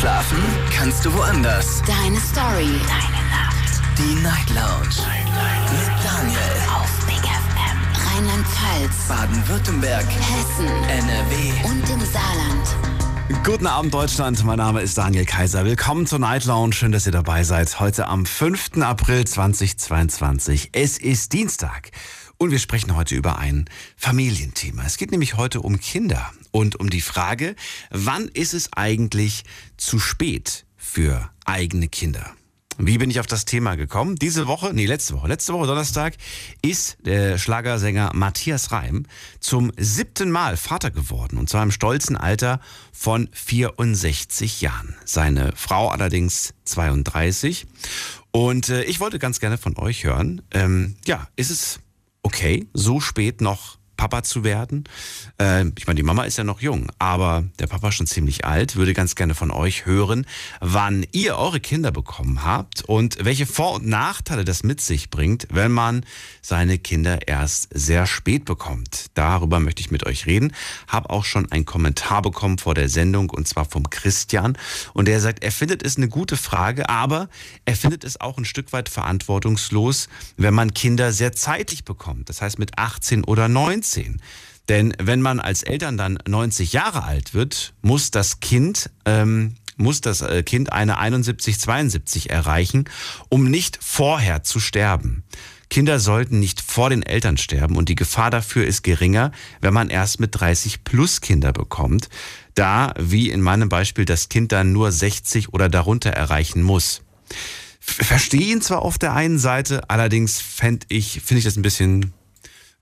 Schlafen kannst du woanders. Deine Story. Deine Nacht. Die Night Lounge. Night, Mit Daniel. Auf Big FM. Rheinland-Pfalz. Baden-Württemberg. Hessen. NRW. Und im Saarland. Guten Abend Deutschland, mein Name ist Daniel Kaiser. Willkommen zur Night Lounge, schön, dass ihr dabei seid. Heute am 5. April 2022. Es ist Dienstag und wir sprechen heute über ein Familienthema. Es geht nämlich heute um Kinder und um die Frage, wann ist es eigentlich zu spät für eigene Kinder? Wie bin ich auf das Thema gekommen? Diese Woche, nee, letzte Woche, letzte Woche Donnerstag ist der Schlagersänger Matthias Reim zum siebten Mal Vater geworden und zwar im stolzen Alter von 64 Jahren. Seine Frau allerdings 32. Und äh, ich wollte ganz gerne von euch hören, ähm, ja, ist es okay, so spät noch Papa zu werden. Äh, ich meine, die Mama ist ja noch jung, aber der Papa schon ziemlich alt. Würde ganz gerne von euch hören, wann ihr eure Kinder bekommen habt und welche Vor- und Nachteile das mit sich bringt, wenn man seine Kinder erst sehr spät bekommt. Darüber möchte ich mit euch reden. Hab auch schon einen Kommentar bekommen vor der Sendung und zwar vom Christian und der sagt, er findet es eine gute Frage, aber er findet es auch ein Stück weit verantwortungslos, wenn man Kinder sehr zeitig bekommt. Das heißt mit 18 oder 19. Denn wenn man als Eltern dann 90 Jahre alt wird, muss das Kind, ähm, muss das äh, Kind eine 71, 72 erreichen, um nicht vorher zu sterben. Kinder sollten nicht vor den Eltern sterben und die Gefahr dafür ist geringer, wenn man erst mit 30 plus Kinder bekommt, da, wie in meinem Beispiel, das Kind dann nur 60 oder darunter erreichen muss. Verstehe ihn zwar auf der einen Seite, allerdings fände ich, finde ich das ein bisschen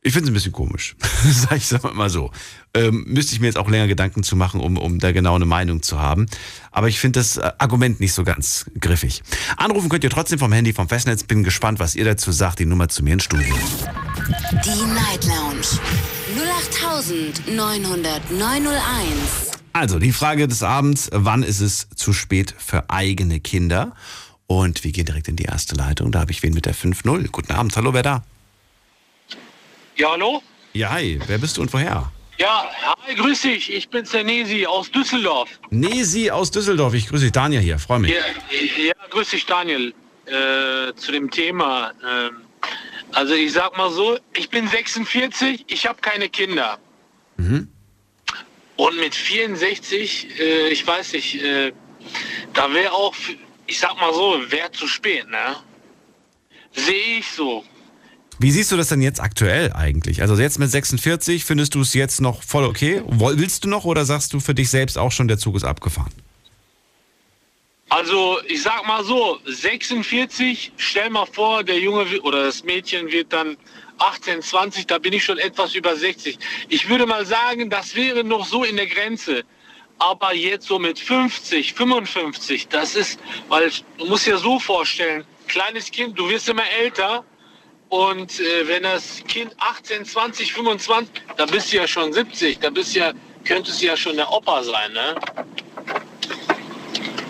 ich finde es ein bisschen komisch, sag ich sag mal so. Ähm, müsste ich mir jetzt auch länger Gedanken zu machen, um, um da genau eine Meinung zu haben. Aber ich finde das äh, Argument nicht so ganz griffig. Anrufen könnt ihr trotzdem vom Handy, vom Festnetz. Bin gespannt, was ihr dazu sagt. Die Nummer zu mir ins Studio. Die Night Lounge. 0890901. Also, die Frage des Abends, wann ist es zu spät für eigene Kinder? Und wir gehen direkt in die erste Leitung. Da habe ich wen mit der 5-0. Guten Abend, hallo, wer da? Ja, hallo? Ja, hi, wer bist du und woher? Ja, hi, grüß dich. Ich bin's der Nesi aus Düsseldorf. Nesi aus Düsseldorf. Ich grüße dich, Daniel hier. Freue mich. Ja, ja grüß dich, Daniel. Äh, zu dem Thema. Ähm, also ich sag mal so, ich bin 46, ich habe keine Kinder. Mhm. Und mit 64, äh, ich weiß nicht, äh, da wäre auch, ich sag mal so, wäre zu spät, ne? Sehe ich so. Wie siehst du das denn jetzt aktuell eigentlich? Also jetzt mit 46, findest du es jetzt noch voll okay? Willst du noch oder sagst du für dich selbst auch schon, der Zug ist abgefahren? Also ich sag mal so, 46, stell mal vor, der Junge oder das Mädchen wird dann 18, 20, da bin ich schon etwas über 60. Ich würde mal sagen, das wäre noch so in der Grenze. Aber jetzt so mit 50, 55, das ist, weil du musst dir so vorstellen, kleines Kind, du wirst immer älter und äh, wenn das Kind 18, 20, 25, da bist du ja schon 70, da bist ja, könntest du ja schon der Opa sein, ne?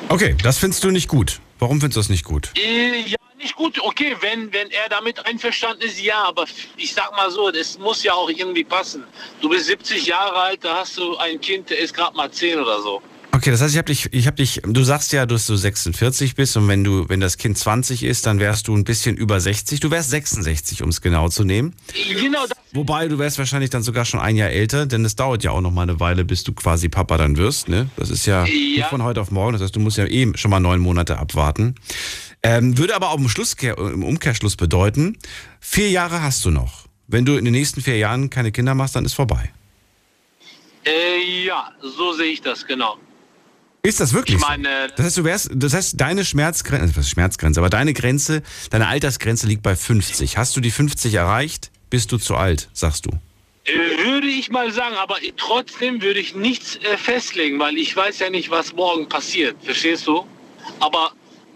Okay, das findest du nicht gut. Warum findest du das nicht gut? Äh, ja, nicht gut. Okay, wenn, wenn er damit einverstanden ist, ja. Aber ich sag mal so, das muss ja auch irgendwie passen. Du bist 70 Jahre alt, da hast du ein Kind, der ist gerade mal 10 oder so. Okay, das heißt, ich habe dich, ich habe dich, du sagst ja, dass du 46 bist und wenn du, wenn das Kind 20 ist, dann wärst du ein bisschen über 60. Du wärst 66, um es genau zu nehmen. Genau. Das Wobei du wärst wahrscheinlich dann sogar schon ein Jahr älter, denn es dauert ja auch noch mal eine Weile, bis du quasi Papa dann wirst. Ne? Das ist ja, Ja. nicht von heute auf morgen. Das heißt, du musst ja eben schon mal neun Monate abwarten. Ähm, würde aber auch im, Schlusskehr, im Umkehrschluss bedeuten, vier Jahre hast du noch. Wenn du in den nächsten vier Jahren keine Kinder machst, dann ist vorbei. Äh, ja, so sehe ich das, genau. Ist das wirklich? Ich so? meine- das heißt, du wärst, das heißt, deine Schmerzgrenze, was Schmerzgrenze, aber deine Grenze, deine Altersgrenze liegt bei 50. Hast du die 50 erreicht, bist du zu alt, sagst du. Äh, Würde ich mal sagen, aber trotzdem würde ich nichts äh, festlegen, weil ich weiß ja nicht, was morgen passiert. Verstehst du? Aber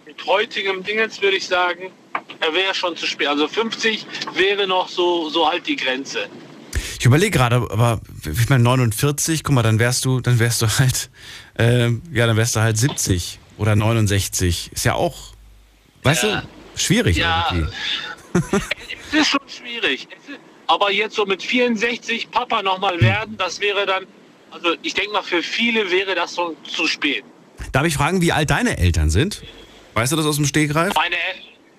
mit heutigem Dingens würde ich sagen, er wäre schon zu spät. Also 50 wäre noch so, so halt die Grenze. Ich überlege gerade, aber ich meine 49, guck mal, dann wärst du, dann wärst du halt, ähm, ja, dann wärst du halt 70 oder 69. Ist ja auch, weißt Ja. du, schwierig Ja. irgendwie. Es ist schon schwierig. Aber jetzt so mit 64 Papa nochmal werden, das wäre dann, also ich denke mal, für viele wäre das schon zu spät. Darf ich fragen, wie alt deine Eltern sind? Weißt du das aus dem Stegreif? Meine,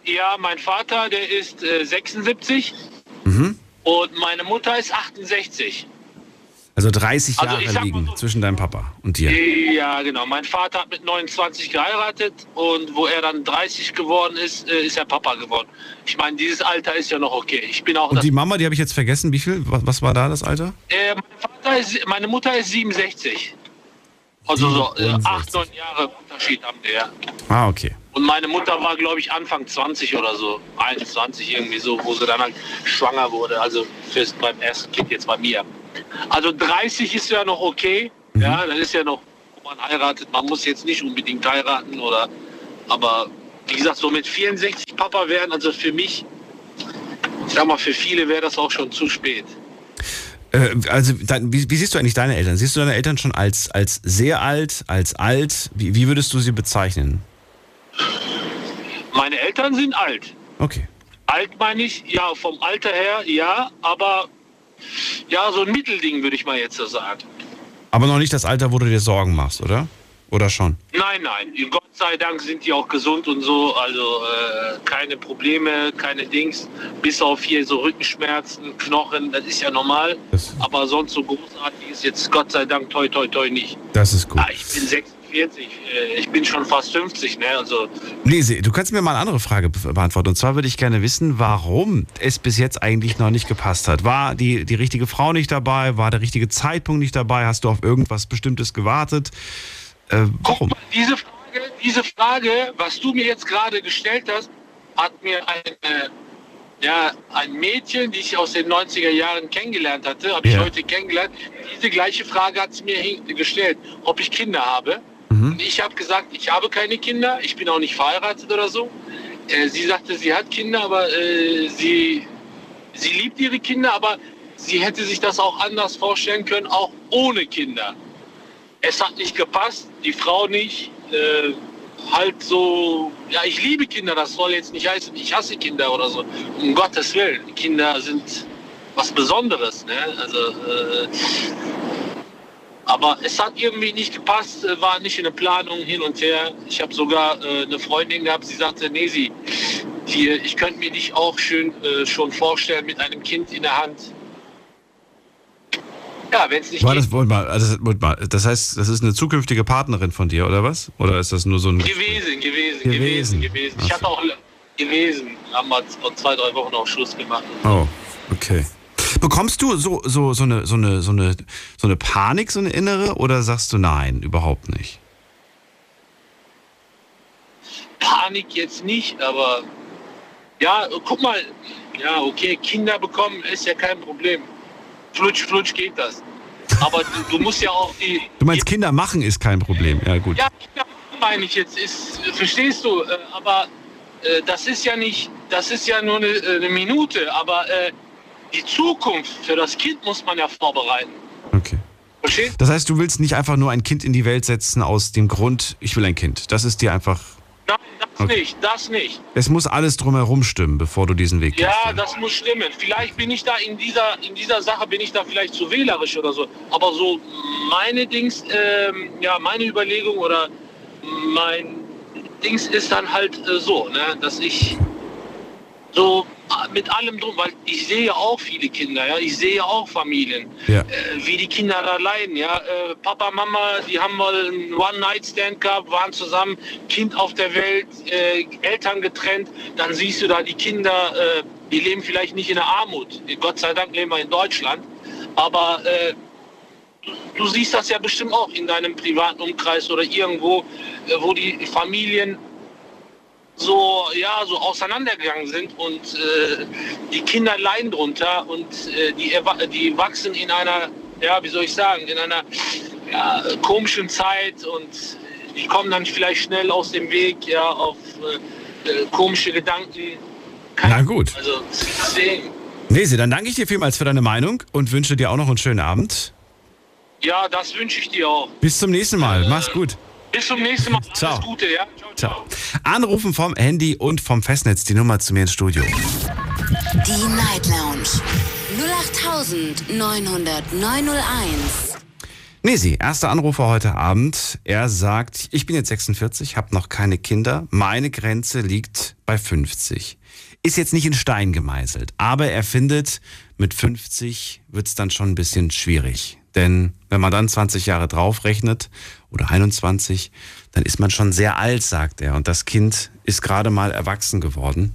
ja, mein Vater, der ist äh, 76 Mhm. Und meine Mutter ist 68. Also 30 Also ich Jahre sag mal liegen so- zwischen deinem Papa und dir. Ja, genau. Mein Vater hat mit 29 geheiratet und wo er dann 30 geworden ist, äh, ist er Papa geworden. Ich meine, dieses Alter ist ja noch okay. Ich bin auch Und die Mama, die habe ich jetzt vergessen. Wie viel? Was, war da das Alter? Äh, mein Vater ist, meine Mutter ist 67. Also so äh, 67. 8, 9 Jahre Unterschied haben wir. ja. Ah, okay. Und meine Mutter war, glaube ich, Anfang 20 oder so, 21 irgendwie so, wo sie dann halt schwanger wurde. Also fürs beim ersten Kind jetzt bei mir. Also 30 ist ja noch okay. Ja, das ist ja noch, wo man heiratet. Man muss jetzt nicht unbedingt heiraten oder, aber wie gesagt, so mit 64 Papa werden, also für mich, ich sag mal, für viele wäre das auch schon zu spät. Äh, also, dein, wie, wie siehst du eigentlich deine Eltern? Siehst du deine Eltern schon als, als sehr alt, als alt? Wie, wie würdest du sie bezeichnen? Meine Eltern sind alt. Okay. Alt meine ich, ja, vom Alter her, ja, aber ja, so ein Mittelding würde ich mal jetzt so sagen. Aber noch nicht das Alter, wo du dir Sorgen machst, oder? Oder schon? Nein, nein, Gott sei Dank sind die auch gesund und so, also äh, keine Probleme, keine Dings, bis auf hier so Rückenschmerzen, Knochen, das ist ja normal, Das, aber sonst so großartig ist jetzt Gott sei Dank toi toi toi nicht. das ist gut. Ah, ich bin 46, äh, ich bin schon fast 50, ne, also Lese, du kannst mir mal eine andere Frage be- beantworten. Und zwar würde ich gerne wissen, warum es bis jetzt eigentlich noch nicht gepasst hat. War die, die richtige Frau nicht dabei? War der richtige Zeitpunkt nicht dabei? Hast du auf irgendwas Bestimmtes gewartet? Äh, warum? mal, diese Frage, diese Frage, was du mir jetzt gerade gestellt hast, hat mir eine, ja, ein Mädchen, die ich aus den 90er Jahren kennengelernt hatte, habe ich Ja. heute kennengelernt. Diese gleiche Frage hat sie mir gestellt, ob ich Kinder habe. Mhm. Und ich habe gesagt, ich habe keine Kinder, ich bin auch nicht verheiratet oder so. Äh, sie sagte, sie hat Kinder, aber äh, sie, sie liebt ihre Kinder, aber sie hätte sich das auch anders vorstellen können, auch ohne Kinder es hat nicht gepasst, die Frau nicht. Äh, halt so, ja, ich liebe Kinder, das soll jetzt nicht heißen, ich hasse Kinder oder so. Um Gottes Willen, Kinder sind was Besonderes, ne? Also, äh, aber es hat irgendwie nicht gepasst, äh, war nicht in der Planung hin und her. Ich habe sogar äh, eine Freundin gehabt, sie sagte, nee, sie, die, ich könnte mir dich auch schön äh, schon vorstellen mit einem Kind in der Hand. Ja, wenn es nicht War das, mal, also, mal, das heißt, das ist eine zukünftige Partnerin von dir, oder was? Oder ist das nur so ein. Gewesen, gewesen, Gewesen. gewesen, gewesen. Ich hatte auch gewesen, haben wir vor zwei, drei Wochen auch Schluss gemacht. Oh, okay. Bekommst du so, so, so, eine, so, eine, so, eine, so eine Panik, so eine innere, oder sagst du nein, überhaupt nicht? Panik jetzt nicht, aber ja, guck mal, ja, okay, Kinder bekommen ist ja kein Problem. Flutsch, flutsch geht das. Aber du, du musst ja auch die. Du meinst, Kinder machen ist kein Problem. Ja, gut. Ja, Kinder meine ich jetzt, ist, verstehst du, äh, aber äh, das ist ja nicht, das ist ja nur eine, äh, eine Minute, aber die Zukunft für das Kind muss man ja vorbereiten. Okay. Verstehst Das heißt, du willst nicht einfach nur ein Kind in die Welt setzen aus dem Grund, ich will ein Kind. Das ist dir einfach. Nein, das Okay. nicht, das nicht. Es muss alles drumherum stimmen, bevor du diesen Weg gehst. Ja, das muss stimmen. Vielleicht bin ich da in dieser, in dieser Sache bin ich da vielleicht zu wählerisch oder so. Aber so meine Dings, ähm, ja, meine Überlegung oder mein Dings ist dann halt äh, so, ne, dass ich so mit allem drum, weil ich sehe auch viele Kinder, ja, ich sehe auch Familien, Ja. äh, wie die Kinder da leiden, ja, äh, Papa, Mama, die haben mal einen One-Night-Stand gehabt, waren zusammen, Kind auf der Welt, äh, Eltern getrennt, dann siehst du da die Kinder, äh, die leben vielleicht nicht in der Armut, Gott sei Dank leben wir in Deutschland, aber äh, du, du siehst das ja bestimmt auch in deinem privaten Umkreis oder irgendwo, äh, wo die Familien so ja so auseinandergegangen sind und äh, die Kinder leiden drunter und äh, die die wachsen in einer ja wie soll ich sagen in einer ja, komischen Zeit und die kommen dann vielleicht schnell aus dem Weg ja auf äh, äh, komische Gedanken. Kein- Na gut. Also deswegen. Nese, dann danke ich dir vielmals für deine Meinung und wünsche dir auch noch einen schönen Abend. Ja, das wünsche ich dir auch. Bis zum nächsten Mal. Mach's gut. Bis zum nächsten Mal. Alles Ciao. Gute, ja? Ciao. Anrufen vom Handy und vom Festnetz die Nummer zu mir ins Studio. Die Night Lounge 08901. Nesi, erster Anrufer heute Abend. Er sagt, ich bin jetzt 46, habe noch keine Kinder. Meine Grenze liegt bei 50. Ist jetzt nicht in Stein gemeißelt, aber er findet, mit 50 wird es dann schon ein bisschen schwierig. Denn wenn man dann 20 Jahre draufrechnet oder 21, dann ist man schon sehr alt, sagt er. Und das Kind ist gerade mal erwachsen geworden.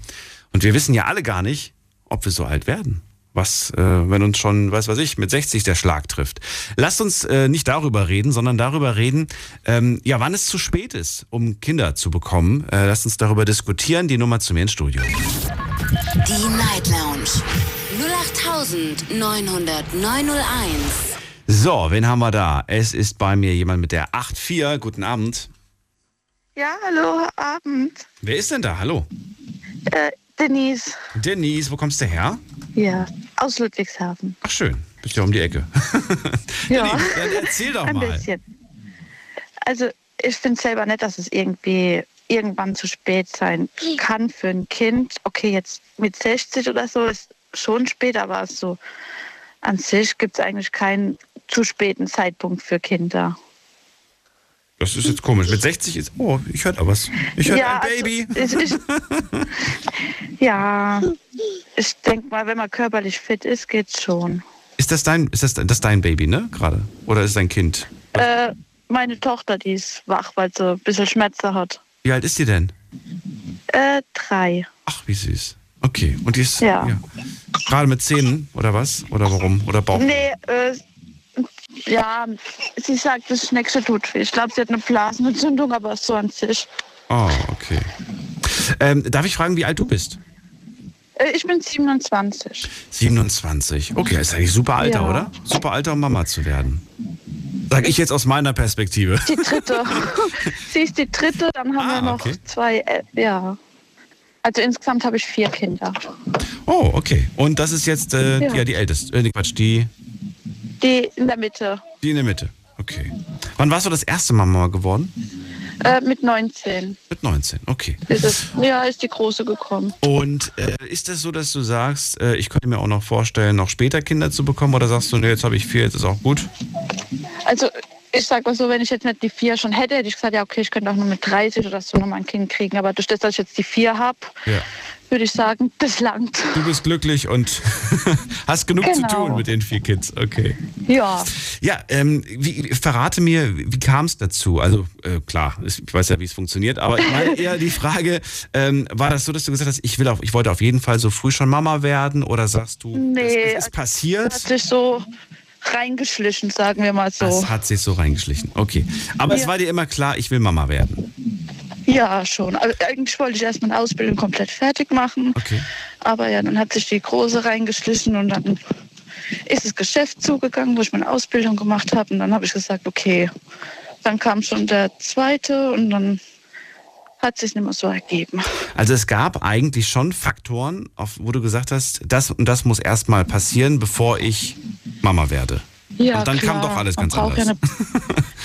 Und wir wissen ja alle gar nicht, ob wir so alt werden. Was, äh, wenn uns schon, weiß was ich, mit 60 der Schlag trifft. Lasst uns äh, nicht darüber reden, sondern darüber reden, ähm, ja, wann es zu spät ist, um Kinder zu bekommen. Äh, lasst uns darüber diskutieren. Die Nummer zu mir ins Studio. Die Night Lounge 0890901. So, wen haben wir da? Es ist bei mir jemand mit der 84. Guten Abend. Ja, hallo, Abend. Wer ist denn da? Hallo. Äh, Denise. Denise, wo kommst du her? Ja, aus Ludwigshafen. Ach schön, bist ja um die Ecke. Ja. Denise, dann erzähl doch Ein mal. bisschen. Also, ich finde selber nicht, dass es irgendwie irgendwann zu spät sein kann für ein Kind. Okay, jetzt mit 60 oder so ist schon spät, aber so an sich gibt es eigentlich keinen zu späten Zeitpunkt für Kinder. Das ist jetzt komisch. Mit 60 ist. Oh, ich höre da was. Ich höre ein also, Baby. ich, ich, ja, ich denke mal, wenn man körperlich fit ist, geht's schon. Ist das dein, ist das, das dein Baby, ne? Gerade? Oder ist dein Kind? Äh, meine Tochter, die ist wach, weil sie ein bisschen Schmerzen hat. Wie alt ist die denn? Äh, drei. Ach, wie süß. Okay. Und die ist Ja. gerade mit Zähnen oder was? Oder warum? Oder Bauch? Nee, äh, ja, sie sagt, das Schneckse tut weh. Ich glaube, sie hat eine Blasenentzündung, aber so an sich. Oh, okay. Ähm, darf ich fragen, wie alt du bist? Äh, ich bin 27. 27. Okay, ist eigentlich super Alter, Ja. oder? Super Alter, um Mama zu werden. Sag ich jetzt aus meiner Perspektive. Die dritte. sie ist die dritte, dann haben Ah, wir noch okay. zwei, äh, ja. Also insgesamt habe ich vier Kinder. Oh, okay. Und das ist jetzt äh, Ja. ja. die älteste. Äh, Quatsch, die, Die in der Mitte. die in der Mitte. Okay. Wann warst du das erste Mal Mama geworden? Äh, mit 19 Mit 19. Okay. ist es. Ja, ist die große gekommen. Und äh, ist das so, dass du sagst, äh, ich könnte mir auch noch vorstellen, noch später Kinder zu bekommen? Oder sagst du, nee, jetzt habe ich vier, jetzt ist auch gut? Also ich sag mal so, wenn ich jetzt nicht die vier schon hätte, hätte ich gesagt, ja okay, ich könnte auch nur mit 30 oder so nochmal ein Kind kriegen. Aber durch das, dass ich jetzt die vier habe, Ja. würde ich sagen, das langt. Du bist glücklich und hast genug zu Genau. tun mit den vier Kids. Okay. Ja. Ja, ähm, wie, verrate mir, wie kam es dazu? Also äh, klar, ich weiß ja, wie es funktioniert, aber ich meine eher die Frage, ähm, war das so, dass du gesagt hast, ich will auf, ich wollte auf jeden Fall so früh schon Mama werden oder sagst du, Nee, es, es ist das hat passiert? sich so reingeschlichen, sagen wir mal so. Es hat sich so reingeschlichen. Okay. Aber es Ja. war dir immer klar, ich will Mama werden. Ja, schon. Also eigentlich wollte ich erst meine Ausbildung komplett fertig machen. Okay. Aber ja, dann hat sich die Große reingeschlichen und dann ist das Geschäft zugegangen, wo ich meine Ausbildung gemacht habe. Und dann habe ich gesagt, okay. Dann kam schon der zweite und dann hat sich nicht mehr so ergeben. Also es gab eigentlich schon Faktoren, auf, wo du gesagt hast, das und das muss erstmal passieren, bevor ich Mama werde. Ja, Und dann kam klar. doch alles Man ganz anders. Ja, eine,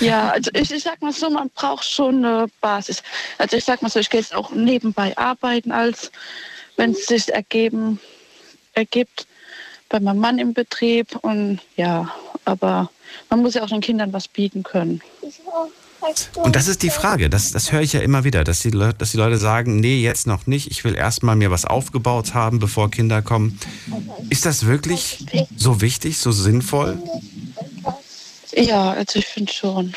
ja, also ich, ich sag mal so, man braucht schon eine Basis. Also ich sag mal so, ich gehe jetzt auch nebenbei arbeiten, als wenn es sich ergeben, ergibt bei meinem Mann im Betrieb. Und ja, aber man muss ja auch den Kindern was bieten können. Und das ist die Frage, das, das höre ich ja immer wieder, dass die, Leute, dass die Leute sagen, nee, jetzt noch nicht, ich will erstmal mir was aufgebaut haben, bevor Kinder kommen. Ist das wirklich so wichtig, so sinnvoll? Ja, also ich finde schon.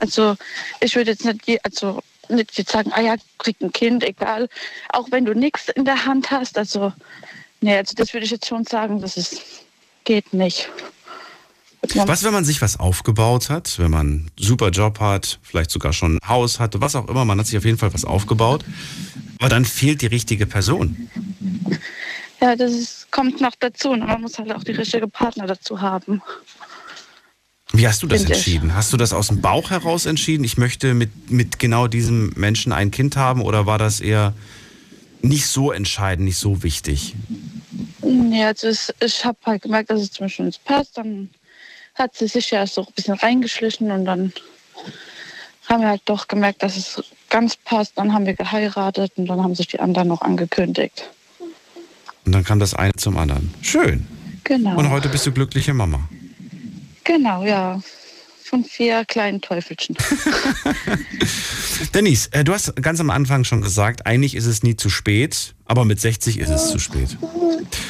Also ich würde jetzt nicht, also nicht jetzt sagen, ah ja, krieg ein Kind, egal. Auch wenn du nichts in der Hand hast. Also, nee, also das würde ich jetzt schon sagen, das ist, geht nicht. Was, wenn man sich was aufgebaut hat, wenn man einen super Job hat, vielleicht sogar schon ein Haus hatte, was auch immer, man hat sich auf jeden Fall was aufgebaut, aber dann fehlt die richtige Person. Ja, das ist, kommt noch dazu. Und man muss halt auch die richtige Partner dazu haben. Wie hast du das Finde ich. entschieden? Hast du das aus dem Bauch heraus entschieden? Ich möchte mit, mit genau diesem Menschen ein Kind haben oder war das eher nicht so entscheidend, nicht so wichtig? Nee, also es, ich habe halt gemerkt, dass es zwischen uns passt. Dann hat sie sich ja so ein bisschen reingeschlichen und dann haben wir halt doch gemerkt, dass es ganz passt. Dann haben wir geheiratet und dann haben sich die anderen noch angekündigt. Und dann kam das eine zum anderen. Schön. Genau. Und heute bist du glückliche Mama. Genau, ja. Von vier kleinen Teufelchen. Denise, äh, du hast ganz am Anfang schon gesagt, eigentlich ist es nie zu spät, aber mit 60 ist es zu spät.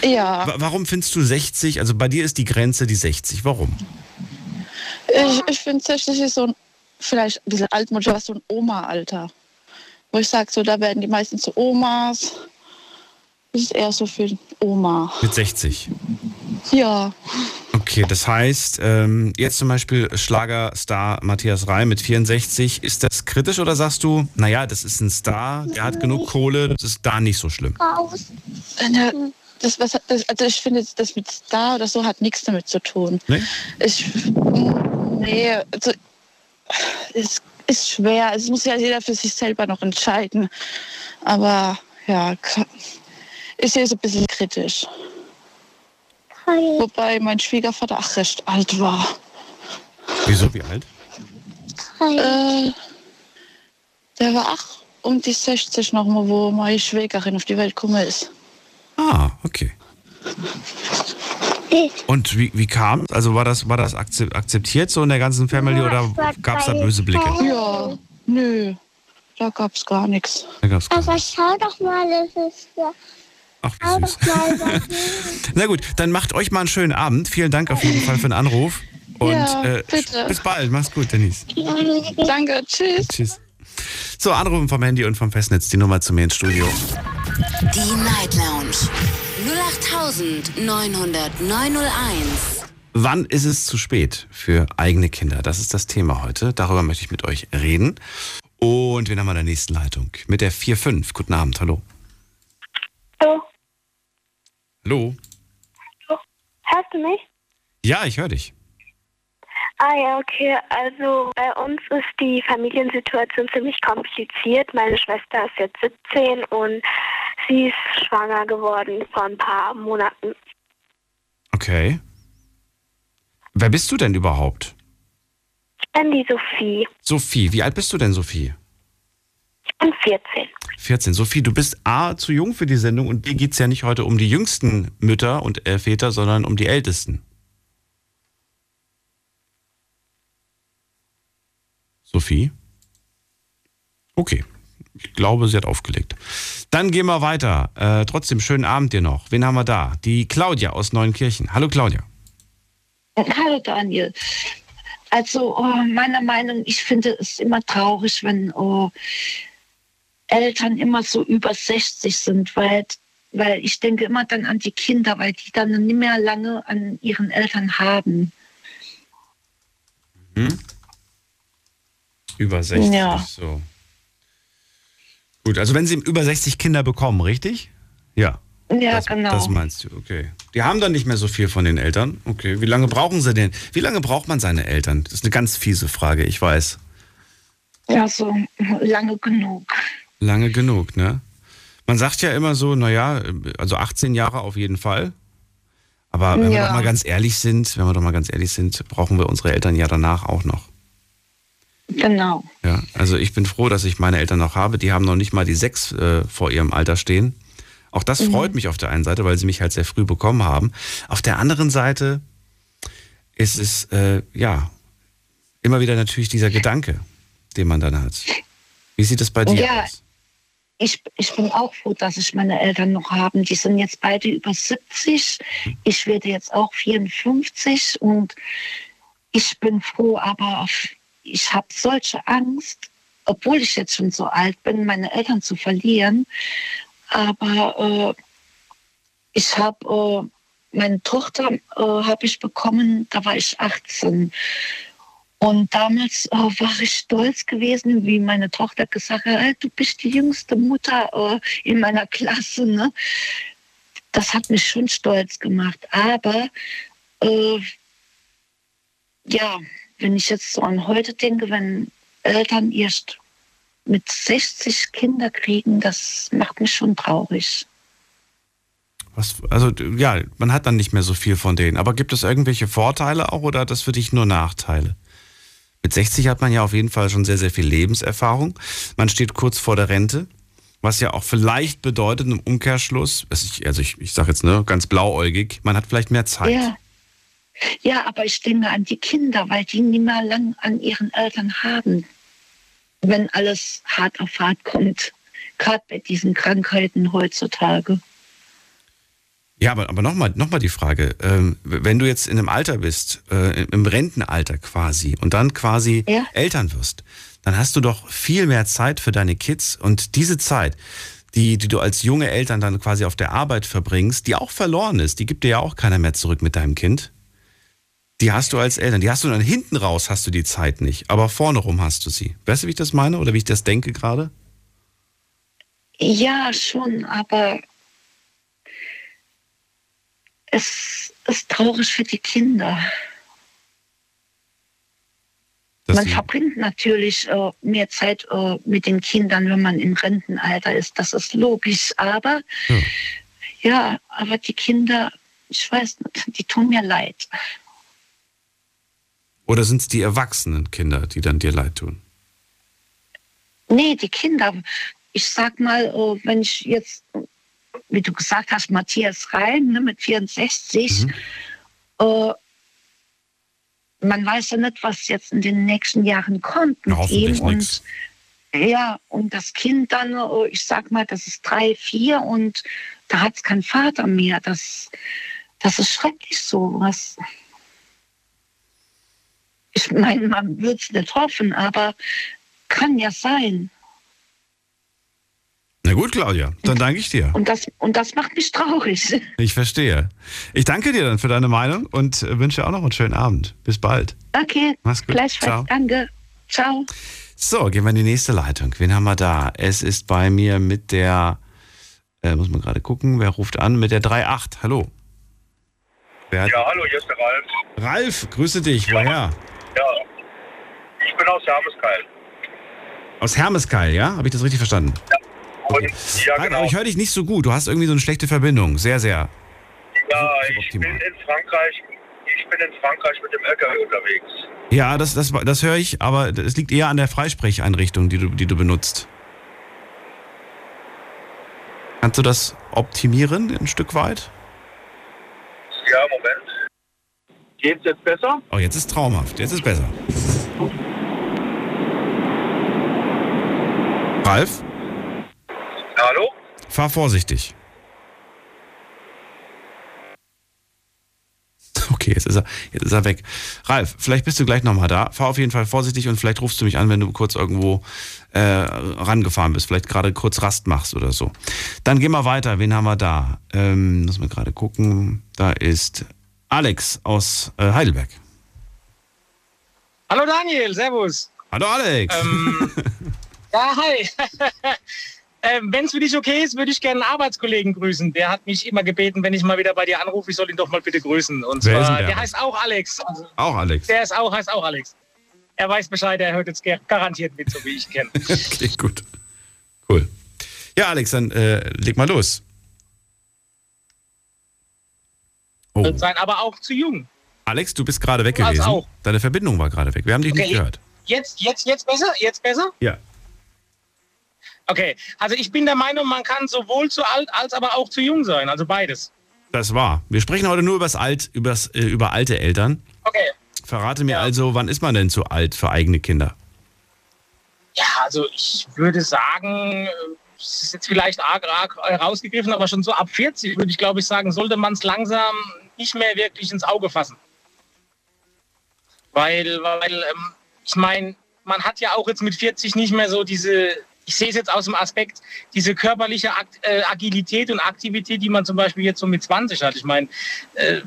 Ja, Wa- Warum findest du 60, also bei dir ist die Grenze die 60, warum? ich, ich finde 60 ist so ein, vielleicht ein bisschen altmodisch, aber so ein Oma-Alter. Wo ich sage, so, da werden die meisten zu Omas. Das ist eher so für Oma. Mit 60. Ja, Okay, das heißt, ähm, jetzt zum Beispiel Schlagerstar Matthias Reim mit 64, ist das kritisch oder sagst du, naja, das ist ein Star, der hat genug Kohle, das ist da nicht so schlimm? Äh, ja, das, was, das, also ich finde, das mit Star oder so hat nichts damit zu tun. Nee? Ich, nee, also, es ist schwer. Es muss ja jeder für sich selber noch entscheiden. Aber ja, ich sehe es ein bisschen kritisch. Wobei mein Schwiegervater auch recht alt war. Wieso, wie alt? Äh, der war auch um die 60 noch mal, wo meine Schwägerin auf die Welt gekommen ist. Ah, okay. Und wie, wie kam es? Also war das, war das akze- akzeptiert so in der ganzen Family oder gab es da böse Blicke? Ja, nö, da gab es gar nichts. Da gab's gar Aber schau doch mal, das ist ja. Ach, wie süß. Na gut, dann macht euch mal einen schönen Abend. Vielen Dank auf jeden Fall für den Anruf. Und Ja, äh, bis bald. Mach's gut, Denise. Danke, tschüss. Tschüss. So, anrufen vom Handy und vom Festnetz die Nummer zu mir ins Studio. Die Night Lounge 0890901. Wann ist es zu spät für eigene Kinder? Das ist das Thema heute. Darüber möchte ich mit euch reden. Und wen haben wir in der nächsten Leitung? Mit der 4.5. Guten Abend, hallo. Hallo. Hallo? Hörst du mich? Ja, ich höre dich. Ah ja, okay. Also bei uns ist die Familiensituation ziemlich kompliziert. Meine Schwester ist jetzt 17 und sie ist schwanger geworden vor ein paar Monaten. Okay. Wer bist du denn überhaupt? Ich bin die Sophie. Sophie, wie alt bist du denn, Sophie? Bin 14. 14. Sophie, du bist A, zu jung für die Sendung und B, geht es ja nicht heute um die jüngsten Mütter und äh, Väter, sondern um die ältesten. Sophie? Okay. Ich glaube, sie hat aufgelegt. Dann gehen wir weiter. Äh, trotzdem, schönen Abend dir noch. Wen haben wir da? Die Claudia aus Neunkirchen. Hallo Claudia. Hallo Daniel. Also äh, meiner Meinung, ich finde es immer traurig, wenn äh, Eltern immer so über 60 sind, weil, weil ich denke immer dann an die Kinder, weil die dann nicht mehr lange an ihren Eltern haben. Über 60. Ja. So. Gut, also wenn sie über 60 Kinder bekommen, richtig? Ja. Ja, das, genau. Das meinst du, okay. Die haben dann nicht mehr so viel von den Eltern. Okay, wie lange brauchen sie denn? Wie lange braucht man seine Eltern? Das ist eine ganz fiese Frage, ich weiß. ja, so lange genug. Lange genug, ne? Man sagt ja immer so, naja, also 18 Jahre auf jeden Fall. Aber wenn wir Ja. doch mal ganz ehrlich sind, wenn wir doch mal ganz ehrlich sind, brauchen wir unsere Eltern ja danach auch noch. Genau. Ja, also ich bin froh, dass ich meine Eltern noch habe. Die haben noch nicht mal die sechs äh, vor ihrem Alter stehen. Auch das freut mich auf der einen Seite, weil sie mich halt sehr früh bekommen haben. Auf der anderen Seite ist es, äh, ja, immer wieder natürlich dieser Gedanke, den man dann hat. Wie sieht es bei dir Ja. aus? Ich, ich bin auch froh, dass ich meine Eltern noch habe. Die sind jetzt beide über 70. Ich werde jetzt auch 54 und ich bin froh, aber ich habe solche Angst, obwohl ich jetzt schon so alt bin, meine Eltern zu verlieren. Aber äh, ich habe äh, meine Tochter äh, habe ich bekommen, da war ich 18. Und damals äh, war ich stolz gewesen, wie meine Tochter gesagt hat, "Ey, du bist die jüngste Mutter äh, in meiner Klasse. Ne? Das hat mich schon stolz gemacht. Aber äh, ja, wenn ich jetzt so an heute denke, wenn Eltern erst mit 60 Kinder kriegen, das macht mich schon traurig. Was, also ja, man hat dann nicht mehr so viel von denen. Aber gibt es irgendwelche Vorteile auch oder das für dich nur Nachteile? Mit 60 hat man ja auf jeden Fall schon sehr, sehr viel Lebenserfahrung. Man steht kurz vor der Rente, was ja auch vielleicht bedeutet im Umkehrschluss, also ich, ich, sage jetzt ne, ganz blauäugig, man hat vielleicht mehr Zeit. Ja, Ja, aber ich denke an die Kinder, weil die nicht mehr lang an ihren Eltern haben, wenn alles hart auf hart kommt. Gerade bei diesen Krankheiten heutzutage. Ja, aber, aber nochmal noch mal die Frage, ähm, wenn du jetzt in einem Alter bist, äh, im Rentenalter quasi, und dann quasi Ja. Eltern wirst, dann hast du doch viel mehr Zeit für deine Kids und diese Zeit, die, die du als junge Eltern dann quasi auf der Arbeit verbringst, die auch verloren ist, die gibt dir ja auch keiner mehr zurück mit deinem Kind. Die hast du als Eltern, die hast du dann hinten raus, hast du die Zeit nicht, aber vorne rum hast du sie. Weißt du, wie ich das meine oder wie ich das denke gerade? Ja, schon, aber es ist traurig für die Kinder. Dass man verbringt natürlich äh, mehr Zeit äh, mit den Kindern, wenn man im Rentenalter ist. Das ist logisch. Aber Ja. ja, aber die Kinder, ich weiß nicht, die tun mir leid. Oder sind es die erwachsenen Kinder, die dann dir leid tun? Nee, die Kinder. Ich sag mal, äh, wenn ich jetzt, wie du gesagt hast, Matthias Reim ne, mit 64, äh, man weiß ja nicht, was jetzt in den nächsten Jahren kommt Na, mit hoffentlich ihm. nix. Und, ja, und das Kind dann, äh, ich sag mal, das ist drei, vier und da hat es keinen Vater mehr. Das, das ist schrecklich so. Was, ich meine, man würde es nicht hoffen, aber kann ja sein. Na gut, Claudia, dann danke ich dir. Und das, und das macht mich traurig. Ich verstehe. Ich danke dir dann für deine Meinung und wünsche dir auch noch einen schönen Abend. Bis bald. Okay, Mach's gut. gleichfalls. Ciao. Danke. Ciao. So, gehen wir in die nächste Leitung. Wen haben wir da? Es ist bei mir mit der, äh, muss man gerade gucken, wer ruft an? Mit der 3.8. Hallo. Wer hat, Ja, hallo, hier ist der Ralf. Ralf, grüße dich. Woher? Ja, ich bin aus Hermeskeil. Aus Hermeskeil, ja? Habe ich das richtig verstanden? Und, ja, Ralf, genau. Aber ich höre dich nicht so gut. Du hast irgendwie so eine schlechte Verbindung. Sehr, sehr. Ja, ich bin in Frankreich. Ich bin in Frankreich mit dem LKW unterwegs. Ja, das, das, das höre ich, aber es liegt eher an der Freisprecheinrichtung, die du, die du benutzt. Kannst du das optimieren ein Stück weit? Ja, Moment. Geht's jetzt besser? Oh, jetzt ist traumhaft. Jetzt ist besser. Ralf, Hallo? fahr vorsichtig. Okay, jetzt ist er, jetzt ist er weg. Ralf, vielleicht bist du gleich nochmal da. Fahr auf jeden Fall vorsichtig und vielleicht rufst du mich an, wenn du kurz irgendwo äh, rangefahren bist. Vielleicht gerade kurz Rast machst oder so. Dann gehen wir weiter. Wen haben wir da? Ähm, muss man gerade gucken. Da ist Alex aus äh, Heidelberg. Hallo Daniel, servus. Hallo Alex. Ähm, ja, hi. ähm, wenn es für dich okay ist, würde ich gerne einen Arbeitskollegen grüßen. Der hat mich immer gebeten, wenn ich mal wieder bei dir anrufe, ich soll ihn doch mal bitte grüßen. Und Wer zwar, der? der heißt auch Alex. Also, Auch Alex. der ist auch, heißt auch Alex. Er weiß Bescheid, er hört jetzt gar- garantiert mit, so wie ich ihn kenne. Okay, gut. Cool. Ja, Alex, dann äh, leg mal los. Oh. Sein, aber auch zu jung. Alex, du bist gerade weg Also gewesen. auch. Deine Verbindung war gerade weg. Wir haben dich nicht Okay. gehört. Jetzt, jetzt, jetzt besser? Jetzt besser? Ja. Okay, also ich bin der Meinung, man kann sowohl zu alt als aber auch zu jung sein, also beides. Das war. Wir sprechen heute nur übers Alt, übers, äh, über alte Eltern. Okay. Verrate mir also, wann ist man denn zu alt für eigene Kinder? Ja, also ich würde sagen, äh, es ist jetzt vielleicht arg, arg rausgegriffen, aber schon so ab 40 würde ich glaube ich sagen, sollte man es langsam nicht mehr wirklich ins Auge fassen. Weil, weil ähm, ich meine, man hat ja auch jetzt mit 40 nicht mehr so diese, ich sehe es jetzt aus dem Aspekt, diese körperliche äh, Agilität und Aktivität, die man zum Beispiel jetzt so mit 20 hat. Ich meine, äh,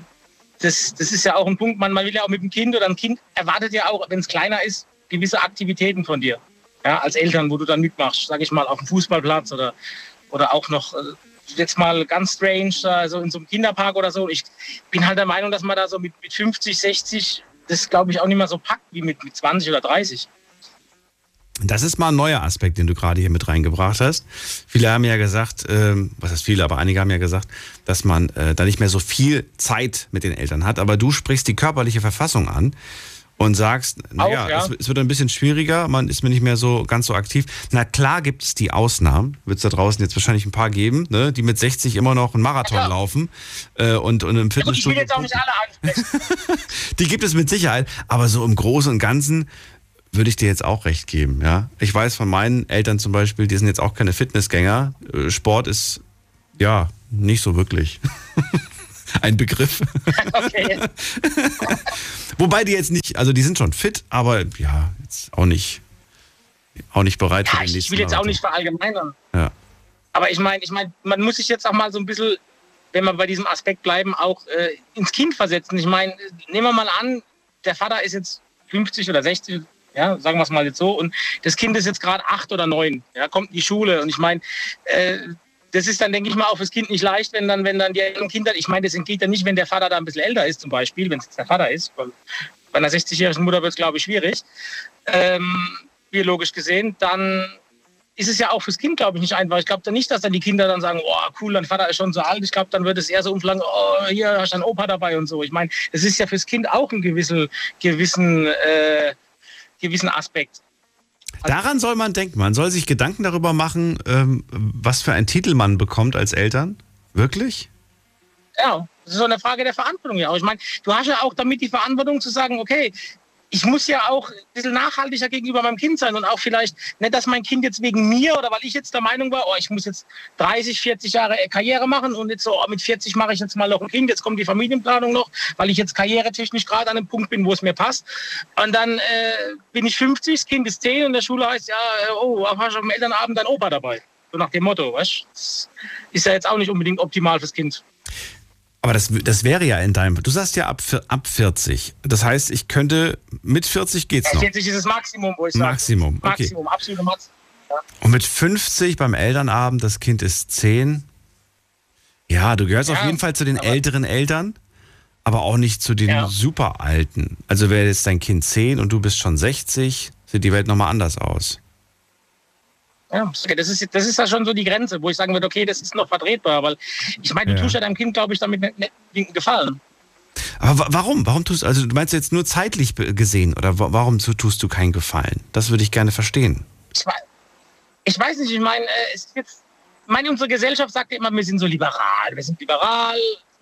das, das ist ja auch ein Punkt, man, man will ja auch mit dem Kind oder ein Kind erwartet ja auch, wenn es kleiner ist, gewisse Aktivitäten von dir. Ja, als Eltern, wo du dann mitmachst, sag ich mal, auf dem Fußballplatz oder, oder auch noch, äh, jetzt mal ganz strange, also in so einem Kinderpark oder so. Ich bin halt der Meinung, dass man da so mit, mit 50, 60, das glaube ich auch nicht mehr so packt wie mit, mit 20 oder 30. Das ist mal ein neuer Aspekt, den du gerade hier mit reingebracht hast. Viele haben ja gesagt, ähm, was heißt viele, aber einige haben ja gesagt, dass man äh, da nicht mehr so viel Zeit mit den Eltern hat. Aber du sprichst die körperliche Verfassung an. und sagst, naja, ja. es, es wird ein bisschen schwieriger, man ist mir nicht mehr so ganz so aktiv. Na klar gibt es die Ausnahmen, wird es da draußen jetzt wahrscheinlich ein paar geben, ne, die mit 60 immer noch einen Marathon Ja. laufen äh, und, und im Gut, ich will Fitnessstudio. jetzt auch nicht alle ansprechen. Die gibt es mit Sicherheit, aber so im Großen und Ganzen würde ich dir jetzt auch recht geben, ja. Ich weiß von meinen Eltern zum Beispiel, die sind jetzt auch keine Fitnessgänger. Äh, Sport ist, ja, nicht so wirklich ein Begriff. Okay. Wobei die jetzt nicht, also die sind schon fit, aber ja, jetzt auch nicht, auch nicht bereit für Ja, den ich, nächsten ich will jetzt auch nicht verallgemeinern. Ja. Aber ich meine, ich meine, man muss sich jetzt auch mal so ein bisschen, wenn wir bei diesem Aspekt bleiben, auch äh, ins Kind versetzen. Ich meine, nehmen wir mal an, der Vater ist jetzt 50 oder 60, ja, sagen wir es mal jetzt so, und das Kind ist jetzt gerade acht oder neun, ja, kommt in die Schule. Und ich meine, äh, das ist dann, denke ich mal, auch fürs Kind nicht leicht, wenn dann, wenn dann die älteren Kinder, ich meine, das entgeht ja nicht, wenn der Vater da ein bisschen älter ist, zum Beispiel, wenn es jetzt der Vater ist. Bei einer 60-jährigen Mutter wird es, glaube ich, schwierig, ähm, biologisch gesehen, dann ist es ja auch fürs Kind, glaube ich, nicht einfach. Ich glaube dann nicht, dass dann die Kinder dann sagen, oh cool, dein Vater ist schon so alt. Ich glaube, dann wird es eher so umflanken, oh, hier hast du einen Opa dabei und so. Ich meine, es ist ja fürs Kind auch ein gewissen, gewissen, äh, gewissen Aspekt. Daran soll man denken. Man soll sich Gedanken darüber machen, ähm, was für einen Titel man bekommt als Eltern. Wirklich? Ja, das ist so eine Frage der Verantwortung. Ja, ich meine, du hast ja auch damit die Verantwortung zu sagen, okay, ich muss ja auch ein bisschen nachhaltiger gegenüber meinem Kind sein und auch vielleicht nicht, dass mein Kind jetzt wegen mir oder weil ich jetzt der Meinung war, oh, ich muss jetzt 30, 40 Jahre Karriere machen und jetzt so, oh, mit 40 mache ich jetzt mal noch ein Kind, jetzt kommt die Familienplanung noch, weil ich jetzt karrieretechnisch gerade an einem Punkt bin, wo es mir passt. Und dann äh, bin ich 50, das Kind ist 10 und in der Schule heißt ja, äh, oh, hast du am Elternabend dein Opa dabei? So nach dem Motto, weißt ist ja jetzt auch nicht unbedingt optimal fürs Kind. Aber das, das wäre ja in deinem. Du sagst ja ab, ab 40. Das heißt, ich könnte. Mit 40 geht's noch. 40 ist das Maximum, wo ich sage. Maximum, okay. Maximum, absolute Maximum. Und mit 50 beim Elternabend, das Kind ist 10. Ja, du gehörst Ja, auf jeden Fall zu den älteren Eltern, aber auch nicht zu den Ja. super alten. Also wäre jetzt dein Kind 10 und du bist schon 60, sieht die Welt nochmal anders aus. Ja, okay, das ist, das ist ja schon so die Grenze, wo ich sagen würde, okay, das ist noch vertretbar, weil ich meine, du Ja. tust ja deinem Kind, glaube ich, damit nicht, nicht einen Gefallen. Aber wa warum? Warum tust also du meinst jetzt nur zeitlich gesehen oder wa warum tu- tust du keinen Gefallen? Das würde ich gerne verstehen. Ich, ich weiß nicht, ich meine, äh, es ist jetzt, meine, unsere Gesellschaft sagt ja immer, wir sind so liberal, wir sind liberal,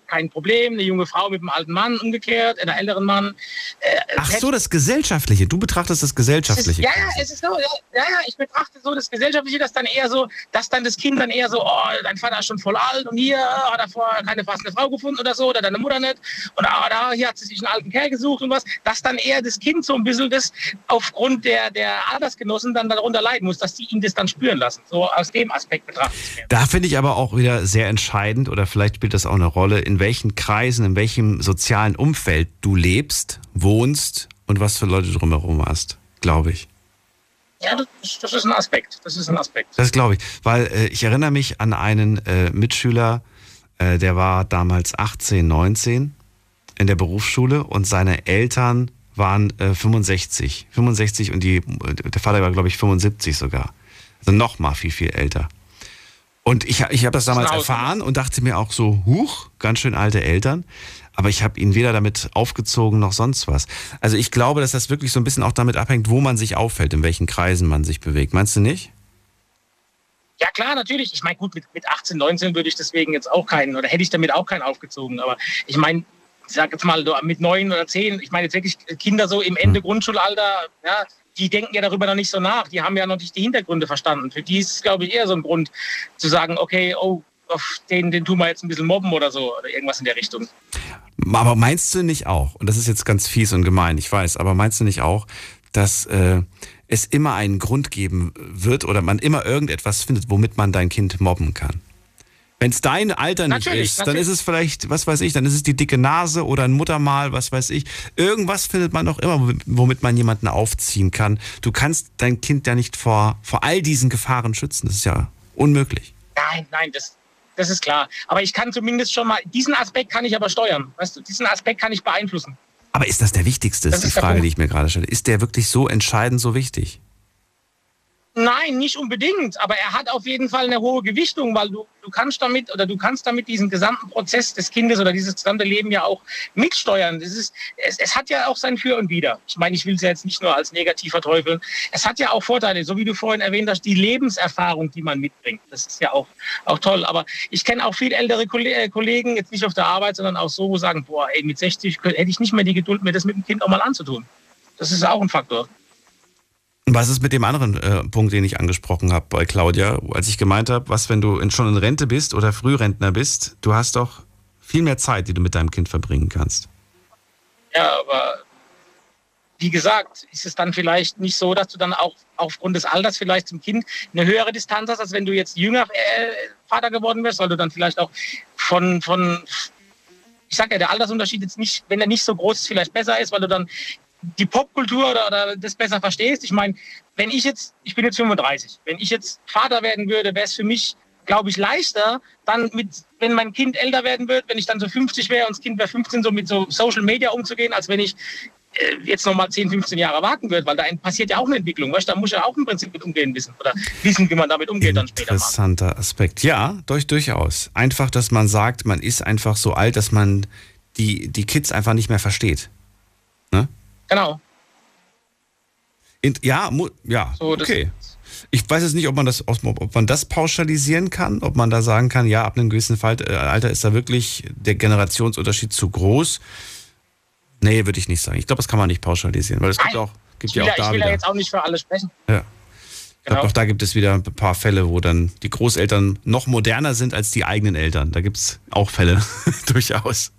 kein Problem, eine junge Frau mit einem alten Mann umgekehrt, einen älteren Mann. Äh, Ach so, das Gesellschaftliche. Du betrachtest das ist, Gesellschaftliche. ja, ja, es ist so, ja, ja, ich betrachte so das Gesellschaftliche, dass dann eher so, dass dann das Kind dann eher so, oh, dein Vater ist schon voll alt und hier hat er vorher keine passende Frau gefunden oder so, oder deine Mutter nicht, oder ah, da, hier hat sie sich einen alten Kerl gesucht und was, dass dann eher das Kind so ein bisschen das aufgrund der, der Altersgenossen dann darunter leiden muss, dass die ihn das dann spüren lassen. So aus dem Aspekt betrachtet. Da finde ich aber auch wieder sehr entscheidend oder vielleicht spielt das auch eine Rolle, in welchen Kreisen, in welchem sozialen Umfeld du lebst, wohnst und was für Leute du drumherum hast, glaube ich. Ja, das, das ist ein Aspekt. Das ist ein Aspekt. Das glaube ich, weil äh, ich erinnere mich an einen äh, Mitschüler, äh, der war damals 18, 19 in der Berufsschule und seine Eltern waren äh, 65. 65 und die, der Vater war, glaube ich, 75 sogar. Also noch mal viel, viel älter. Und ich, ich habe das damals erfahren und dachte mir auch so, huch, ganz schön alte Eltern. Aber ich habe ihn weder damit aufgezogen noch sonst was. Also ich glaube, dass das wirklich so ein bisschen auch damit abhängt, wo man sich auffällt, in welchen Kreisen man sich bewegt. Meinst du nicht? Ja klar, natürlich. Ich meine, gut, mit, mit 18, 19 würde ich deswegen jetzt auch keinen, oder hätte ich damit auch keinen aufgezogen. Aber ich meine, ich sag jetzt mal, mit neun oder zehn, ich meine jetzt wirklich Kinder so im Ende Grundschulalter, ja, die denken ja darüber noch nicht so nach. Die haben ja noch nicht die Hintergründe verstanden. Für die ist es, glaube ich, eher so ein Grund zu sagen, okay, oh, auf den, den tun wir jetzt ein bisschen mobben oder so, oder irgendwas in der Richtung. Aber meinst du nicht auch, und das ist jetzt ganz fies und gemein, ich weiß, aber meinst du nicht auch, dass äh, es immer einen Grund geben wird oder man immer irgendetwas findet, womit man dein Kind mobben kann? Wenn es dein Alter nicht Natürlich, ist, dann natürlich. ist es vielleicht, was weiß ich, dann ist es die dicke Nase oder ein Muttermal, was weiß ich. Irgendwas findet man doch immer, womit- man jemanden aufziehen kann. Du kannst dein Kind ja nicht vor, vor all diesen Gefahren schützen. Das ist ja unmöglich. Nein, nein, das, das ist klar. Aber ich kann zumindest schon mal, diesen Aspekt kann ich aber steuern. Weißt du, diesen Aspekt kann ich beeinflussen. Aber ist das der wichtigste, Das ist die Frage, die ich mir gerade stelle. Ist der wirklich so entscheidend, so wichtig? Nein, nicht unbedingt, aber er hat auf jeden Fall eine hohe Gewichtung, weil du, du kannst damit oder du kannst damit diesen gesamten Prozess des Kindes oder dieses gesamte Leben ja auch mitsteuern. Das ist, es, es hat ja auch sein Für und Wider. Ich meine, ich will es ja jetzt nicht nur als negativ verteufeln. Es hat ja auch Vorteile, so wie du vorhin erwähnt hast, die Lebenserfahrung, die man mitbringt. Das ist ja auch, auch toll. Aber ich kenne auch viel ältere äh, Kollegen, jetzt nicht auf der Arbeit, sondern auch so, wo sagen, boah, ey, mit 60 hätte ich nicht mehr die Geduld, mir das mit dem Kind auch mal anzutun. Das ist auch ein Faktor. Was ist mit dem anderen äh, Punkt, den ich angesprochen habe bei Claudia, als ich gemeint habe, was, wenn du in, schon in Rente bist oder Frührentner bist, du hast doch viel mehr Zeit, die du mit deinem Kind verbringen kannst. Ja, aber wie gesagt, ist es dann vielleicht nicht so, dass du dann auch aufgrund des Alters vielleicht zum Kind eine höhere Distanz hast, als wenn du jetzt jünger äh, Vater geworden wärst, weil du dann vielleicht auch von, von ich sage ja, der Altersunterschied jetzt nicht, wenn er nicht so groß ist, vielleicht besser ist, weil du dann die Popkultur oder, oder das besser verstehst. Ich meine, wenn ich jetzt, ich bin jetzt 35, wenn ich jetzt Vater werden würde, wäre es für mich, glaube ich, leichter, dann mit, wenn mein Kind älter werden wird, wenn ich dann so 50 wäre und das Kind wäre 15, so mit so Social Media umzugehen, als wenn ich äh, jetzt nochmal 10, 15 Jahre warten würde, weil da passiert ja auch eine Entwicklung. Weißt? Da muss ja auch im Prinzip mit umgehen wissen oder wissen, wie man damit umgeht dann später. Interessanter Aspekt. Ja, durch, durchaus. Einfach, dass man sagt, man ist einfach so alt, dass man die, die Kids einfach nicht mehr versteht. Ne? Genau. In, ja, ja, so, okay. Ich weiß jetzt nicht, ob man, das, ob man das pauschalisieren kann, ob man da sagen kann, ja, ab einem gewissen äh, Alter ist da wirklich der Generationsunterschied zu groß. Nee, würde ich nicht sagen. Ich glaube, das kann man nicht pauschalisieren, weil es gibt auch, gibt ja auch da Ich will wieder. ja jetzt auch nicht für alle sprechen. Ja. Ich glaube, auch da gibt es wieder ein paar Fälle, wo dann die Großeltern noch moderner sind als die eigenen Eltern. Da gibt es auch Fälle, durchaus.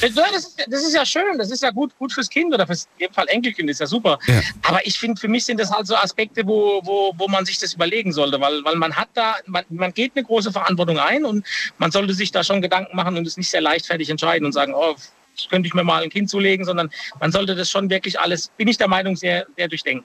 Das ist, das ist, ja schön, das ist ja gut, gut fürs Kind oder fürs in dem Fall Enkelkind, ist ja super. Ja. Aber ich finde, für mich sind das halt so Aspekte, wo, wo, wo man sich das überlegen sollte, weil, weil man hat da, man, man geht eine große Verantwortung ein und man sollte sich da schon Gedanken machen und es nicht sehr leichtfertig entscheiden und sagen, oh, das könnte ich mir mal ein Kind zulegen, sondern man sollte das schon wirklich alles, bin ich der Meinung, sehr, sehr durchdenken.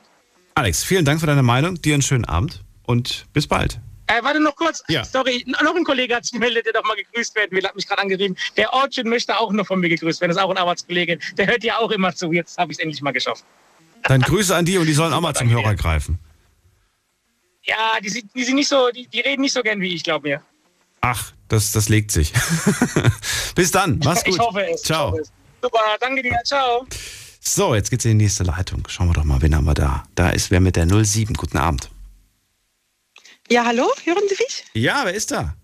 Alex, vielen Dank für deine Meinung, dir einen schönen Abend und bis bald. Äh, warte noch kurz. Ja. Sorry, noch ein Kollege hat sich gemeldet, der doch mal gegrüßt werden will, hat mich gerade angeschrieben. Der Orchid möchte auch noch von mir gegrüßt werden. Das ist auch ein Arbeitskollege. Der hört ja auch immer zu. Jetzt habe ich es endlich mal geschafft. Dann Grüße an die und die sollen auch mal zum Hörer greifen. Ja, die, die, sind nicht so, die, die reden nicht so gern wie ich, glaube mir. Ach, das, das legt sich. Bis dann. Mach's gut. Ich hoffe es. Ciao. Hoffe es. Super, danke dir. Ciao. So, jetzt geht's in die nächste Leitung. Schauen wir doch mal, wen haben wir da? Da ist wer mit der 07. Guten Abend. Ja, hallo, hören Sie mich? Ja, wer ist da?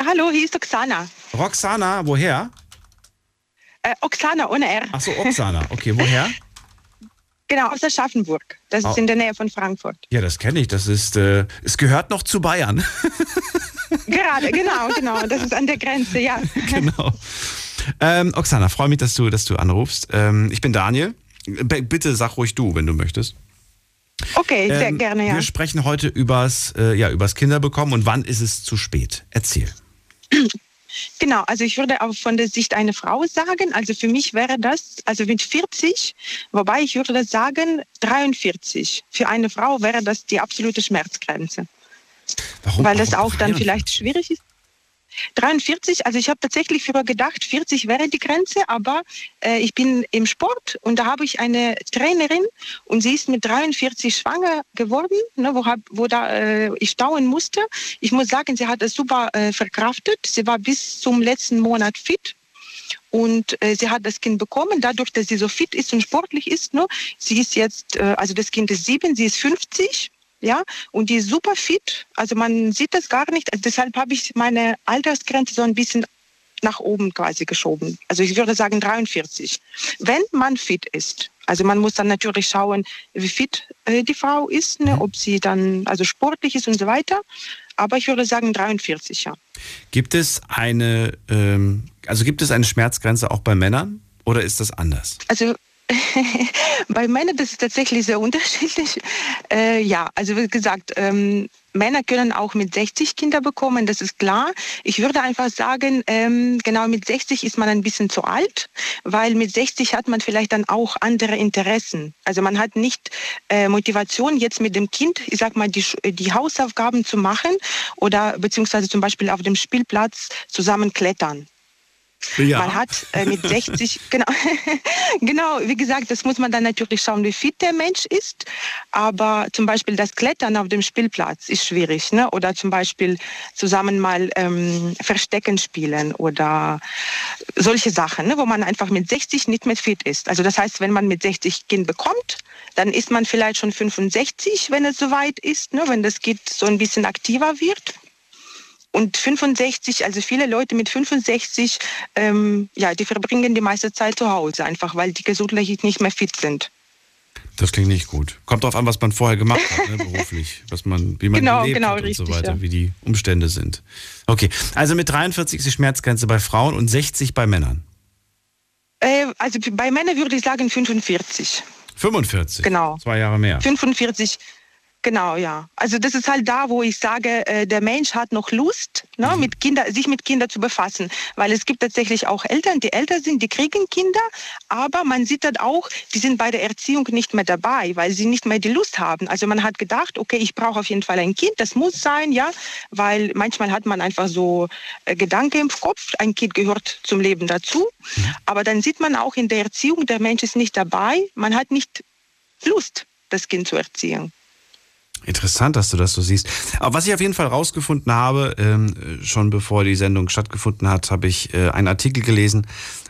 Hallo, hier ist Oksana. Roxana, woher? Äh, Oksana ohne R. Ach so, Oksana. Okay, woher? genau, aus Aschaffenburg. Das oh. ist in der Nähe von Frankfurt. Ja, das kenne ich. Das ist, äh, es gehört noch zu Bayern. Gerade, genau, genau. Das ist an der Grenze, ja. genau. Ähm, Oksana, freue mich, dass du, dass du anrufst. Ähm, ich bin Daniel. B bitte sag ruhig du, wenn du möchtest. Okay, sehr ähm, gerne, ja. Wir sprechen heute übers, äh, ja, übers Kinderbekommen und wann ist es zu spät? Erzähl. Genau, also ich würde auch von der Sicht einer Frau sagen, also für mich wäre das, also mit 40, wobei ich würde das sagen, 43. Für eine Frau wäre das die absolute Schmerzgrenze. Warum? Weil das Warum auch dann vielleicht schwierig ist. 43, also ich habe tatsächlich früher gedacht, 40 wäre die Grenze, aber äh, ich bin im Sport und da habe ich eine Trainerin und sie ist mit 43 schwanger geworden, ne, wo, hab, wo da, äh, ich dauern musste. Ich muss sagen, sie hat es super äh, verkraftet. Sie war bis zum letzten Monat fit. Und äh, sie hat das Kind bekommen, dadurch, dass sie so fit ist und sportlich ist. Ne? Sie ist jetzt, äh, also das Kind ist sieben, sie ist 50 ja, und die ist super fit. Also man sieht das gar nicht. Deshalb habe ich meine Altersgrenze so ein bisschen nach oben quasi geschoben. Also ich würde sagen 43. Wenn man fit ist. Also man muss dann natürlich schauen, wie fit äh, die Frau ist, ne? Mhm. ob sie dann also sportlich ist und so weiter. Aber ich würde sagen 43, ja. Gibt es eine, ähm, also gibt es eine Schmerzgrenze auch bei Männern oder ist das anders? Also Bei Männern das ist tatsächlich sehr unterschiedlich. Äh, ja, also wie gesagt, ähm, Männer können auch mit 60 Kinder bekommen, das ist klar. Ich würde einfach sagen, ähm, genau mit 60 ist man ein bisschen zu alt, weil mit 60 hat man vielleicht dann auch andere Interessen. Also man hat nicht äh, Motivation, jetzt mit dem Kind, ich sag mal, die, die Hausaufgaben zu machen oder beziehungsweise zum Beispiel auf dem Spielplatz zusammen klettern. Ja. Man hat äh, mit 60, genau, genau, wie gesagt, das muss man dann natürlich schauen, wie fit der Mensch ist. Aber zum Beispiel das Klettern auf dem Spielplatz ist schwierig. Ne? Oder zum Beispiel zusammen mal ähm, Verstecken spielen oder solche Sachen, ne? wo man einfach mit 60 nicht mehr fit ist. Also das heißt, wenn man mit 60 Kind bekommt, dann ist man vielleicht schon 65, wenn es soweit ist, ne? wenn das Kind so ein bisschen aktiver wird. Und 65, also viele Leute mit 65, ähm, ja, die verbringen die meiste Zeit zu Hause, einfach weil die gesundheitlich nicht mehr fit sind. Das klingt nicht gut. Kommt darauf an, was man vorher gemacht hat, ne, beruflich. Was man, wie man Genau, gelebt genau, hat und richtig, so weiter, ja. wie die Umstände sind. Okay, also mit 43 ist die Schmerzgrenze bei Frauen und 60 bei Männern. Äh, also bei Männern würde ich sagen 45. 45. Genau. Zwei Jahre mehr. 45, genau, ja. Also das ist halt da, wo ich sage, äh, der Mensch hat noch Lust, ne, Mhm. mit Kinder, sich mit Kindern zu befassen. Weil es gibt tatsächlich auch Eltern, die älter sind, die kriegen Kinder, aber man sieht dann auch, die sind bei der Erziehung nicht mehr dabei, weil sie nicht mehr die Lust haben. Also man hat gedacht, okay, ich brauche auf jeden Fall ein Kind, das muss sein, ja, weil manchmal hat man einfach so äh, Gedanken im Kopf, ein Kind gehört zum Leben dazu. Aber dann sieht man auch in der Erziehung, der Mensch ist nicht dabei, man hat nicht Lust, das Kind zu erziehen. Interessant, dass du das so siehst. Aber was ich auf jeden Fall rausgefunden habe, ähm, schon bevor die Sendung stattgefunden hat, habe ich äh, einen Artikel gelesen.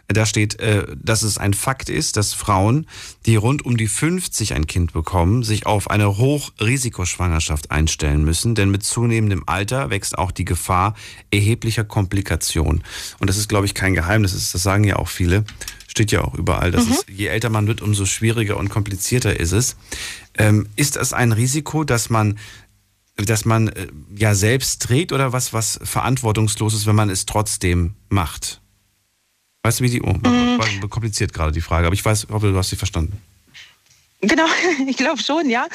Da steht, äh, dass es ein Fakt ist, dass Frauen, die rund um die 50 ein Kind bekommen, sich auf eine Hochrisikoschwangerschaft einstellen müssen, denn mit zunehmendem Alter wächst auch die Gefahr erheblicher Komplikationen. Und das ist, glaube ich, kein Geheimnis, das das sagen ja auch viele, steht ja auch überall, dass es, je älter man wird, umso schwieriger und komplizierter ist es. Ähm, ist das ein Risiko, dass man dass man äh, ja selbst trägt oder was, was verantwortungslos ist, wenn man es trotzdem macht? Weißt du, wie die. Oh, war kompliziert gerade die Frage, aber ich weiß, hoffe, du hast sie verstanden. Genau, ich glaube schon, ja.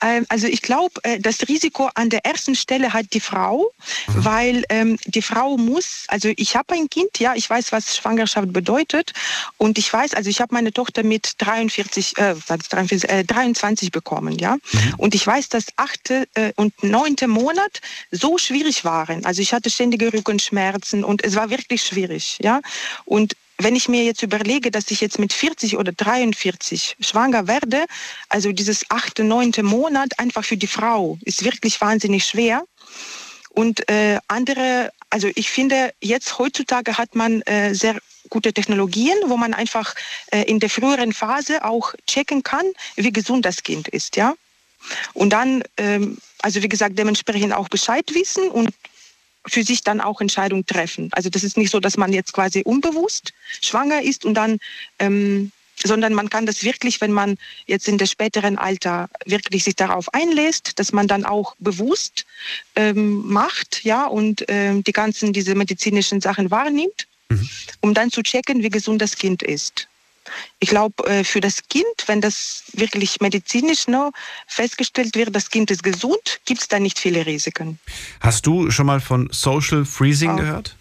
Ähm, Also ich glaube, äh, das Risiko an der ersten Stelle hat die Frau, weil ähm, die Frau muss, also ich habe ein Kind, ja, ich weiß, was Schwangerschaft bedeutet und ich weiß, also ich habe meine Tochter mit 43, äh, sag ich 43 äh, 23 bekommen, ja. Und ich weiß, dass achte äh, und neunte Monat so schwierig waren. Also ich hatte ständige Rückenschmerzen und es war wirklich schwierig, ja. Und wenn ich mir jetzt überlege, dass ich jetzt mit 40 oder 43 schwanger werde, also dieses achte, neunte Monat einfach für die Frau ist wirklich wahnsinnig schwer. Und äh, andere, also ich finde, jetzt heutzutage hat man äh, sehr gute Technologien, wo man einfach äh, in der früheren Phase auch checken kann, wie gesund das Kind ist, ja. Und dann, ähm, also wie gesagt, dementsprechend auch Bescheid wissen und für sich dann auch Entscheidungen treffen. Also das ist nicht so, dass man jetzt quasi unbewusst schwanger ist und dann, ähm, sondern man kann das wirklich, wenn man jetzt in der späteren Alter wirklich sich darauf einlässt, dass man dann auch bewusst ähm, macht, ja, und ähm, die ganzen diese medizinischen Sachen wahrnimmt, um dann zu checken, wie gesund das Kind ist. Ich glaube, äh, für das Kind, wenn das wirklich medizinisch ne, festgestellt wird, das Kind ist gesund, gibt es da nicht viele Risiken. Hast du schon mal von Social Freezing gehört?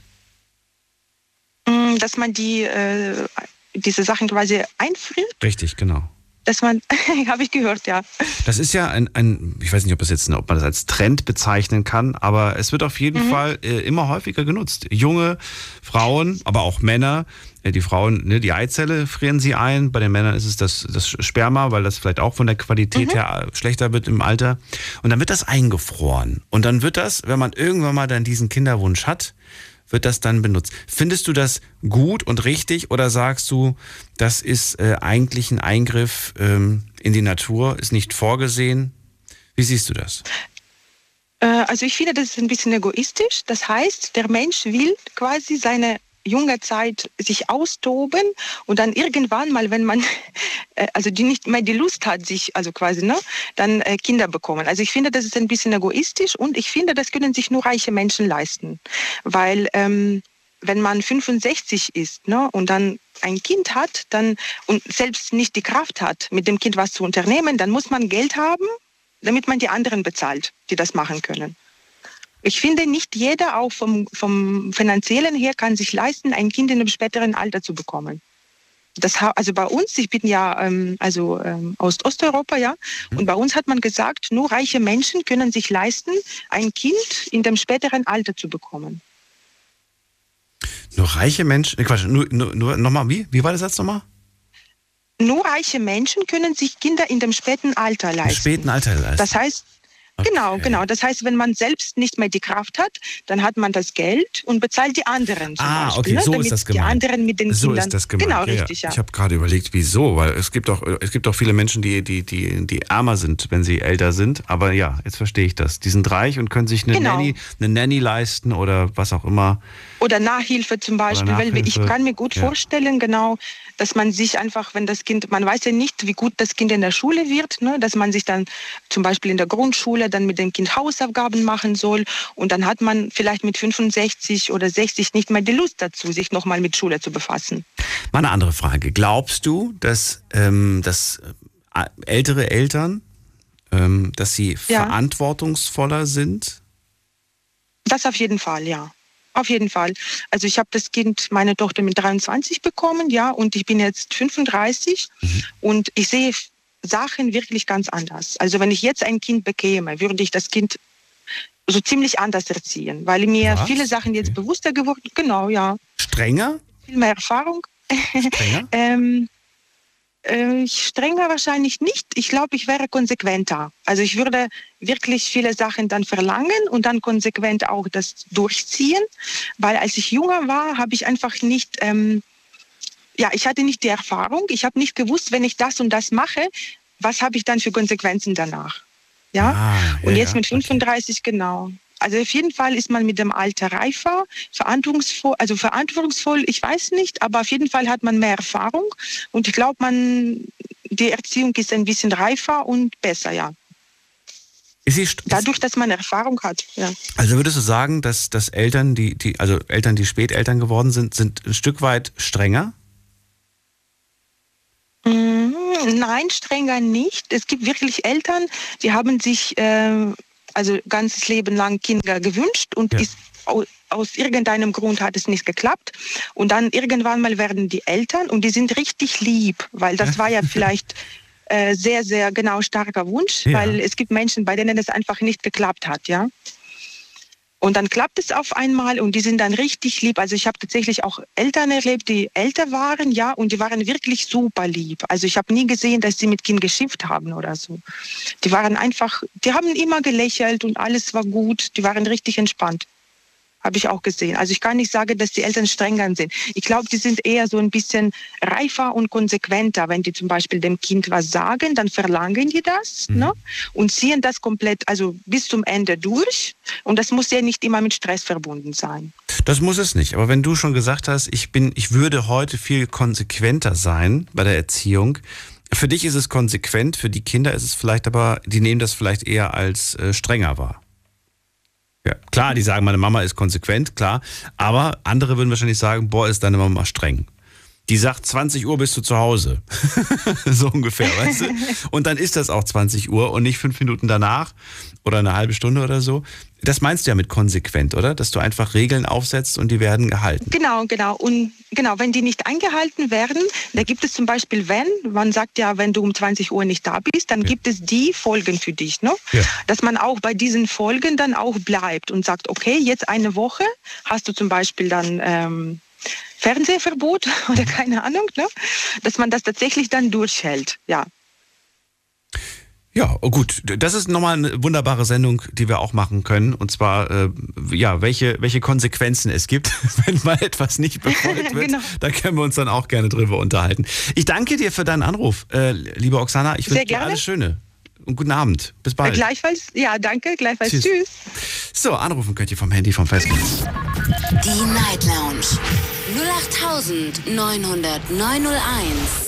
Mm, Dass man die, äh, diese Sachen quasi einfriert, Richtig, genau. Dass man, habe ich gehört, ja. Das ist ja ein, ein, ich weiß nicht, ob, das jetzt, ob man das als Trend bezeichnen kann, aber es wird auf jeden Fall äh, immer häufiger genutzt. Junge Frauen, aber auch Männer, äh, die Frauen, ne, die Eizelle frieren sie ein, bei den Männern ist es das, das Sperma, weil das vielleicht auch von der Qualität her äh, schlechter wird im Alter. Und dann wird das eingefroren. Und dann wird das, wenn man irgendwann mal dann diesen Kinderwunsch hat, wird das dann benutzt. Findest du das gut und richtig oder sagst du, das ist äh, eigentlich ein Eingriff ähm, in die Natur, ist nicht vorgesehen? Wie siehst du das? Äh, Also ich finde, das ist ein bisschen egoistisch. Das heißt, der Mensch will quasi seine junge Zeit sich austoben und dann irgendwann mal, wenn man äh, also die nicht mehr die Lust hat, sich also quasi ne, dann äh, Kinder bekommen. Also ich finde, das ist ein bisschen egoistisch und ich finde, das können sich nur reiche Menschen leisten, weil ähm, wenn man 65 ist ne, und dann ein Kind hat, dann und selbst nicht die Kraft hat, mit dem Kind was zu unternehmen, dann muss man Geld haben, damit man die anderen bezahlt, die das machen können. Ich finde, nicht jeder auch vom, vom finanziellen her kann sich leisten, ein Kind in einem späteren Alter zu bekommen. Das, also bei uns, ich bin ja ähm, also ähm, aus Osteuropa, ja, und bei uns hat man gesagt, nur reiche Menschen können sich leisten, ein Kind in dem späteren Alter zu bekommen. Nur reiche Menschen, äh, Quatsch, nur, nur, nur nochmal, wie? Wie war das jetzt nochmal? Nur reiche Menschen können sich Kinder in dem späten Alter leisten. Im späten Alter leisten. Das heißt, Genau, genau. Das heißt, wenn man selbst nicht mehr die Kraft hat, dann hat man das Geld und bezahlt die anderen. Ah, Beispiel, okay, ne? so Damit ist das gemeint. Die anderen mit den so Kindern. ist das gemeint. Genau, ja, richtig, ja. Ich habe gerade überlegt, wieso, weil es gibt auch es gibt auch viele Menschen, die die die die ärmer sind, wenn sie älter sind. Aber ja, jetzt verstehe ich das. Die sind reich und können sich eine Genau. Nanny eine Nanny leisten oder was auch immer. Oder Nachhilfe zum Beispiel, weil ich Nachhilfe, kann mir gut ja. vorstellen, genau, dass man sich einfach, wenn das Kind, man weiß ja nicht, wie gut das Kind in der Schule wird, ne, dass man sich dann zum Beispiel in der Grundschule dann mit dem Kind Hausaufgaben machen soll und dann hat man vielleicht mit 65 oder 60 nicht mehr die Lust dazu, sich nochmal mit Schule zu befassen. Mal eine andere Frage. Glaubst du, dass, ähm, dass äh, ältere Eltern, ähm, dass sie Ja. verantwortungsvoller sind? Das auf jeden Fall, ja. Auf jeden Fall. Also ich habe das Kind, meine Tochter mit 23 bekommen, ja, und ich bin jetzt 35 und ich sehe Sachen wirklich ganz anders. Also wenn ich jetzt ein Kind bekäme, würde ich das Kind so ziemlich anders erziehen, weil mir Was? viele Sachen jetzt bewusster geworden, genau, ja, Strenger? viel mehr Erfahrung. Strenger? Ähm, äh, strenger wahrscheinlich nicht. Ich glaube, ich wäre konsequenter. Also ich würde wirklich viele Sachen dann verlangen und dann konsequent auch das durchziehen, weil als ich jünger war, habe ich einfach nicht, ähm, ja, ich hatte nicht die Erfahrung. Ich habe nicht gewusst, wenn ich das und das mache, was habe ich dann für Konsequenzen danach. Ja, Ah, ja, und jetzt mit 35 genau. Also auf jeden Fall ist man mit dem Alter reifer, verantwortungsvoll, also verantwortungsvoll, ich weiß nicht, aber auf jeden Fall hat man mehr Erfahrung und ich glaube, man die Erziehung ist ein bisschen reifer und besser, ja. Ist Dadurch, dass man Erfahrung hat, ja. also würdest du sagen, dass, dass Eltern, die, die, also Eltern, die Späteltern geworden sind, sind ein Stück weit strenger? Mhm, Nein, strenger nicht. Es gibt wirklich Eltern, die haben sich äh, also ganzes Leben lang Kinder gewünscht und Ja. ist au- aus irgendeinem Grund hat es nicht geklappt. Und dann irgendwann mal werden die Eltern und die sind richtig lieb, weil das war ja vielleicht äh, sehr, sehr genau starker Wunsch, Ja. weil es gibt Menschen, bei denen es einfach nicht geklappt hat, ja. Und dann klappt es auf einmal und die sind dann richtig lieb. Also ich habe tatsächlich auch Eltern erlebt, die älter waren, ja, und die waren wirklich super lieb. Also ich habe nie gesehen, dass sie mit Kind geschimpft haben oder so. Die waren einfach, die haben immer gelächelt und alles war gut. Die waren richtig entspannt. Habe ich auch gesehen. Also ich kann nicht sagen, dass die Eltern strenger sind. Ich glaube, die sind eher so ein bisschen reifer und konsequenter. Wenn die zum Beispiel dem Kind was sagen, dann verlangen die das ne? und ziehen das komplett, also bis zum Ende durch. Und das muss ja nicht immer mit Stress verbunden sein. Das muss es nicht. Aber wenn du schon gesagt hast, ich bin, ich würde heute viel konsequenter sein bei der Erziehung. Für dich ist es konsequent, für die Kinder ist es vielleicht aber, die nehmen das vielleicht eher als äh, strenger wahr. Ja, klar, die sagen, meine Mama ist konsequent, klar. Aber andere würden wahrscheinlich sagen, boah, ist deine Mama streng. Die sagt, 20 Uhr bist du zu Hause. so ungefähr, weißt du? Und dann ist das auch 20 Uhr und nicht fünf Minuten danach oder eine halbe Stunde oder so. Das meinst du ja mit konsequent, oder? Dass du einfach Regeln aufsetzt und die werden gehalten. Genau, genau. Und genau, wenn die nicht eingehalten werden, da gibt es zum Beispiel, wenn, man sagt ja, wenn du um 20 Uhr nicht da bist, dann gibt es die Folgen für dich, ne? Ja. Dass man auch bei diesen Folgen dann auch bleibt und sagt, okay, jetzt eine Woche hast du zum Beispiel dann ähm, Fernsehverbot oder keine Ahnung, ne? Dass man das tatsächlich dann durchhält, ja. Ja, oh gut. Das ist nochmal eine wunderbare Sendung, die wir auch machen können. Und zwar, äh, ja, welche, welche Konsequenzen es gibt, wenn mal etwas nicht befolgt wird. Genau. Da können wir uns dann auch gerne drüber unterhalten. Ich danke dir für deinen Anruf, äh, liebe Oksana. Ich Sehr wünsche dir gerne. alles Schöne. Und guten Abend. Bis bald. gleichfalls, ja, danke, gleichfalls. Tschüss. Tschüss. So, anrufen könnt ihr vom Handy vom Festnetz. Die Night Lounge 0890901.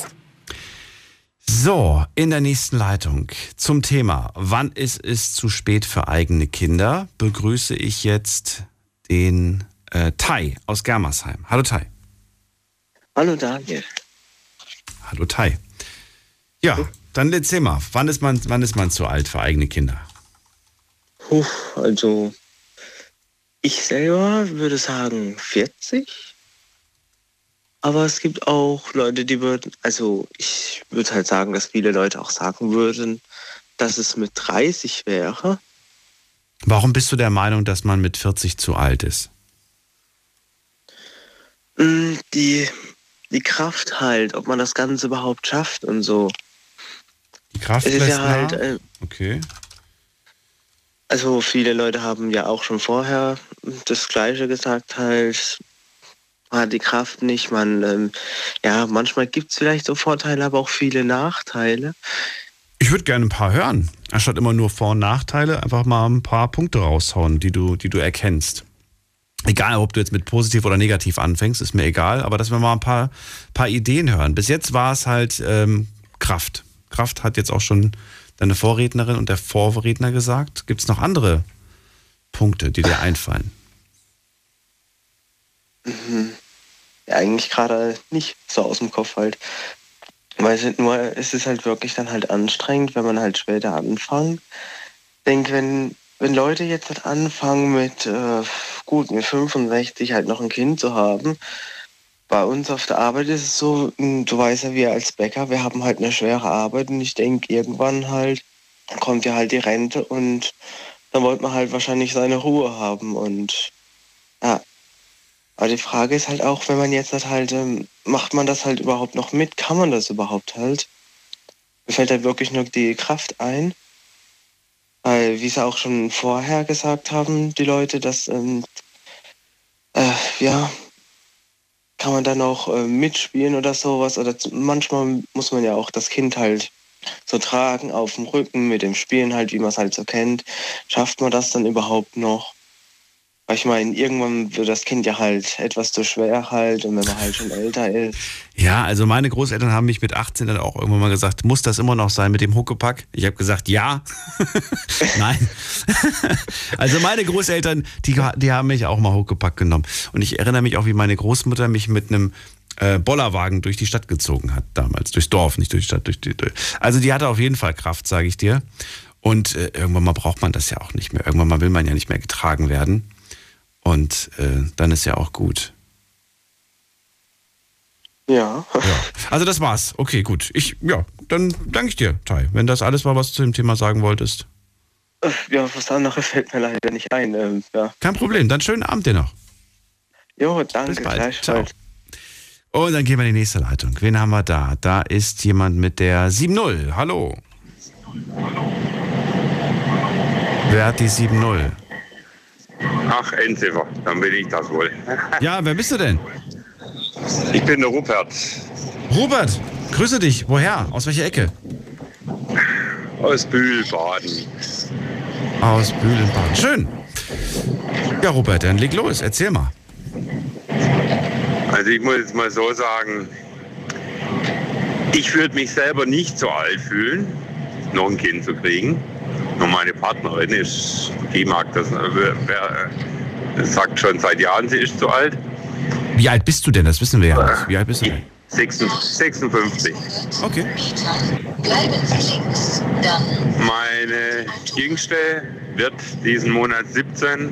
So, in der nächsten Leitung zum Thema, wann ist es zu spät für eigene Kinder, begrüße ich jetzt den äh, Tai aus Germersheim. Hallo Tai. Hallo Daniel. Hallo Tai. Ja, dann erzähl mal, wann ist man, wann ist man zu alt für eigene Kinder? Puh, also ich selber würde sagen 40. Aber es gibt auch Leute, die würden, also ich würde halt sagen, dass viele Leute auch sagen würden, dass es mit 30 wäre. Warum bist du der Meinung, dass man mit 40 zu alt ist? Mm, Die, die Kraft halt, ob man das Ganze überhaupt schafft und so. Die Kraft Es ist lässt ja halt, äh, Okay. Also viele Leute haben ja auch schon vorher das Gleiche gesagt, halt, hat die Kraft nicht, man, ähm, ja, manchmal gibt es vielleicht so Vorteile, aber auch viele Nachteile. Ich würde gerne ein paar hören. Anstatt immer nur Vor- und Nachteile, einfach mal ein paar Punkte raushauen, die du, die du erkennst. Egal, ob du jetzt mit positiv oder negativ anfängst, ist mir egal, aber dass wir mal ein paar, paar Ideen hören. Bis jetzt war es halt ähm, Kraft. Kraft hat jetzt auch schon deine Vorrednerin und der Vorredner gesagt. Gibt es noch andere Punkte, die dir einfallen? Mhm. Ja, eigentlich gerade nicht so aus dem Kopf halt. Weil es, nur, es ist halt wirklich dann halt anstrengend, wenn man halt später anfängt. Ich denke, wenn, wenn Leute jetzt halt anfangen mit, äh, gut, mit 65 halt noch ein Kind zu haben, bei uns auf der Arbeit ist es so, mh, du weißt ja, wir als Bäcker, wir haben halt eine schwere Arbeit und ich denke, irgendwann halt kommt ja halt die Rente und dann wollte man halt wahrscheinlich seine Ruhe haben und aber die Frage ist halt auch, wenn man jetzt halt, halt ähm, macht man das halt überhaupt noch mit? Kann man das überhaupt halt? Mir fällt halt wirklich nur die Kraft ein. Weil, wie sie auch schon vorher gesagt haben, die Leute, dass, ähm, äh, ja, kann man dann auch äh, mitspielen oder sowas. Oder manchmal muss man ja auch das Kind halt so tragen auf dem Rücken mit dem Spielen halt, wie man es halt so kennt. Schafft man das dann überhaupt noch? Weil ich meine, irgendwann wird das Kind ja halt etwas zu schwer halt und wenn man halt schon älter ist. Ja, also meine Großeltern haben mich mit 18 dann auch irgendwann mal gesagt, muss das immer noch sein mit dem Huckepack? Ich habe gesagt, ja. Nein. also meine Großeltern, die, die haben mich auch mal Huckepack genommen. Und ich erinnere mich auch, wie meine Großmutter mich mit einem äh, Bollerwagen durch die Stadt gezogen hat damals. Durchs Dorf, nicht durch die Stadt. Durch die, durch. Also die hatte auf jeden Fall Kraft, sage ich dir. Und äh, irgendwann mal braucht man das ja auch nicht mehr. Irgendwann mal will man ja nicht mehr getragen werden. Und äh, dann ist ja auch gut. Ja. Also das war's. Okay, gut. Ich, ja, dann danke ich dir, Tai. Wenn das alles war, was du zu dem Thema sagen wolltest. Ja, was anderes fällt mir leider nicht ein. Ähm, ja. Kein Problem. Dann schönen Abend dir noch. Jo, danke, Bis bald. gleichfalls. Und dann gehen wir in die nächste Leitung. Wen haben wir da? Da ist jemand mit der 7-0. Hallo. Wer hat die 7-0? Ach, Endziffer, dann bin ich das wohl. Ja, wer bist du denn? Ich bin der Rupert Robert, grüße dich. Woher? Aus welcher Ecke? aus Bühlbaden. Aus Bühlenbahn. Schön. Ja, Robert, dann leg los. Erzähl mal. Also ich muss jetzt mal so sagen, ich würde mich selber nicht so alt fühlen, noch ein Kind zu kriegen. Nur meine Partnerin ist, die mag das, äh, wer, wer, sagt schon seit Jahren, sie ist zu alt. Wie alt bist du denn? Das wissen wir ja nicht. Wie alt bist du denn? 56. Okay. Meine Jüngste wird diesen Monat 17.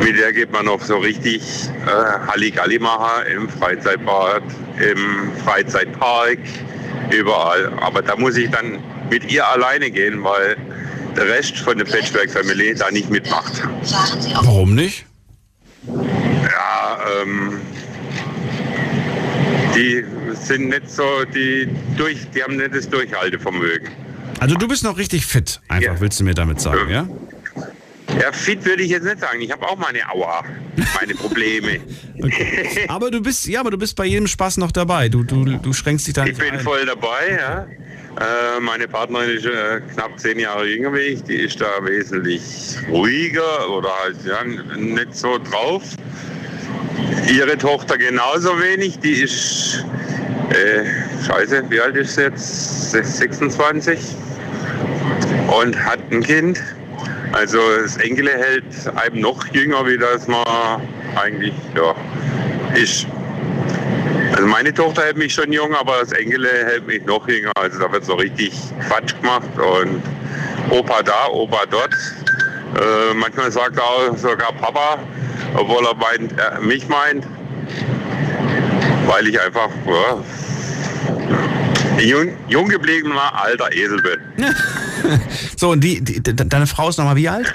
Mit der geht man noch so richtig äh, Halligalli machen im Freizeitbad, im Freizeitpark, überall. Aber da muss ich dann mit ihr alleine gehen, weil der Rest von der Patchwork-Familie da nicht mitmacht. Warum nicht? Ja, ähm, die sind nicht so, die durch, die haben nicht das Durchhaltevermögen. Also du bist noch richtig fit, einfach, willst du mir damit sagen, ja? Ja, fit würde ich jetzt nicht sagen. Ich habe auch meine Aua, meine Probleme. Aber du bist, ja, aber du bist bei jedem Spaß noch dabei. Du, du, du schränkst dich da Ich nicht bin ein. voll dabei, ja. Äh, meine Partnerin ist äh, knapp zehn Jahre jünger wie ich. Die ist da wesentlich ruhiger oder halt ja, nicht so drauf. Ihre Tochter genauso wenig. Die ist, äh, scheiße, wie alt ist sie jetzt? 26 und hat ein Kind. Also das Enkel hält einem noch jünger, wie das man eigentlich ja, ist. Also meine Tochter hält mich schon jung, aber das Enkel hält mich noch jünger. Also da wird so richtig Quatsch gemacht und Opa da, Opa dort. Äh, manchmal sagt er auch sogar Papa, obwohl er meint, äh, mich meint, weil ich einfach ja, jung, jung gebliebener alter Esel bin. So, und die, die, de- deine Frau ist nochmal wie alt?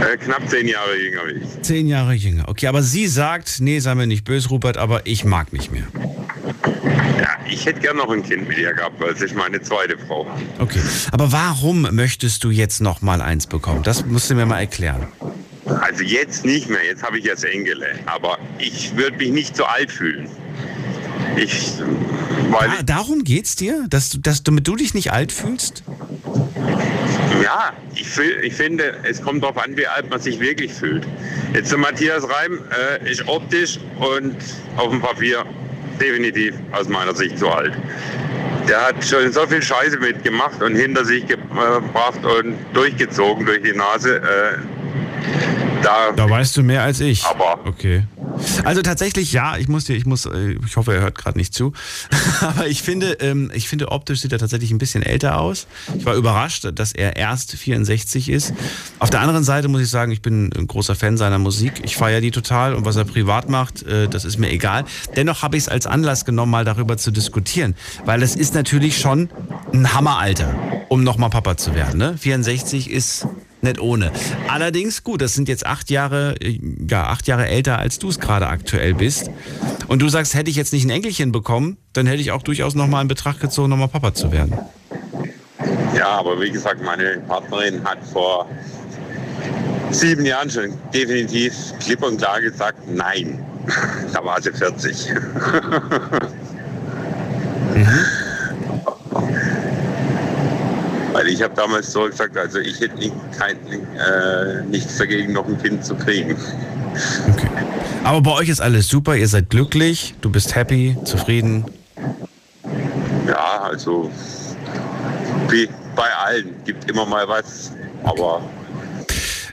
Äh, knapp zehn Jahre jünger wie ich. Zehn Jahre jünger. Okay, aber sie sagt, nee, sei mir nicht böse, Rupert, aber ich mag nicht mehr. Ja, ich hätte gern noch ein Kind mit ihr gehabt, weil es ist meine zweite Frau. Okay, aber warum möchtest du jetzt noch mal eins bekommen? Das musst du mir mal erklären. Also jetzt nicht mehr, jetzt habe ich jetzt Engele. Aber ich würde mich nicht so alt fühlen. Ich, weil Ah, darum geht's dir, dass du, dass, damit du dich nicht alt fühlst? Ja, ich, fühl, ich finde, es kommt darauf an, wie alt man sich wirklich fühlt. Jetzt der Matthias Reim äh, ist optisch und auf dem Papier definitiv aus meiner Sicht zu alt. Der hat schon so viel Scheiße mitgemacht und hinter sich gebracht und durchgezogen durch die Nase. Äh, da, Da weißt du mehr als ich. Aber okay. Also tatsächlich, ja, ich muss dir, ich muss, äh, ich hoffe, er hört gerade nicht zu. Aber ich finde, ähm, ich finde, optisch sieht er tatsächlich ein bisschen älter aus. Ich war überrascht, dass er erst 64 ist. Auf der anderen Seite muss ich sagen, ich bin ein großer Fan seiner Musik. Ich feiere die total und was er privat macht, äh, das ist mir egal. Dennoch habe ich es als Anlass genommen, mal darüber zu diskutieren, weil es ist natürlich schon ein Hammeralter, um nochmal Papa zu werden. Ne? 64 ist nicht ohne. Allerdings, gut, das sind jetzt acht Jahre, äh, ja, acht Jahre älter, als du es gerade aktuell bist. Und du sagst, hätte ich jetzt nicht ein Enkelchen bekommen, dann hätte ich auch durchaus nochmal in Betracht gezogen, nochmal Papa zu werden. ja, aber wie gesagt, meine Partnerin hat vor sieben Jahren schon definitiv klipp und klar gesagt, nein. Da war sie 40. Weil ich habe damals so gesagt, also ich hätte nicht, kein, äh, nichts dagegen, noch ein Kind zu kriegen. Aber bei euch ist alles super, ihr seid glücklich, du bist happy, zufrieden. Ja, also wie bei allen, gibt immer mal was, aber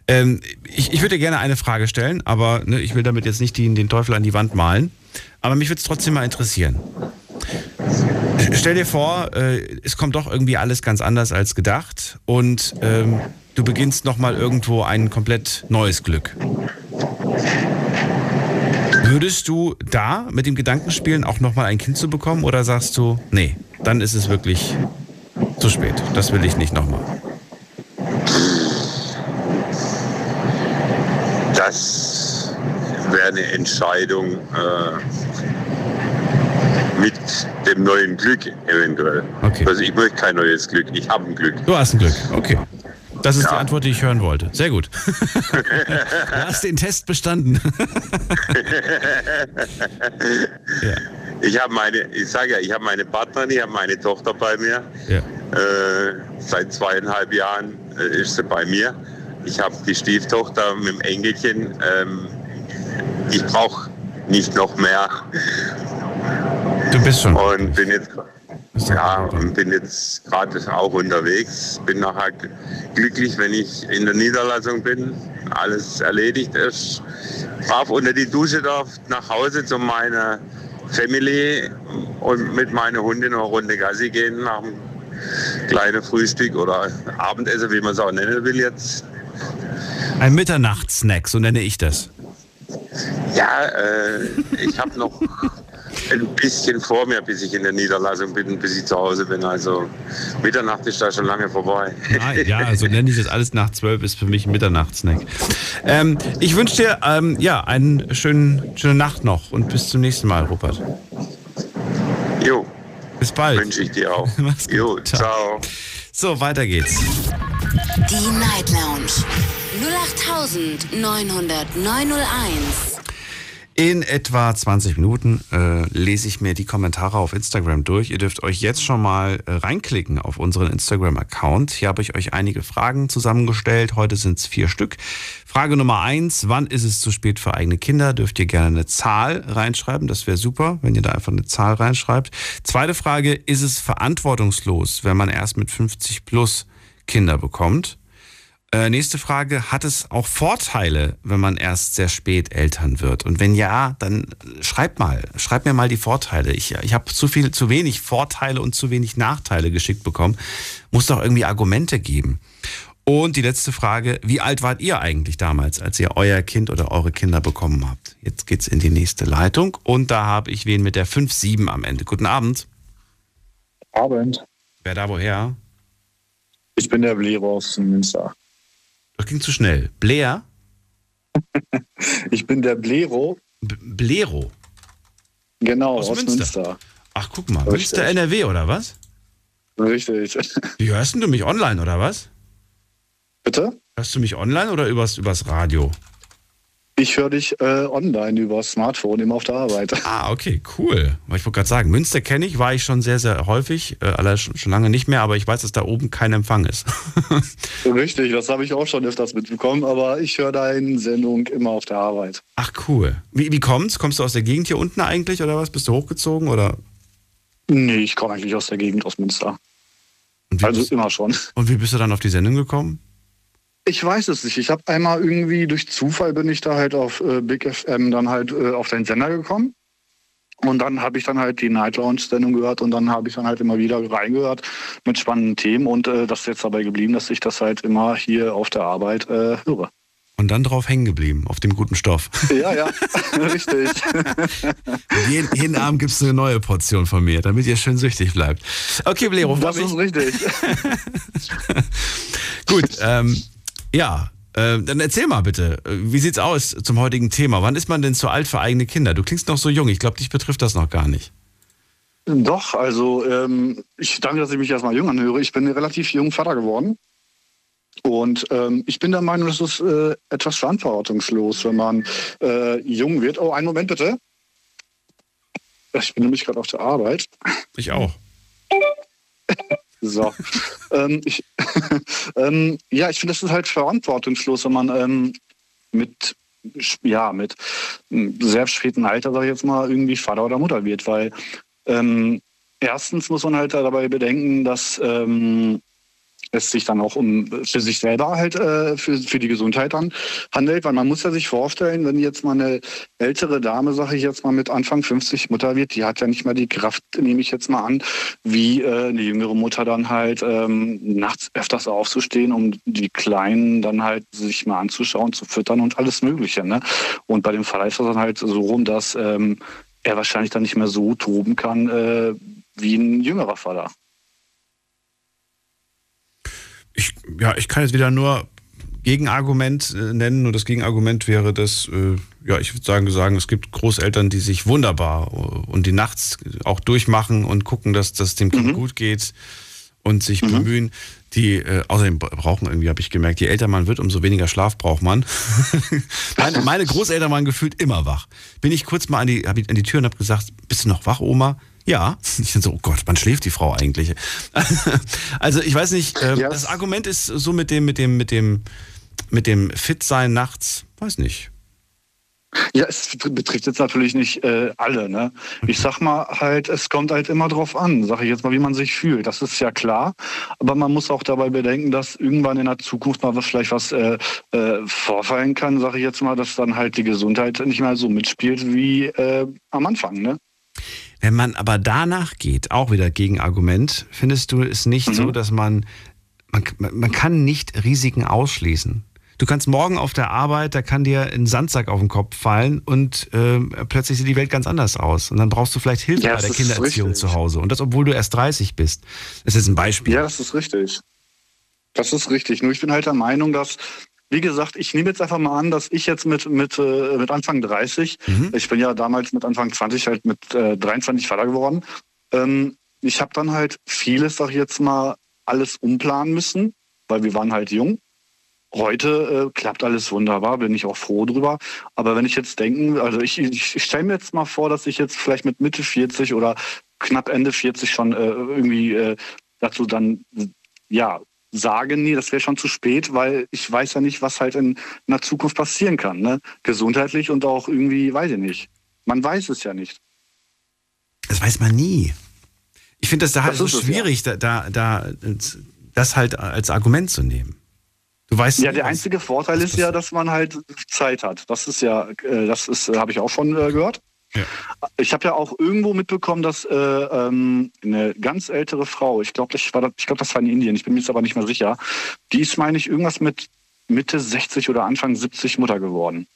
Ähm, ich, ich würde gerne eine Frage stellen, aber ne, ich will damit jetzt nicht die, den Teufel an die Wand malen. Aber mich würde es trotzdem mal interessieren. Stell dir vor, äh, es kommt doch irgendwie alles ganz anders als gedacht und ähm, du beginnst nochmal irgendwo ein komplett neues Glück. Würdest du da mit dem Gedanken spielen, auch nochmal ein Kind zu bekommen oder sagst du, nee, dann ist es wirklich zu spät. Das will ich nicht nochmal. das wäre eine Entscheidung äh, mit dem neuen Glück eventuell. Also ich möchte kein neues Glück, ich habe ein Glück. Du hast ein Glück, okay. Das ist die Antwort, die ich hören wollte. Sehr gut. du hast den Test bestanden. Ich habe meine, ich sage ja, ich habe meine Partnerin, ich habe meine Tochter bei mir. Ja. Äh, seit zweieinhalb Jahren äh, ist sie bei mir. Ich habe die Stieftochter mit dem Enkelchen. Ähm, ich brauche nicht noch mehr. Du bist schon. Und bin jetzt, ja, und bin jetzt gerade auch unterwegs. Bin nachher glücklich, wenn ich in der Niederlassung bin. Alles erledigt ist. Brav unter die Dusche darf, nach Hause zu meiner Family und mit meiner Hundin noch eine Runde Gassi gehen nach dem kleinen Frühstück oder Abendessen, wie man es auch nennen will jetzt. Ein Mitternachtssnack, so nenne ich das. Ja, äh, ich habe noch ein bisschen vor mir, bis ich in der Niederlassung bin, bis ich zu Hause bin. Also Mitternacht ist da schon lange vorbei. Ah, ja, so nenne ich das alles nach zwölf, ist für mich ein Mitternachtssnack. Ähm, ich wünsche dir ähm, ja, eine schönen, schöne Nacht noch und bis zum nächsten Mal, Rupert. Jo. Bis bald. Wünsche ich dir auch. Mach's gut. Jo, ciao. So, weiter geht's. Die Night Lounge 0890901. In etwa 20 Minuten äh, lese ich mir die Kommentare auf Instagram durch. Ihr dürft euch jetzt schon mal äh, reinklicken auf unseren Instagram-Account. Hier habe ich euch einige Fragen zusammengestellt. Heute sind es vier Stück. Frage Nummer eins, wann ist es zu spät für eigene Kinder? Dürft ihr gerne eine Zahl reinschreiben. Das wäre super, wenn ihr da einfach eine Zahl reinschreibt. Zweite Frage, ist es verantwortungslos, wenn man erst mit 50 plus Kinder bekommt? Äh, nächste Frage, hat es auch Vorteile, wenn man erst sehr spät Eltern wird? Und wenn ja, dann schreibt mal, schreibt mir mal die Vorteile. Ich, ich habe zu viel, zu wenig Vorteile und zu wenig Nachteile geschickt bekommen. Muss doch irgendwie Argumente geben. Und die letzte Frage, wie alt wart ihr eigentlich damals, als ihr euer Kind oder eure Kinder bekommen habt? Jetzt geht's in die nächste Leitung und da habe ich wen mit der 5-7 am Ende. Guten Abend. Abend. Wer da woher? Ich bin der Blero aus Münster. Das ging zu schnell. Blair? Ich bin der Blero. B Blero? Genau, Aus aus, Münster. Münster. Ach, guck mal. Richtig. Münster NRW oder was? Richtig. Wie hörst denn du mich online oder was? Bitte? Hörst du mich online oder übers, übers Radio? Ich höre dich äh, online über das Smartphone immer auf der Arbeit. Ah, okay, cool. Ich wollte gerade sagen, Münster kenne ich, war ich schon sehr, sehr häufig, äh, alle schon, schon lange nicht mehr, aber ich weiß, dass da oben kein Empfang ist. Richtig, das habe ich auch schon öfters mitbekommen, aber ich höre deine Sendung immer auf der Arbeit. Ach, cool. Wie, wie kommt's? Kommst du aus der Gegend hier unten eigentlich oder was? Bist du hochgezogen oder? Nee, ich komme eigentlich aus der Gegend, aus Münster. Also immer schon. Und wie bist du dann auf die Sendung gekommen? Ich weiß es nicht. Ich habe einmal irgendwie durch Zufall bin ich da halt auf äh, Big FM dann halt äh, auf deinen Sender gekommen. Und dann habe ich dann halt die Night Lounge Sendung gehört und dann habe ich dann halt immer wieder reingehört mit spannenden Themen und äh, das ist jetzt dabei geblieben, dass ich das halt immer hier auf der Arbeit äh, höre. Und dann drauf hängen geblieben, auf dem guten Stoff. Ja, ja, richtig. jeden, jeden Abend gibst du eine neue Portion von mir, damit ihr schön süchtig bleibt. Okay, Blero, Das ist richtig. Gut, ähm, ja, äh, dann erzähl mal bitte, äh, wie sieht's aus zum heutigen Thema? Wann ist man denn zu alt für eigene Kinder? Du klingst noch so jung, ich glaube, dich betrifft das noch gar nicht. Doch, also ähm, ich danke, dass ich mich erstmal jung anhöre. Ich bin relativ jung Vater geworden. Und ähm, ich bin der Meinung, das ist äh, etwas verantwortungslos, wenn man äh, jung wird. Oh, einen Moment bitte. Ich bin nämlich gerade auf der Arbeit. Ich auch. So. ähm, ich, ähm, ja, ich finde, das ist halt verantwortungslos, wenn man ähm, mit, ja, mit einem sehr späten Alter, sag ich jetzt mal, irgendwie Vater oder Mutter wird. Weil ähm, erstens muss man halt dabei bedenken, dass ähm, es sich dann auch um für sich selber halt äh, für, für die Gesundheit dann handelt, weil man muss ja sich vorstellen, wenn jetzt mal eine ältere Dame, sage ich jetzt mal mit Anfang 50 Mutter wird, die hat ja nicht mehr die Kraft, nehme ich jetzt mal an, wie äh, eine jüngere Mutter dann halt ähm, nachts öfters aufzustehen, um die Kleinen dann halt sich mal anzuschauen, zu füttern und alles Mögliche. Ne? Und bei dem Fall ist das dann halt so rum, dass ähm, er wahrscheinlich dann nicht mehr so toben kann äh, wie ein jüngerer Vater. Ja, ich kann jetzt wieder nur Gegenargument äh, nennen und das Gegenargument wäre, dass, äh, ja, ich würde sagen, sagen, es gibt Großeltern, die sich wunderbar äh, und die nachts auch durchmachen und gucken, dass das dem Kind gut geht und sich bemühen. Die äh, außerdem brauchen irgendwie, habe ich gemerkt, je älter man wird, umso weniger Schlaf braucht man. meine, meine Großeltern waren gefühlt immer wach. Bin ich kurz mal an die, hab ich an die Tür und habe gesagt, bist du noch wach, Oma? Ja. Ich dann so, oh Gott, wann schläft die Frau eigentlich? also ich weiß nicht, ähm, das Argument ist so mit dem, mit dem, mit dem, mit dem Fit-Sein nachts, weiß nicht. Ja, es betrifft jetzt natürlich nicht äh, alle. Ne? Ich sag mal halt, es kommt halt immer drauf an, sage ich jetzt mal, wie man sich fühlt. Das ist ja klar. Aber man muss auch dabei bedenken, dass irgendwann in der Zukunft mal was vielleicht was äh, äh, vorfallen kann, sage ich jetzt mal, dass dann halt die Gesundheit nicht mehr so mitspielt wie äh, am Anfang. Ne? Wenn man aber danach geht, auch wieder Gegenargument, findest du es nicht so, dass man, man, man kann nicht Risiken ausschließen. Du kannst morgen auf der Arbeit, da kann dir ein Sandsack auf den Kopf fallen und äh, plötzlich sieht die Welt ganz anders aus. Und dann brauchst du vielleicht Hilfe Ja, bei der Kindererziehung richtig. zu Hause. Und das, obwohl du erst 30 bist. Das ist ein Beispiel. Ja, das ist richtig. Das ist richtig. Nur ich bin halt der Meinung, dass, wie gesagt, ich nehme jetzt einfach mal an, dass ich jetzt mit, mit, äh, mit Anfang 30, ich bin ja damals mit Anfang 20 halt mit äh, 23 Vater geworden, ähm, ich habe dann halt vieles, sag ich jetzt mal, alles umplanen müssen, weil wir waren halt jung. Heute äh, klappt alles wunderbar, bin ich auch froh drüber. Aber wenn ich jetzt denken, also ich, ich, ich stelle mir jetzt mal vor, dass ich jetzt vielleicht mit Mitte 40 oder knapp Ende 40 schon äh, irgendwie äh, dazu dann ja sage, nee, das wäre schon zu spät, weil ich weiß ja nicht, was halt in, in der Zukunft passieren kann. Ne? Gesundheitlich und auch irgendwie, weiß ich nicht. Man weiß es ja nicht. Das weiß man nie. Ich finde das da halt Das so ist es, schwierig, da, da, da das halt als Argument zu nehmen. Du weißt Ja, der einzige Vorteil ist ja, dass man halt Zeit hat. Das ist ja, äh, das ist, äh, habe ich auch schon äh, gehört. Ich habe ja auch irgendwo mitbekommen, dass äh, ähm, eine ganz ältere Frau, ich glaube, ich, war das- ich glaub, das war in Indien, ich bin mir jetzt aber nicht mehr sicher, die ist, meine ich, irgendwas mit Mitte 60 oder Anfang 70 Mutter geworden.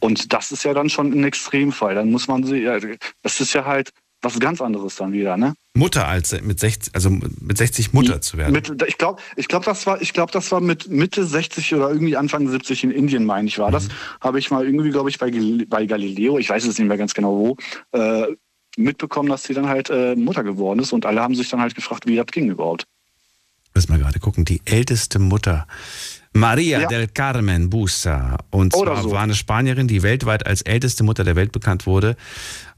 Und das ist ja dann schon ein Extremfall. Dann muss man sie, ja, das ist ja halt was ganz anderes dann wieder, ne? Mutter als mit 60, also mit 60 Mutter zu werden. Mit, ich glaube, ich glaub, das war, ich glaube, das war mit Mitte 60 oder irgendwie Anfang 70 in Indien, meine ich, war das. Mhm. Habe ich mal irgendwie, glaube ich, bei, bei Galileo, ich weiß es nicht mehr ganz genau wo, äh, mitbekommen, dass sie dann halt äh, Mutter geworden ist und alle haben sich dann halt gefragt, wie das ging überhaupt. Lass mal gerade gucken. Die älteste Mutter. Maria Ja. del Carmen Busa. Und Oder zwar so. war eine Spanierin, die weltweit als älteste Mutter der Welt bekannt wurde,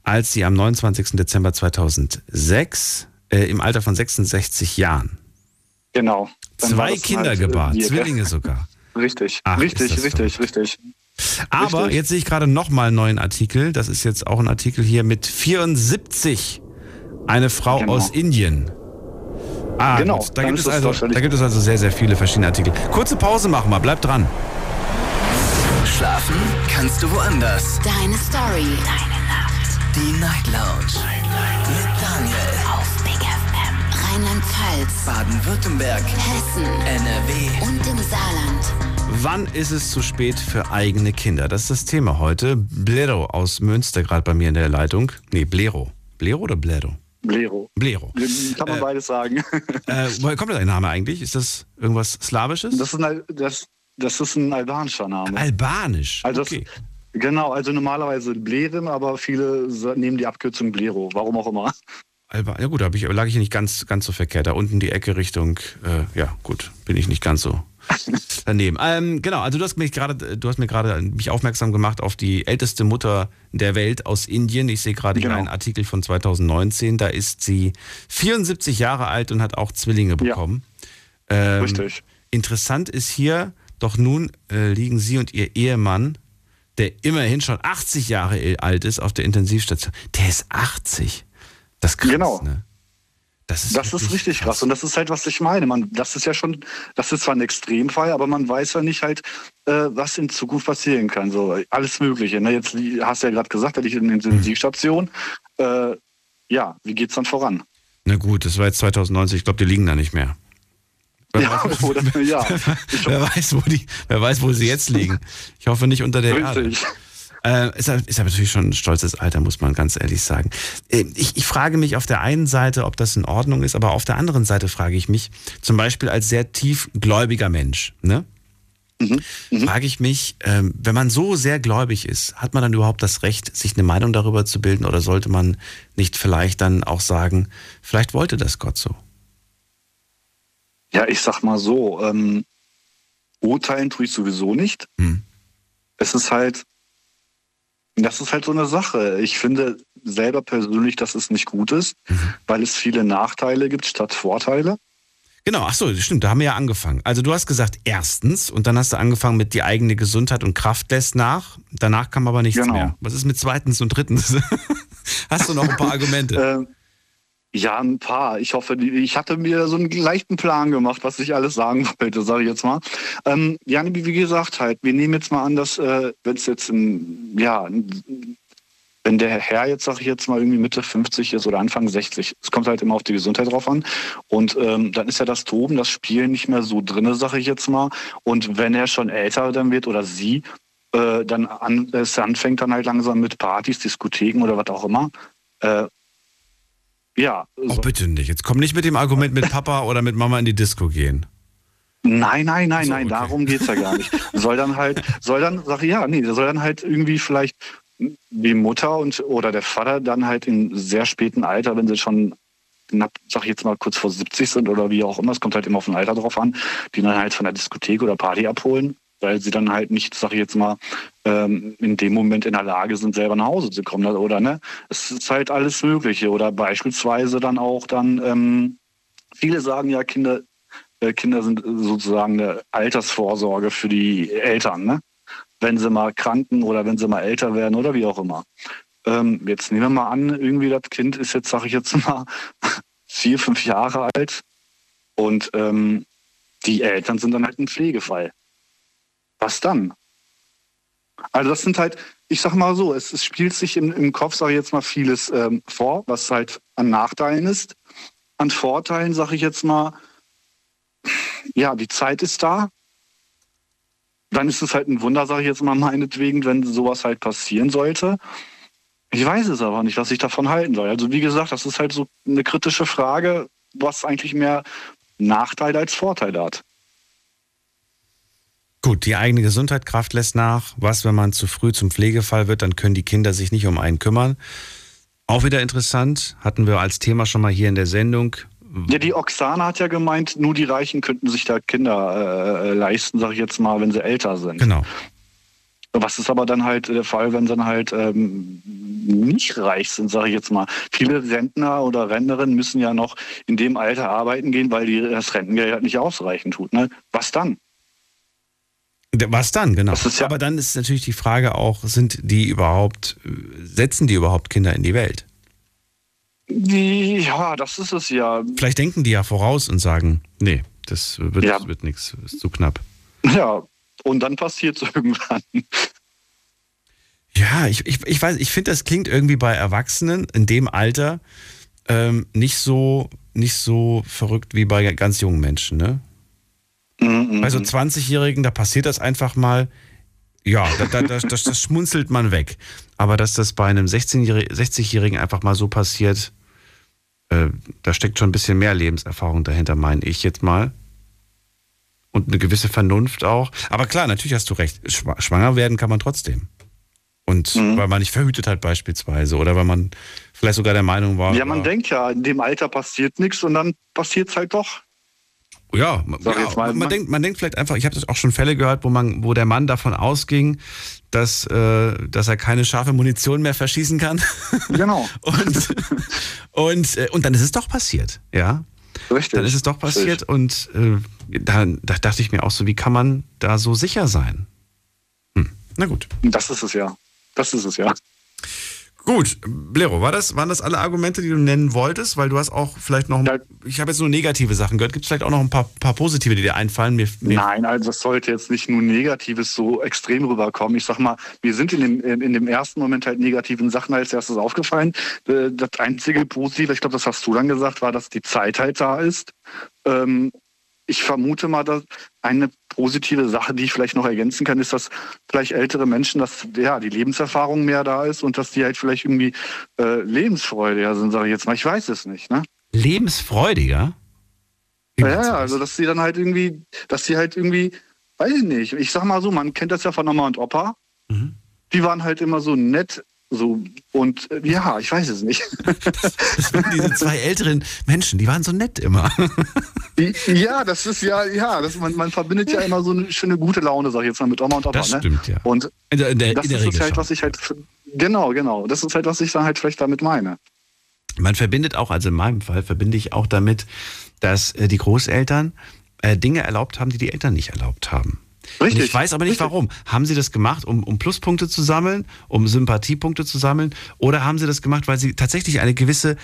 als sie am 29. Dezember 2006 äh, im Alter von 66 Jahren Genau. Zwei Kinder halt, äh, gebahrt, wir, Zwillinge sogar. Richtig, Ach, ist richtig, das richtig, richtig. Aber Richtig. jetzt sehe ich gerade nochmal einen neuen Artikel. Das ist jetzt auch ein Artikel hier mit 74. Eine Frau Genau. aus Indien. Ah, Genau, gut. Da, gibt es also, da gibt es also sehr, sehr viele verschiedene Artikel. Kurze Pause machen wir, bleibt dran. Schlafen kannst du woanders. Deine Story. Deine. Die Night Lounge. Mit Daniel. Auf Big FM. Rheinland-Pfalz. Baden-Württemberg. Hessen. NRW. Und im Saarland. Wann ist es zu spät für eigene Kinder? Das ist das Thema heute. Blero aus Münster gerade bei mir in der Leitung. Nee, Blero. Blero oder Blero? Blero. Blero. Kann man beides sagen. Äh, woher kommt dein Name eigentlich? Ist das irgendwas Slawisches? Das ist ein, Al- das, das ist ein albanischer Name. Albanisch. Also okay. Genau, also normalerweise Blerim, aber viele nehmen die Abkürzung Blero, warum auch immer. Alba ja gut, da ich, lag ich nicht ganz, ganz so verkehrt. Da unten die Ecke Richtung, äh, ja gut, bin ich nicht ganz so daneben. Ähm, genau, also du hast mich gerade, du hast mir gerade mich aufmerksam gemacht auf die älteste Mutter der Welt aus Indien. Ich sehe gerade hier Genau. einen Artikel von 2019. Da ist sie 74 Jahre alt und hat auch Zwillinge bekommen. Ähm, Richtig. Interessant ist hier, doch nun äh, liegen sie und ihr Ehemann, der immerhin schon 80 Jahre alt ist, auf der Intensivstation. Der ist 80. Das ist krass, Genau. ne? Das ist, Das ist richtig krass. Und das ist halt, was ich meine. Man, das ist ja schon, das ist zwar ein Extremfall, aber man weiß ja nicht halt, äh, was in Zukunft passieren kann. So alles Mögliche. Ne? Jetzt hast du ja gerade gesagt, da liegt eine Intensivstation. Äh, ja, wie geht's dann voran? Na gut, das war jetzt 2090. Ich glaube, die liegen da nicht mehr. Wer, Ja, weiß, oder, ja. wer, weiß, wo die, wer weiß, wo sie jetzt liegen. Ich hoffe nicht unter der Erde. Richtig. Äh, ist, ist aber natürlich schon ein stolzes Alter, muss man ganz ehrlich sagen. Äh, ich, ich frage mich auf der einen Seite, ob das in Ordnung ist, aber auf der anderen Seite frage ich mich, zum Beispiel als sehr tiefgläubiger Mensch, ne? Frage ich mich, ähm, wenn man so sehr gläubig ist, hat man dann überhaupt das Recht, sich eine Meinung darüber zu bilden oder sollte man nicht vielleicht dann auch sagen, vielleicht wollte das Gott so? Ja, ich sag mal so, ähm, urteilen tue ich sowieso nicht. Hm. Es ist halt, das ist halt so eine Sache. Ich finde selber persönlich, dass es nicht gut ist, Mhm. weil es viele Nachteile gibt statt Vorteile. Genau, ach so, stimmt, da haben wir ja angefangen. Also du hast gesagt, erstens, und dann hast du angefangen mit die eigene Gesundheit und Kraft lässt nach. Danach kam aber nichts Genau. mehr. Was ist mit zweitens und drittens? hast du noch ein paar Argumente? Ähm, ja, ein paar. Ich hoffe, ich hatte mir so einen leichten Plan gemacht, was ich alles sagen wollte, sage ich jetzt mal. Ähm, ja, wie gesagt, halt, wir nehmen jetzt mal an, dass, äh, wenn es jetzt, ein, ja, wenn der Herr jetzt, sage ich jetzt mal, irgendwie Mitte 50 ist oder Anfang 60, es kommt halt immer auf die Gesundheit drauf an. Und ähm, dann ist ja das Toben, das Spielen nicht mehr so drinne, sage ich jetzt mal. Und wenn er schon älter dann wird oder sie, äh, dann an, es anfängt dann halt langsam mit Partys, Diskotheken oder was auch immer. Äh, ja, Oh, bitte nicht. Jetzt komm nicht mit dem Argument mit Papa oder mit Mama in die Disco gehen. Nein, nein, nein, So, nein, okay. darum geht's ja gar nicht. Soll dann halt, soll dann, sag ich ja, nee, soll dann halt irgendwie vielleicht die Mutter und oder der Vater dann halt in sehr späten Alter, wenn sie schon knapp, sag ich jetzt mal, kurz vor 70 sind oder wie auch immer, es kommt halt immer auf ein Alter drauf an, die dann halt von der Diskothek oder Party abholen, weil sie dann halt nicht, sag ich jetzt mal, ähm, in dem Moment in der Lage sind, selber nach Hause zu kommen oder ne? Es ist halt alles Mögliche oder beispielsweise dann auch dann, ähm, viele sagen ja, Kinder äh, Kinder sind sozusagen eine Altersvorsorge für die Eltern, ne? wenn sie mal kranken oder wenn sie mal älter werden oder wie auch immer. Ähm, jetzt nehmen wir mal an, irgendwie das Kind ist jetzt, sage ich jetzt mal, vier, fünf Jahre alt und ähm, die Eltern sind dann halt ein Pflegefall. Was dann? Also das sind halt, ich sag mal so, es, es spielt sich im, im Kopf, sage ich jetzt mal, vieles ähm, vor, was halt an Nachteilen ist. An Vorteilen, sage ich jetzt mal, ja, die Zeit ist da. Dann ist es halt ein Wunder, sage ich jetzt mal meinetwegen, wenn sowas halt passieren sollte. Ich weiß es aber nicht, was ich davon halten soll. Also wie gesagt, das ist halt so eine kritische Frage, was eigentlich mehr Nachteil als Vorteil hat. Gut, die eigene Gesundheit, Kraft lässt nach. Was, wenn man zu früh zum Pflegefall wird, dann können die Kinder sich nicht um einen kümmern. Auch wieder interessant, hatten wir als Thema schon mal hier in der Sendung. Ja, die Oksana hat ja gemeint, nur die Reichen könnten sich da Kinder äh, leisten, sag ich jetzt mal, wenn sie älter sind. Genau. Was ist aber dann halt der Fall, wenn sie dann halt ähm, nicht reich sind, sage ich jetzt mal. Viele Rentner oder Rentnerinnen müssen ja noch in dem Alter arbeiten gehen, weil die, das Rentengeld halt nicht ausreichend tut. Ne? Was dann? Was dann, genau. Ja aber dann ist natürlich die Frage auch, sind die überhaupt, setzen die überhaupt Kinder in die Welt? Ja, das ist es ja. Vielleicht denken die ja voraus und sagen, nee, das wird, ja. wird nichts, ist zu knapp. Ja, und dann passiert es irgendwann. Ja, ich, ich, ich weiß, ich finde, das klingt irgendwie bei Erwachsenen in dem Alter ähm, nicht so nicht so verrückt wie bei ganz jungen Menschen, ne? Mhm, bei so 20-Jährigen, da passiert das einfach mal. Ja, da, da, da, das, das schmunzelt man weg. Aber dass das bei einem 60-Jährigen einfach mal so passiert, äh, da steckt schon ein bisschen mehr Lebenserfahrung dahinter, meine ich jetzt mal und eine gewisse Vernunft auch. Aber klar, natürlich hast du recht. Schwanger werden kann man trotzdem. Und mhm. weil man nicht verhütet hat beispielsweise oder weil man vielleicht sogar der Meinung war. Ja, man denkt ja, in dem Alter passiert nichts und dann passiert es halt doch. Ja, ja mal, man, denkt, man denkt vielleicht einfach, ich habe das auch schon Fälle gehört, wo man, wo der Mann davon ausging, dass, äh, dass er keine scharfe Munition mehr verschießen kann. Genau. und, und, äh, und dann ist es doch passiert, ja. Richtig. Dann ist es doch passiert Richtig. und äh, da, da, dachte ich mir auch so, wie kann man da so sicher sein? Hm. Na gut. Das ist es ja. Das ist es ja. Gut, Blero, war das, waren das alle Argumente, die du nennen wolltest? Weil du hast auch vielleicht noch, ja. ich habe jetzt nur negative Sachen gehört. Gibt es vielleicht auch noch ein paar, paar positive, die dir einfallen? Mir, mir Nein, also es sollte jetzt nicht nur Negatives so extrem rüberkommen. Ich sag mal, wir sind in dem, in dem ersten Moment halt negativen Sachen als erstes aufgefallen. Äh, das einzige Positive, ich glaube, das hast du dann gesagt, war, dass die Zeit halt da ist. Ähm, ich vermute mal, dass eine positive Sache, die ich vielleicht noch ergänzen kann, ist, dass vielleicht ältere Menschen, dass ja die Lebenserfahrung mehr da ist und dass die halt vielleicht irgendwie äh, lebensfreudiger sind, sage ich jetzt mal. Ich weiß es nicht. Ne? Lebensfreudiger? Ja, also dass sie dann halt irgendwie, dass sie halt irgendwie, weiß ich nicht. Ich sag mal so, man kennt das ja von Mama und Opa. Mhm. Die waren halt immer so nett so, und äh, ja, ich weiß es nicht. Das waren diese zwei älteren Menschen, die waren so nett immer. ja, das ist ja, ja, das, man, man verbindet ja immer so eine schöne gute Laune, sag ich jetzt mal, mit Oma und Opa. Das ne? stimmt, ja. Und in der, in der, das in der ist Regel halt, was ich halt, genau, genau. Das ist halt, was ich dann halt vielleicht damit meine. Man verbindet auch, also in meinem Fall verbinde ich auch damit, dass äh, die Großeltern äh, Dinge erlaubt haben, die die Eltern nicht erlaubt haben. Richtig. Und ich weiß aber nicht richtig. warum. Haben Sie das gemacht, um, um Pluspunkte zu sammeln, um Sympathiepunkte zu sammeln? Oder haben Sie das gemacht, weil Sie tatsächlich eine gewisse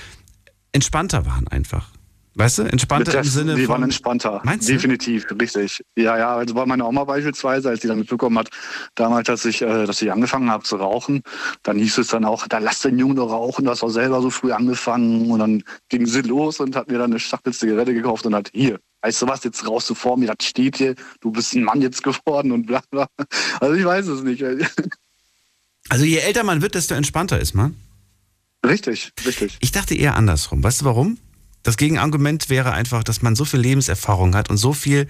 entspannter waren einfach? Weißt du, entspannter im Sinne die von... waren entspannter, Meinst du? definitiv, richtig. Ja, ja, also bei meiner Oma beispielsweise, als sie dann mitbekommen hat, damals, dass ich, äh, dass ich angefangen habe zu rauchen, dann hieß es dann auch, da lass den Jungen doch rauchen, du hast auch selber so früh angefangen. Und dann ging sie los und hat mir dann eine Schachtel Zigarette gekauft und hat, hier, weißt du was, jetzt raus du vor mir, das steht hier, du bist ein Mann jetzt geworden und bla bla. Also ich weiß es nicht. Also je älter man wird, desto entspannter ist man. Richtig, richtig. Ich dachte eher andersrum. Weißt du warum? Das Gegenargument wäre einfach, dass man so viel Lebenserfahrung hat und so viel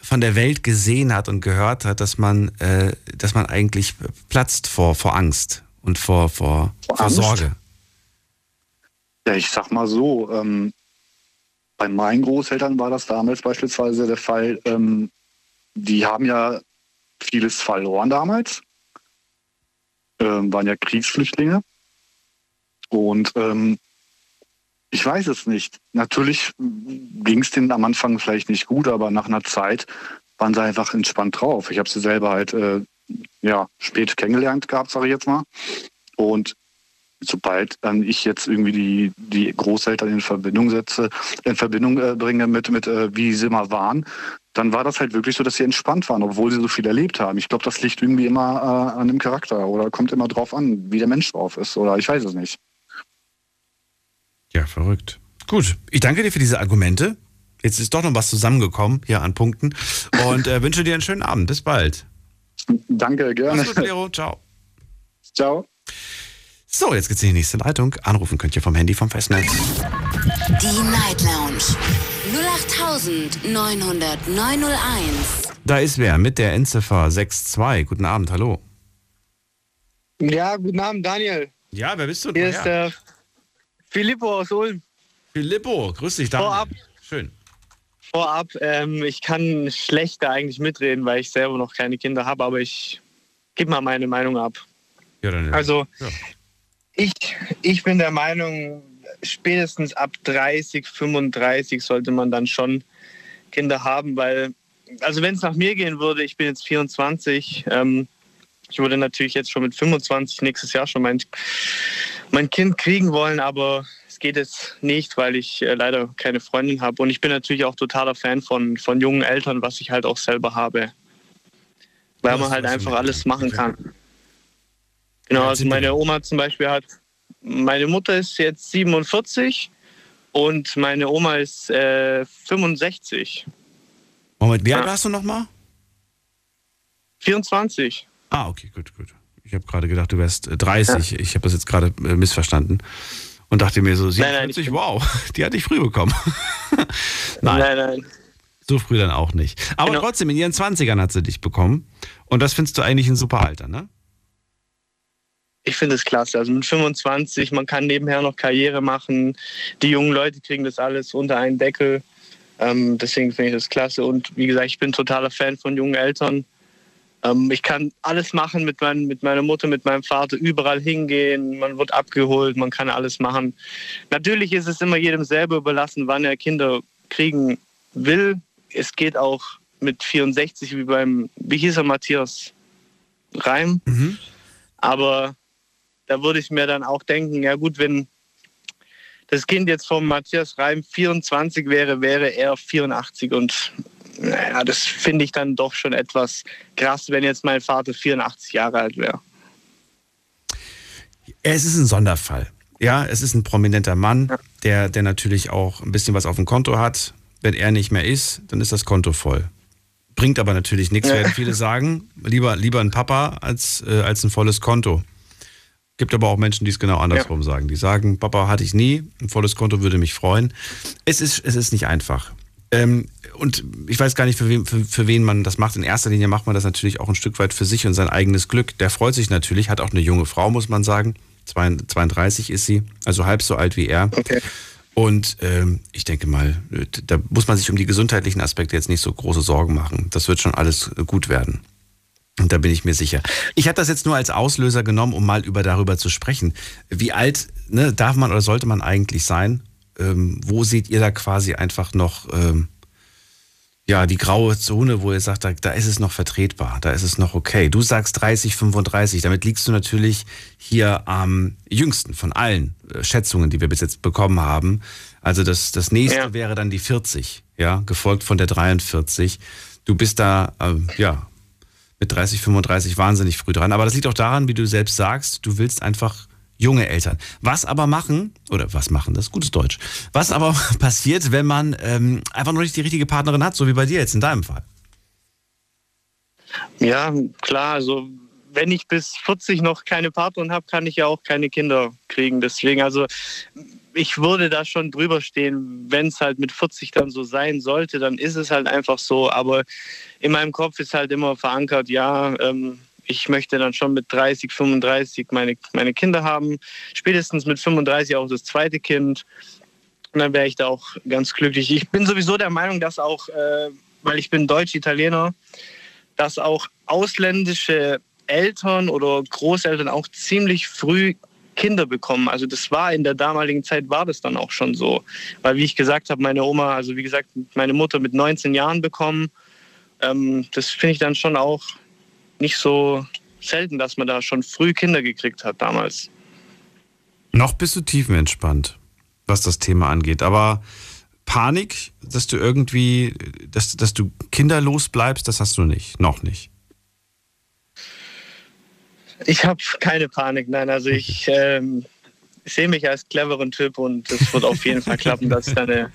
von der Welt gesehen hat und gehört hat, dass man, äh, dass man eigentlich platzt vor, vor Angst und vor, vor, vor, vor Sorge. Ja, ich sag mal so, ähm, bei meinen Großeltern war das damals beispielsweise der Fall, ähm, die haben ja vieles verloren damals, ähm, waren ja Kriegsflüchtlinge. Und ähm, ich weiß es nicht. Natürlich ging es denen am Anfang vielleicht nicht gut, aber nach einer Zeit waren sie einfach entspannt drauf. Ich habe sie selber halt äh, ja, spät kennengelernt gehabt, sage ich jetzt mal. Und sobald dann ich jetzt irgendwie die, die Großeltern in Verbindung setze, in Verbindung äh, bringe mit, mit äh, wie sie mal waren, dann war das halt wirklich so, dass sie entspannt waren, obwohl sie so viel erlebt haben. Ich glaube, das liegt irgendwie immer äh, an dem Charakter oder kommt immer drauf an, wie der Mensch drauf ist oder ich weiß es nicht. Ja, verrückt. Gut, ich danke dir für diese Argumente. Jetzt ist doch noch was zusammengekommen hier an Punkten und äh, wünsche dir einen schönen Abend. Bis bald. Danke, gerne. Mach's gut, Lero. Ciao. Ciao. So, jetzt geht's in die nächste Leitung. Anrufen könnt ihr vom Handy vom Festnetz. Die Night Lounge 0890901. Da ist wer mit der Endziffer 62. Guten Abend, hallo. Ja, guten Abend, Daniel. Ja, wer bist du? Hier ist der Filippo aus Ulm. Filippo, grüß dich, Daniel. Vorab, Schön. vorab ähm, ich kann schlechter eigentlich mitreden, weil ich selber noch keine Kinder habe, aber ich gebe mal meine Meinung ab. Ja, dann, Also, ja. Ich, ich bin der Meinung, spätestens ab 30, 35 sollte man dann schon Kinder haben, weil, also wenn es nach mir gehen würde, ich bin jetzt 24, ähm, ich würde natürlich jetzt schon mit 25 nächstes Jahr schon mein, mein Kind kriegen wollen, aber es geht jetzt nicht, weil ich äh, leider keine Freundin habe. Und ich bin natürlich auch totaler Fan von, von jungen Eltern, was ich halt auch selber habe. Weil man halt einfach alles machen kann. Genau, also meine Oma zum Beispiel hat, meine Mutter ist jetzt 47 und meine Oma ist äh, 65. Moment, wie alt Ja. warst du nochmal? 24. Ah, okay, gut, gut. Ich habe gerade gedacht, du wärst äh, 30. Ich habe das jetzt gerade äh, missverstanden. Und dachte mir so, Nein, nein, 47, wow, die hatte ich früh bekommen. nein. Nein, nein. So früh dann auch nicht. Aber Genau. trotzdem, in ihren 20ern hat sie dich bekommen. Und das findest du eigentlich ein super Alter, ne? Ich finde es klasse. Also mit 25, man kann nebenher noch Karriere machen. Die jungen Leute kriegen das alles unter einen Deckel. Ähm, deswegen finde ich das klasse. Und wie gesagt, ich bin totaler Fan von jungen Eltern. Ähm, ich kann alles machen mit, mein, mit meiner Mutter, mit meinem Vater, überall hingehen. Man wird abgeholt, man kann alles machen. Natürlich ist es immer jedem selber überlassen, wann er Kinder kriegen will. Es geht auch mit 64, wie beim, wie hieß er, Matthias Reim. Aber da würde ich mir dann auch denken, ja gut, wenn das Kind jetzt vom Matthias Reim 24 wäre, wäre er 84 und naja, das finde ich dann doch schon etwas krass, wenn jetzt mein Vater 84 Jahre alt wäre. Es ist ein Sonderfall. Ja, es ist ein prominenter Mann, der, der natürlich auch ein bisschen was auf dem Konto hat. Wenn er nicht mehr ist, dann ist das Konto voll. Bringt aber natürlich nichts, Ja. werden viele sagen. Lieber, lieber ein Papa als, äh, als ein volles Konto. Gibt aber auch Menschen, die es genau andersrum sagen. Die sagen, Papa hatte ich nie, ein volles Konto würde mich freuen. Es ist, es ist nicht einfach. Ähm, und ich weiß gar nicht, für wen, für, für wen man das macht. In erster Linie macht man das natürlich auch ein Stück weit für sich und sein eigenes Glück. Der freut sich natürlich, hat auch eine junge Frau, muss man sagen. 32 ist sie, also halb so alt wie er. Und ähm, ich denke mal, äh, da muss man sich um die gesundheitlichen Aspekte jetzt nicht so große Sorgen machen. Das wird schon alles gut werden. Und da bin ich mir sicher. Ich habe das jetzt nur als Auslöser genommen, um mal über darüber zu sprechen. Wie alt ne, darf man oder sollte man eigentlich sein? Ähm, wo seht ihr da quasi einfach noch ähm, ja, die graue Zone, wo ihr sagt, da, da ist es noch vertretbar, da ist es noch okay. Du sagst 30, 35, damit liegst du natürlich hier am jüngsten von allen äh, Schätzungen, die wir bis jetzt bekommen haben. Also das, das nächste wäre dann die 40, ja, gefolgt von der 43. Du bist da, ähm, ja, mit 30, 35 wahnsinnig früh dran. Aber das liegt auch daran, wie du selbst sagst, du willst einfach junge Eltern. Was aber machen, oder was machen, das ist gutes Deutsch, was aber passiert, wenn man ähm, einfach noch nicht die richtige Partnerin hat, so wie bei dir jetzt in deinem Fall? Ja, klar, also wenn ich bis 40 noch keine Partnerin habe, kann ich ja auch keine Kinder kriegen. Deswegen, also ich würde da schon drüber stehen, wenn es halt mit 40 dann so sein sollte, dann ist es halt einfach so. Aber in meinem Kopf ist halt immer verankert, ja, ähm, ich möchte dann schon mit 30, 35 meine, meine Kinder haben, spätestens mit 35 auch das zweite Kind. Und dann wäre ich da auch ganz glücklich. Ich bin sowieso der Meinung, dass auch, äh, weil ich bin Deutsch-Italiener, dass auch ausländische Eltern oder Großeltern auch ziemlich früh Kinder bekommen. Also das war in der damaligen Zeit war das dann auch schon so. Weil wie ich gesagt habe, meine Oma, also wie gesagt, meine Mutter mit 19 Jahren bekommen. Ähm, das finde ich dann schon auch nicht so selten, dass man da schon früh Kinder gekriegt hat damals. Noch bist du tiefenentspannt, was das Thema angeht. Aber Panik, dass du irgendwie, dass, dass du kinderlos bleibst, das hast du nicht. Noch nicht. Ich habe keine Panik, nein. Also ich, ähm, ich sehe mich als cleveren Typ und es wird auf jeden Fall klappen, dass ich eine,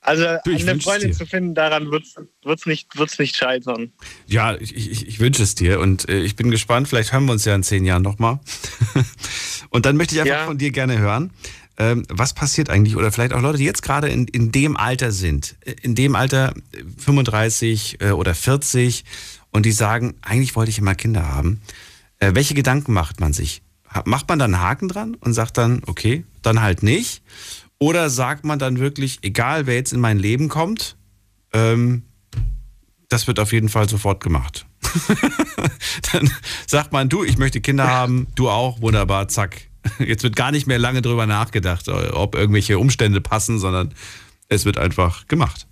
Also Du, eine Freundin zu finden, daran wird es nicht, wird's nicht scheitern. Ja, ich, ich, ich wünsche es dir und äh, ich bin gespannt. Vielleicht hören wir uns ja in zehn Jahren nochmal. und dann möchte ich einfach Ja. von dir gerne hören, ähm, was passiert eigentlich oder vielleicht auch Leute, die jetzt gerade in, in dem Alter sind, äh, in dem Alter äh, 35 äh, oder 40 und die sagen, eigentlich wollte ich immer Kinder haben. Äh, welche Gedanken macht man sich? Macht man dann einen Haken dran und sagt dann, okay, dann halt nicht? Oder sagt man dann wirklich, egal wer jetzt in mein Leben kommt, ähm, das wird auf jeden Fall sofort gemacht. Dann sagt man, du, ich möchte Kinder haben, du auch, wunderbar, zack. Jetzt wird gar nicht mehr lange drüber nachgedacht, ob irgendwelche Umstände passen, sondern es wird einfach gemacht.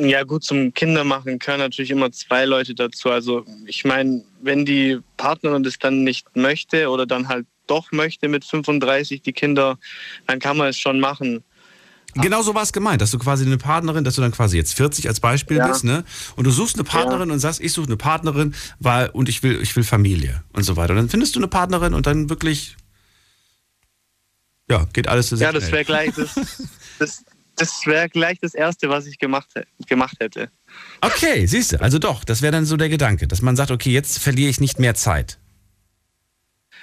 Ja gut, zum Kindermachen gehören natürlich immer zwei Leute dazu. Also ich meine, wenn die Partnerin das dann nicht möchte oder dann halt doch möchte mit 35 die Kinder, dann kann man es schon machen. Genau so war es gemeint, dass du quasi eine Partnerin, dass du dann quasi jetzt 40 als Beispiel Ja. bist, ne? Und du suchst eine Partnerin und sagst, ich suche eine Partnerin, weil und ich will, ich will Familie und so weiter. Und dann findest du eine Partnerin und dann wirklich, ja, geht alles sehr Ja, das wäre gleich das, das, das wäre gleich das Erste, was ich gemacht, gemacht hätte. Okay, siehst du, also doch, das wäre dann so der Gedanke, dass man sagt, okay, jetzt verliere ich nicht mehr Zeit.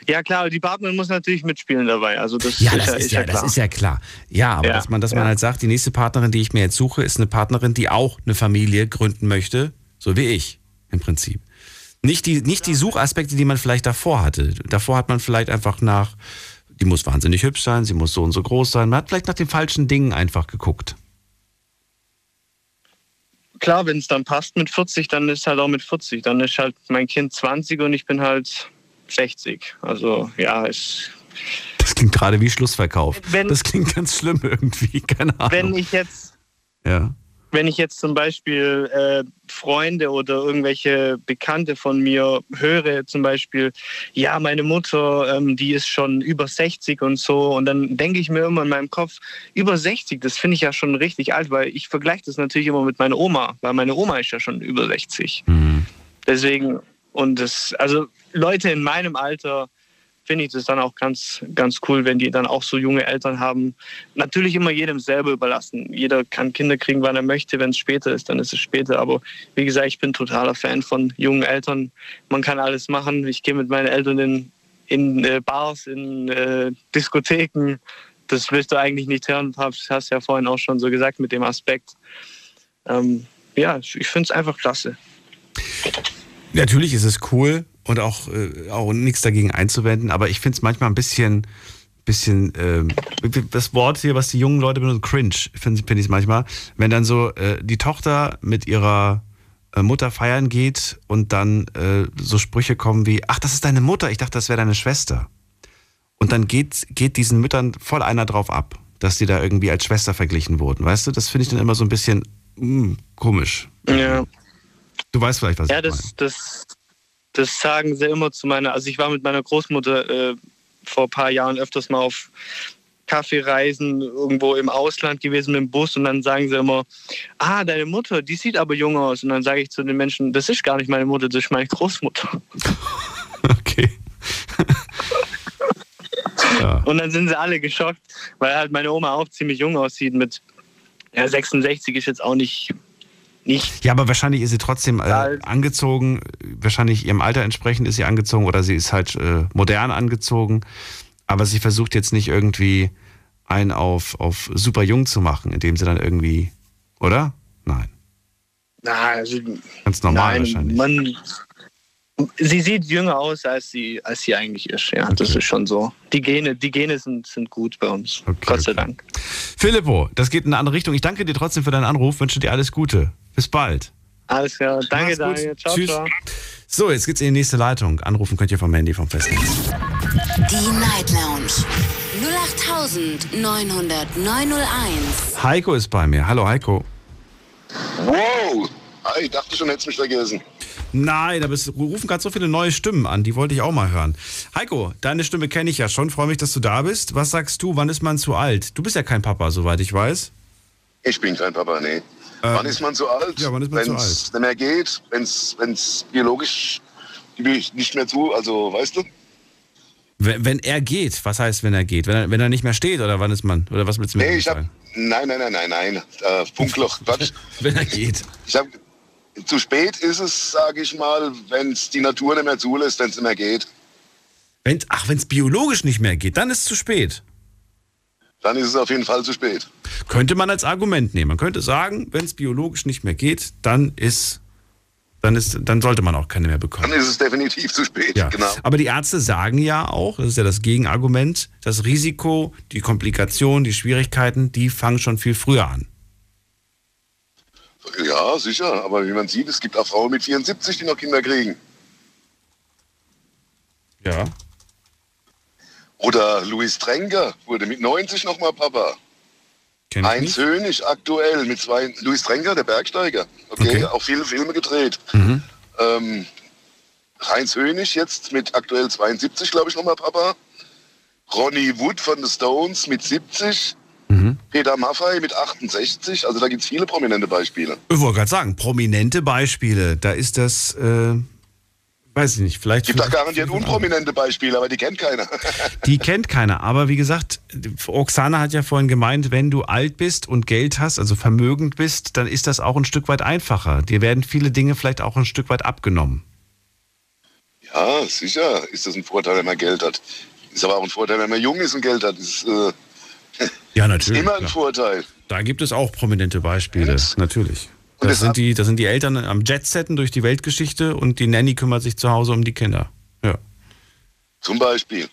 Ja klar, die Partnerin muss natürlich mitspielen dabei. Also das, Ja, ist, das ja, ist ist ja, ja das klar. ist ja klar. Ja, aber Ja, dass man, dass man halt sagt, die nächste Partnerin, die ich mir jetzt suche, ist eine Partnerin, die auch eine Familie gründen möchte, so wie ich im Prinzip. Nicht die, nicht die Suchaspekte, die man vielleicht davor hatte. Davor hat man vielleicht einfach nach, die muss wahnsinnig hübsch sein, sie muss so und so groß sein. Man hat vielleicht nach den falschen Dingen einfach geguckt. Klar, wenn es dann passt mit 40, dann ist halt auch mit 40. Dann ist halt mein Kind 20 und ich bin halt 60. Also ja, es, Das klingt gerade wie Schlussverkauf. Wenn- das klingt ganz schlimm irgendwie, keine Ahnung. wenn ich jetzt ja. Wenn ich jetzt zum Beispiel äh, Freunde oder irgendwelche Bekannte von mir höre, zum Beispiel, ja, meine Mutter, ähm, die ist schon über 60 und so, und dann denke ich mir immer in meinem Kopf, über 60, das finde ich ja schon richtig alt, weil ich vergleiche das natürlich immer mit meiner Oma, weil meine Oma ist ja schon über 60. Deswegen, und das, also Leute in meinem Alter, finde ich das dann auch ganz, ganz cool, wenn die dann auch so junge Eltern haben. Natürlich immer jedem selber überlassen. Jeder kann Kinder kriegen, wann er möchte. Wenn es später ist, dann ist es später. Aber wie gesagt, ich bin totaler Fan von jungen Eltern. Man kann alles machen. Ich gehe mit meinen Eltern in, in äh, Bars, in äh, Diskotheken. Das willst du eigentlich nicht hören. Das hast du ja vorhin auch schon so gesagt mit dem Aspekt. Ähm, ja, ich finde es einfach klasse. Natürlich ist es cool und auch, äh, auch nichts dagegen einzuwenden, aber ich finde es manchmal ein bisschen, bisschen ähm, das Wort hier, was die jungen Leute benutzen, cringe, finde find ich es manchmal, wenn dann so äh, die Tochter mit ihrer äh, Mutter feiern geht und dann äh, so Sprüche kommen wie, ach, das ist deine Mutter, ich dachte, das wäre deine Schwester. Und dann geht, geht diesen Müttern voll einer drauf ab, dass die da irgendwie als Schwester verglichen wurden, weißt du? Das finde ich dann immer so ein bisschen mm, komisch. Ja. Du weißt vielleicht, was Ja, ich meine. das, das, das sagen sie immer zu meiner. Also ich war mit meiner Großmutter äh, vor ein paar Jahren öfters mal auf Kaffeereisen irgendwo im Ausland gewesen mit dem Bus und dann sagen sie immer, ah, deine Mutter, die sieht aber jung aus. Und dann sage ich zu den Menschen, das ist gar nicht meine Mutter, das ist meine Großmutter. Okay. ja. Und dann sind sie alle geschockt, weil halt meine Oma auch ziemlich jung aussieht mit ja, 66 ist jetzt auch nicht, nicht Ja, aber wahrscheinlich ist sie trotzdem äh, angezogen, wahrscheinlich ihrem Alter entsprechend ist sie angezogen oder sie ist halt äh, modern angezogen, aber sie versucht jetzt nicht irgendwie einen auf, auf super jung zu machen, indem sie dann irgendwie, oder? Nein, Na, also, ganz normal nein, wahrscheinlich. Man, sie sieht jünger aus, als sie, als sie eigentlich ist. Ja, das ist schon so. Die Gene, die Gene sind, sind gut bei uns. Gott sei Dank. Filippo, das geht in eine andere Richtung. Ich danke dir trotzdem für deinen Anruf, wünsche dir alles Gute. Bis bald. Alles klar. Danke. Daniel. Ciao, Tschüss. ciao. So, jetzt geht's in die nächste Leitung. Anrufen könnt ihr vom Handy vom Festnetz. Die Night Lounge 0890901. Heiko ist bei mir. Hallo Heiko. Wow! Ich dachte schon, hättest mich vergessen. Nein, aber es rufen gerade so viele neue Stimmen an, die wollte ich auch mal hören. Heiko, deine Stimme kenne ich ja schon, freue mich, dass du da bist. Was sagst du, wann ist man zu alt? Du bist ja kein Papa, soweit ich weiß. Ich bin kein Papa, nee. Wann ist man zu alt? ja, wann ist man zu Wenn's nicht mehr geht, wenn es biologisch nicht mehr zu, also weißt du? Wenn, wenn er geht, was heißt, wenn er geht? Wenn er, wenn er nicht mehr steht oder wann ist man? Oder was willst du mir Nee, ich hab, sagen? Nein, nein, nein, nein, nein. Äh, Funkloch, Quatsch. Wenn er geht. Ich hab, zu spät ist es, sage ich mal, wenn es die Natur nicht mehr zulässt, wenn es nicht mehr geht. Wenn's, ach, wenn es biologisch nicht mehr geht, dann ist es zu spät. Dann ist es auf jeden Fall zu spät. Könnte man als Argument nehmen. Man könnte sagen, wenn es biologisch nicht mehr geht, dann ist, dann ist, dann sollte man auch keine mehr bekommen. Dann ist es definitiv zu spät, Ja. genau. Aber die Ärzte sagen ja auch, das ist ja das Gegenargument, das Risiko, die Komplikationen, die Schwierigkeiten, die fangen schon viel früher an. Ja, sicher. Aber wie man sieht, es gibt auch Frauen mit 74, die noch Kinder kriegen. Ja. Oder Louis Trenker wurde mit 90 noch mal Papa. Kenn Heinz Hönig aktuell mit zwei. Louis Trenker, der Bergsteiger. Okay, Okay. auch viele Filme gedreht. Mhm. Ähm, Heinz Hönig jetzt mit aktuell 72, glaube ich, nochmal Papa. Ronnie Wood von The Stones mit 70. Mhm. Peter Maffay mit 68. Also da gibt es viele prominente Beispiele. Ich wollte gerade sagen, prominente Beispiele, da ist das, äh, weiß ich nicht, vielleicht. gibt auch garantiert unprominente Beispiele, aber die kennt keiner. Die kennt keiner. Aber wie gesagt, Oksana hat ja vorhin gemeint, wenn du alt bist und Geld hast, also vermögend bist, dann ist das auch ein Stück weit einfacher. Dir werden viele Dinge vielleicht auch ein Stück weit abgenommen. ja, sicher ist das ein Vorteil, wenn man Geld hat. Ist aber auch ein Vorteil, wenn man jung ist und Geld hat. Ist, äh, Ja, ist natürlich. immer ein klar. Vorteil. Da gibt es auch prominente Beispiele, natürlich. Und Das sind, die, das sind die Eltern am Jetsetten durch die Weltgeschichte und die Nanny kümmert sich zu Hause um die Kinder. Ja. Zum Beispiel.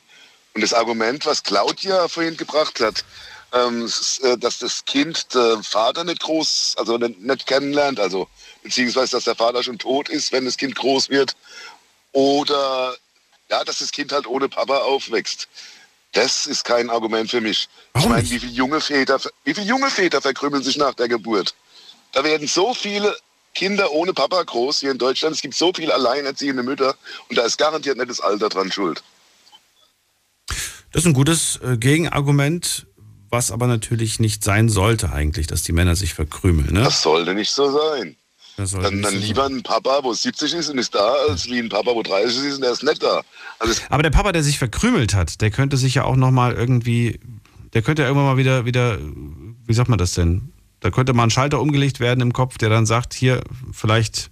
Und das Argument, was Claudia vorhin gebracht hat, ähm, äh, dass das Kind den Vater nicht groß, also nicht, kennenlernt, also beziehungsweise, dass der Vater schon tot ist, wenn das Kind groß wird, oder ja, dass das Kind halt ohne Papa aufwächst. Das ist kein Argument für mich. ich meine, wie viele junge Väter, wie viele junge Väter verkrümmeln sich nach der Geburt? Da werden so viele Kinder ohne Papa groß hier in Deutschland. Es gibt so viele alleinerziehende Mütter und da ist garantiert nicht das Alter dran schuld. Das ist ein gutes äh, Gegenargument, was aber natürlich nicht sein sollte eigentlich, dass die Männer sich verkrümeln. Ne? Das sollte nicht so sein. Dann, dann lieber ein Papa, wo 70 ist und ist da, als wie ein Papa, wo 30 ist und der ist nicht da. Also Aber der Papa, der sich verkrümelt hat, der könnte sich ja auch nochmal irgendwie, der könnte ja irgendwann mal wieder, wieder, wie sagt man das denn? Da könnte mal ein Schalter umgelegt werden im Kopf, der dann sagt, hier, vielleicht,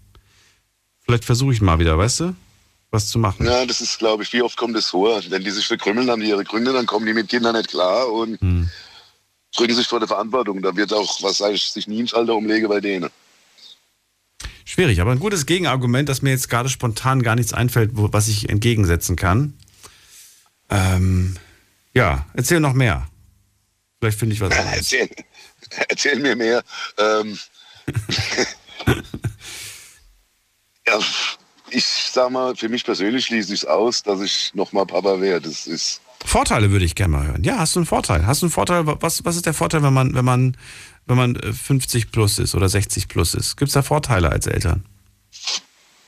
vielleicht versuche ich mal wieder, weißt du, was zu machen. ja, das ist, glaube ich, wie oft kommt das vor? Wenn die sich verkrümmeln, haben die ihre Gründe, dann kommen die mit Kindern nicht klar und Hm. drücken sich vor der Verantwortung. Da wird auch, was sag ich, sich nie ein Schalter umlege bei denen. Schwierig, aber ein gutes Gegenargument, das mir jetzt gerade spontan gar nichts einfällt, wo, was ich entgegensetzen kann. Ähm, ja, erzähl noch mehr. Vielleicht finde ich was anderes. Erzähl, erzähl mir mehr. Ähm, ja, ich sag mal, für mich persönlich schließe ich es aus, dass ich nochmal Papa wäre. Das ist, Vorteile würde ich gerne mal hören. Ja, hast du einen Vorteil? Hast du einen Vorteil? Was, was ist der Vorteil, wenn man, wenn man, wenn man äh, 50 plus ist oder 60 plus ist? Gibt es da Vorteile als Eltern?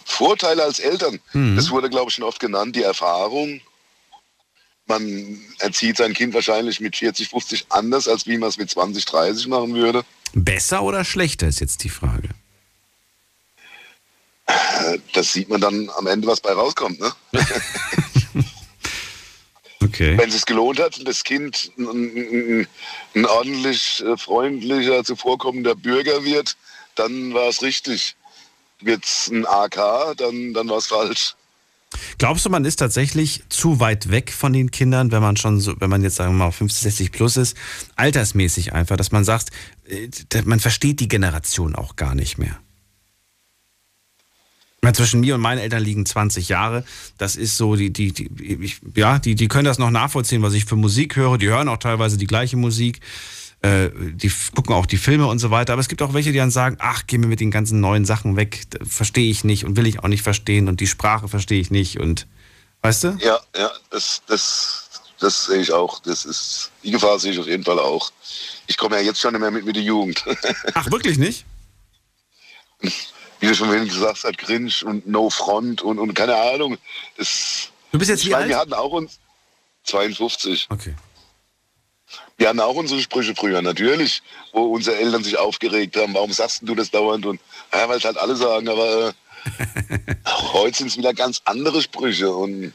Vorteile als Eltern. Mhm. Das wurde, glaube ich, schon oft genannt, die Erfahrung. Man erzieht sein Kind wahrscheinlich mit 40, 50 anders, als wie man es mit 20, 30 machen würde. Besser oder schlechter ist jetzt die Frage. Äh, Das sieht man dann am Ende, was bei rauskommt. Ne? Okay. Wenn es sich gelohnt hat und das Kind ein, ein, ein ordentlich äh, freundlicher, zuvorkommender Bürger wird, dann war es richtig. Wird es ein AK, dann, dann war es falsch. Glaubst du, man ist tatsächlich zu weit weg von den Kindern, wenn man schon so, wenn man jetzt sagen wir mal 50, 60 plus ist, altersmäßig einfach, dass man sagt, äh, man versteht die Generation auch gar nicht mehr. Meine, zwischen mir und meinen Eltern liegen 20 Jahre. Das ist so, die, die, die, ich, ja, die, die können das noch nachvollziehen, was ich für Musik höre. Die hören auch teilweise die gleiche Musik. Äh, die gucken auch die Filme und so weiter. Aber es gibt auch welche, die dann sagen, ach, geh mir mit den ganzen neuen Sachen weg. Verstehe ich nicht und will ich auch nicht verstehen und die Sprache verstehe ich nicht und, weißt du? Ja, ja, das, das, das sehe ich auch. Das ist, die Gefahr sehe ich auf jeden Fall auch. Ich komme ja jetzt schon nicht mehr mit mit der Jugend. Ach, wirklich nicht? Wie du schon wenig gesagt hast, Cringe und No Front und, und keine Ahnung. Das, Du bist jetzt wie alt? Wir hatten auch uns 52. Okay. Wir hatten auch unsere Sprüche früher, natürlich, wo unsere Eltern sich aufgeregt haben. Warum sagst du das dauernd? Und ja, weil es halt alle sagen, aber äh, heute sind es wieder ganz andere Sprüche. Und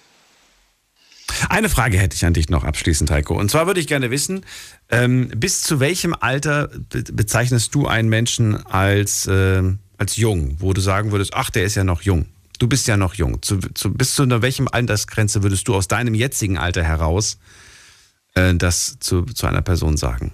Eine Frage hätte ich an dich noch abschließend, Heiko. Und zwar würde ich gerne wissen, ähm, bis zu welchem Alter be bezeichnest du einen Menschen als, äh, als jung, wo du sagen würdest, ach, der ist ja noch jung. Du bist ja noch jung. Zu, zu, bis zu einer welchem Altersgrenze würdest du aus deinem jetzigen Alter heraus äh, das zu, zu einer Person sagen?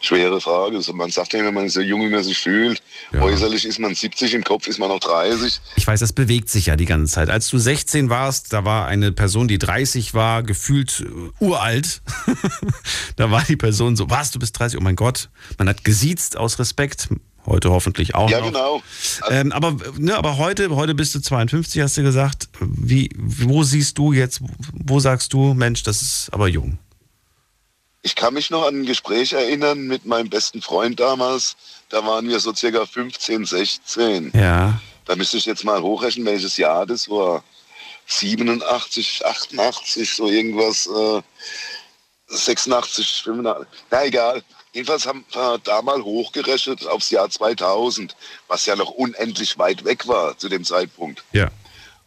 Schwere Frage. Also man sagt ja, wenn man so jung wie man sich fühlt, äußerlich ist man 70, im Kopf ist man noch 30. Ich weiß, das bewegt sich ja die ganze Zeit. Als du 16 warst, da war eine Person, die 30 war, gefühlt äh, uralt. da war die Person so, was, du bist 30, oh mein Gott. Man hat gesiezt aus Respekt. Heute hoffentlich auch. Ja, noch. genau. Ähm, aber, ne, aber heute, heute bist du 52, hast du gesagt. Wie, wo siehst du jetzt, wo sagst du, Mensch, das ist aber jung? Ich kann mich noch an ein Gespräch erinnern mit meinem besten Freund damals. Da waren wir so circa 15, 16. Ja. Da müsste ich jetzt mal hochrechnen, welches Jahr das war. 87, 88, so irgendwas. Äh, 86, 85. Na egal. Jedenfalls haben wir da mal hochgerechnet aufs Jahr 2000, was ja noch unendlich weit weg war zu dem Zeitpunkt. Ja.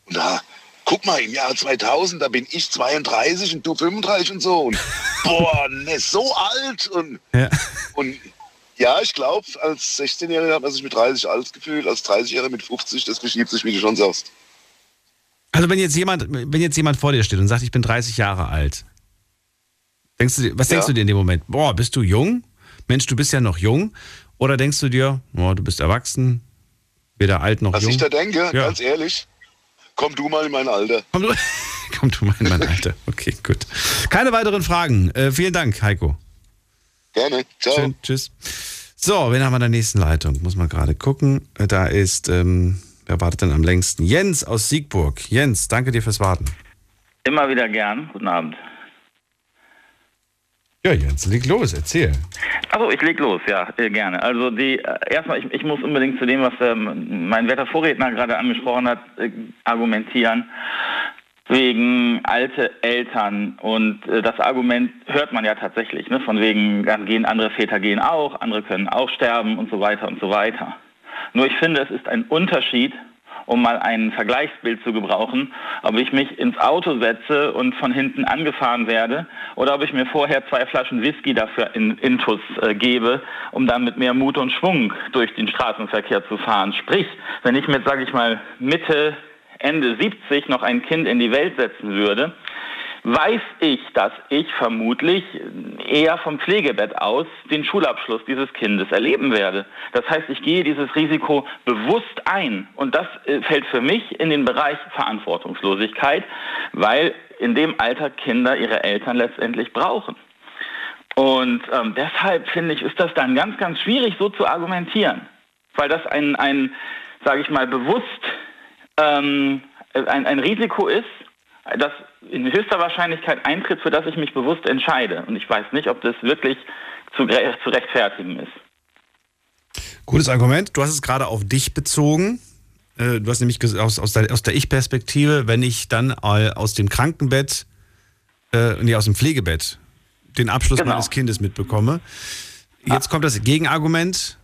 Und da, guck mal, im Jahr 2000, da bin ich 32 und du 35 und so. Und boah, ne, so alt. Und ja, und ja ich glaube, als 16-Jähriger hat man sich mit 30 alt gefühlt, als 30-Jähriger mit 50, das verschiebt sich, wie du schon sagst. Also wenn jetzt jemand, wenn jetzt jemand vor dir steht und sagt, ich bin 30 Jahre alt, denkst du, was denkst Ja. du dir in dem Moment? Boah, bist du jung? Mensch, du bist ja noch jung. Oder denkst du dir, boah, du bist erwachsen, weder alt noch Was jung? ich da denke, Ja. ganz ehrlich, komm du mal in mein Alter. Komm du, komm du mal in mein Alter. Okay, gut. Keine weiteren Fragen. Äh, vielen Dank, Heiko. Gerne. Ciao. Schön, tschüss. So, wen haben wir in der nächsten Leitung? Muss man gerade gucken. Äh, Da ist, ähm, wer wartet denn am längsten? Jens aus Siegburg. Jens, danke dir fürs Warten. Immer wieder gern. Guten Abend. Ja, Jens, leg los, erzähl. Also ich leg los, ja, äh, gerne. Also die äh, erstmal, ich, ich muss unbedingt zu dem, was ähm, mein werter Vorredner gerade angesprochen hat, äh, argumentieren. Wegen alte Eltern und äh, das Argument hört man ja tatsächlich, ne? von wegen dann gehen andere Väter gehen auch, andere können auch sterben und so weiter und so weiter. Nur ich finde, es ist ein Unterschied, um mal ein Vergleichsbild zu gebrauchen, ob ich mich ins Auto setze und von hinten angefahren werde oder ob ich mir vorher zwei Flaschen Whisky dafür in Intus äh, gebe, um dann mit mehr Mut und Schwung durch den Straßenverkehr zu fahren. Sprich, wenn ich mit, sage ich mal, Mitte, Ende 70 noch ein Kind in die Welt setzen würde, weiß ich, dass ich vermutlich eher vom Pflegebett aus den Schulabschluss dieses Kindes erleben werde. Das heißt, ich gehe dieses Risiko bewusst ein und das äh, fällt für mich in den Bereich Verantwortungslosigkeit, weil in dem Alter Kinder ihre Eltern letztendlich brauchen. Und ähm, deshalb finde ich, ist das dann ganz, ganz schwierig so zu argumentieren, weil das ein, ein sage ich mal, bewusst ähm, ein, ein Risiko ist, das in höchster Wahrscheinlichkeit eintritt, für das ich mich bewusst entscheide. Und ich weiß nicht, ob das wirklich zu, zu rechtfertigen ist. Gutes Argument. Du hast es gerade auf dich bezogen. Äh, Du hast nämlich aus, aus der, der Ich-Perspektive, wenn ich dann äh, aus dem Krankenbett, äh, nee, aus dem Pflegebett den Abschluss Genau. meines Kindes mitbekomme. Jetzt kommt das Gegenargument,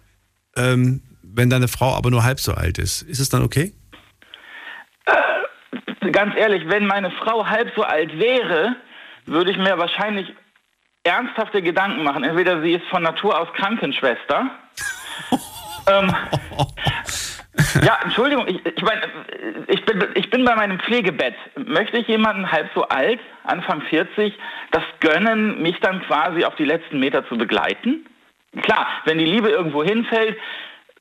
ähm, wenn deine Frau aber nur halb so alt ist. Ist es dann okay? Ganz ehrlich, wenn meine Frau halb so alt wäre, würde ich mir wahrscheinlich ernsthafte Gedanken machen. Entweder sie ist von Natur aus Krankenschwester. ähm, ja, Entschuldigung, ich, ich meine, ich bin, ich bin bei meinem Pflegebett. Möchte ich jemanden halb so alt, Anfang 40, das gönnen, mich dann quasi auf die letzten Meter zu begleiten? Klar, wenn die Liebe irgendwo hinfällt,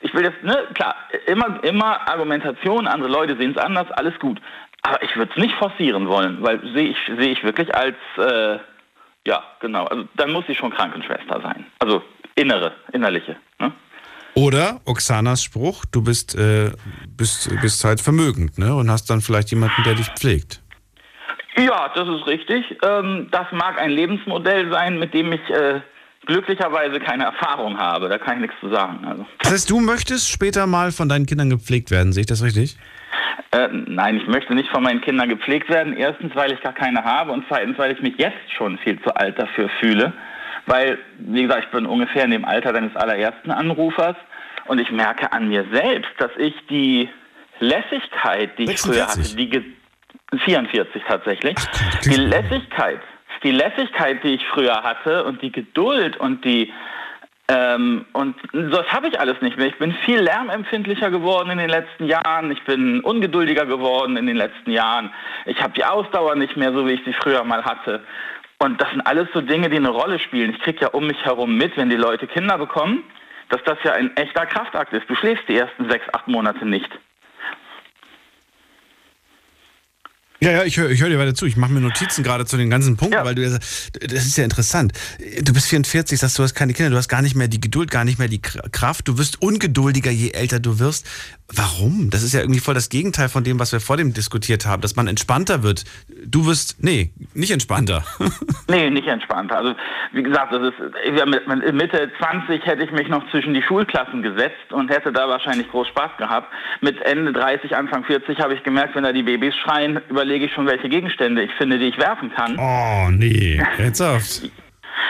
ich will jetzt, ne, klar, immer, immer Argumentation, andere Leute sehen es anders, alles gut. Aber ich würde es nicht forcieren wollen, weil sehe ich, sehe ich wirklich als, äh, ja, genau, also dann muss sie schon Krankenschwester sein. Also innere, innerliche. Ne? Oder Oksanas Spruch, du bist, äh, bist, bist halt vermögend ne? und hast dann vielleicht jemanden, der dich pflegt. Ja, das ist richtig. Ähm, das mag ein Lebensmodell sein, mit dem ich äh, glücklicherweise keine Erfahrung habe. Da kann ich nichts zu sagen. Also. Das heißt, du möchtest später mal von deinen Kindern gepflegt werden, sehe ich das richtig? Äh, nein, ich möchte nicht von meinen Kindern gepflegt werden. Erstens, weil ich gar keine habe und zweitens, weil ich mich jetzt schon viel zu alt dafür fühle. Weil, wie gesagt, ich bin ungefähr in dem Alter deines allerersten Anrufers und ich merke an mir selbst, dass ich die Lässigkeit, die ich früher hatte, die ge 44 tatsächlich, die Lässigkeit, die Lässigkeit, die ich früher hatte und die Geduld und die ähm, und das habe ich alles nicht mehr. Ich bin viel lärmempfindlicher geworden in den letzten Jahren. Ich bin ungeduldiger geworden in den letzten Jahren. Ich habe die Ausdauer nicht mehr so, wie ich sie früher mal hatte. Und das sind alles so Dinge, die eine Rolle spielen. Ich kriege ja um mich herum mit, wenn die Leute Kinder bekommen, dass das ja ein echter Kraftakt ist. Du schläfst die ersten sechs, acht Monate nicht. Ja, ja, ich höre ich hör dir weiter zu. Ich mache mir Notizen gerade zu den ganzen Punkten, ja. weil du das ist ja interessant. Du bist 44, sagst du hast keine Kinder, du hast gar nicht mehr die Geduld, gar nicht mehr die Kraft. Du wirst ungeduldiger, je älter du wirst. Warum? Das ist ja irgendwie voll das Gegenteil von dem, was wir vor dem diskutiert haben, dass man entspannter wird. Du wirst, nee, nicht entspannter. nee, nicht entspannter. Also, wie gesagt, das ist, mit Mitte 20 hätte ich mich noch zwischen die Schulklassen gesetzt und hätte da wahrscheinlich groß Spaß gehabt. Mit Ende 30, Anfang 40 habe ich gemerkt, wenn da die Babys schreien, überlege ich schon, welche Gegenstände ich finde, die ich werfen kann. Oh, nee, ernsthaft.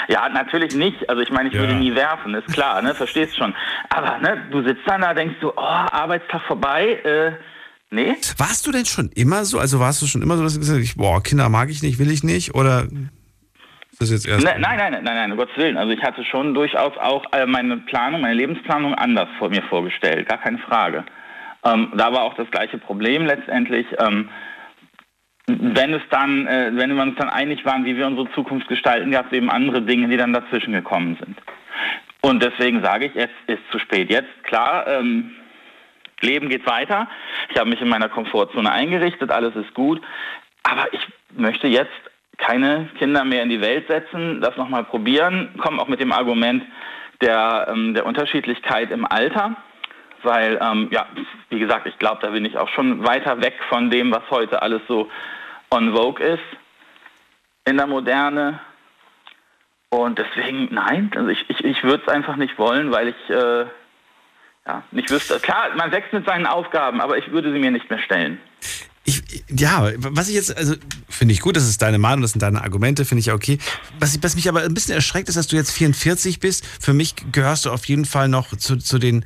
Ja, natürlich nicht. Also ich meine, ich ja. würde nie werfen, ist klar, ne? Verstehst schon. Aber ne, du sitzt dann da, denkst du, oh, Arbeitstag vorbei, äh, nee. Warst du denn schon immer so? Also warst du schon immer so, dass du gesagt hast, boah, Kinder mag ich nicht, will ich nicht? Oder ist das jetzt erst. Ne, nein, nein, nein, nein, nein, Gottes Willen. Also ich hatte schon durchaus auch äh, meine Planung, meine Lebensplanung anders vor mir vorgestellt, gar keine Frage. Ähm, da war auch das gleiche Problem letztendlich. Ähm, wenn es dann, äh, wenn wir uns dann einig waren, wie wir unsere Zukunft gestalten, gab es eben andere Dinge, die dann dazwischen gekommen sind. Und deswegen sage ich, jetzt ist zu spät. Jetzt, klar, ähm, Leben geht weiter. Ich habe mich in meiner Komfortzone eingerichtet, alles ist gut. Aber ich möchte jetzt keine Kinder mehr in die Welt setzen, das nochmal probieren, komme auch mit dem Argument der, ähm, der Unterschiedlichkeit im Alter weil, ähm, ja, wie gesagt, ich glaube, da bin ich auch schon weiter weg von dem, was heute alles so on vogue ist in der Moderne. Und deswegen, nein, also ich, ich, ich würde es einfach nicht wollen, weil ich äh, ja, nicht wüsste. Klar, man wächst mit seinen Aufgaben, aber ich würde sie mir nicht mehr stellen. Ich, ja, was ich jetzt, also finde ich gut, das ist deine Meinung, das sind deine Argumente, finde ich okay. Was, was, mich aber ein bisschen erschreckt, ist, dass du jetzt 44 bist. Für mich gehörst du auf jeden Fall noch zu, zu den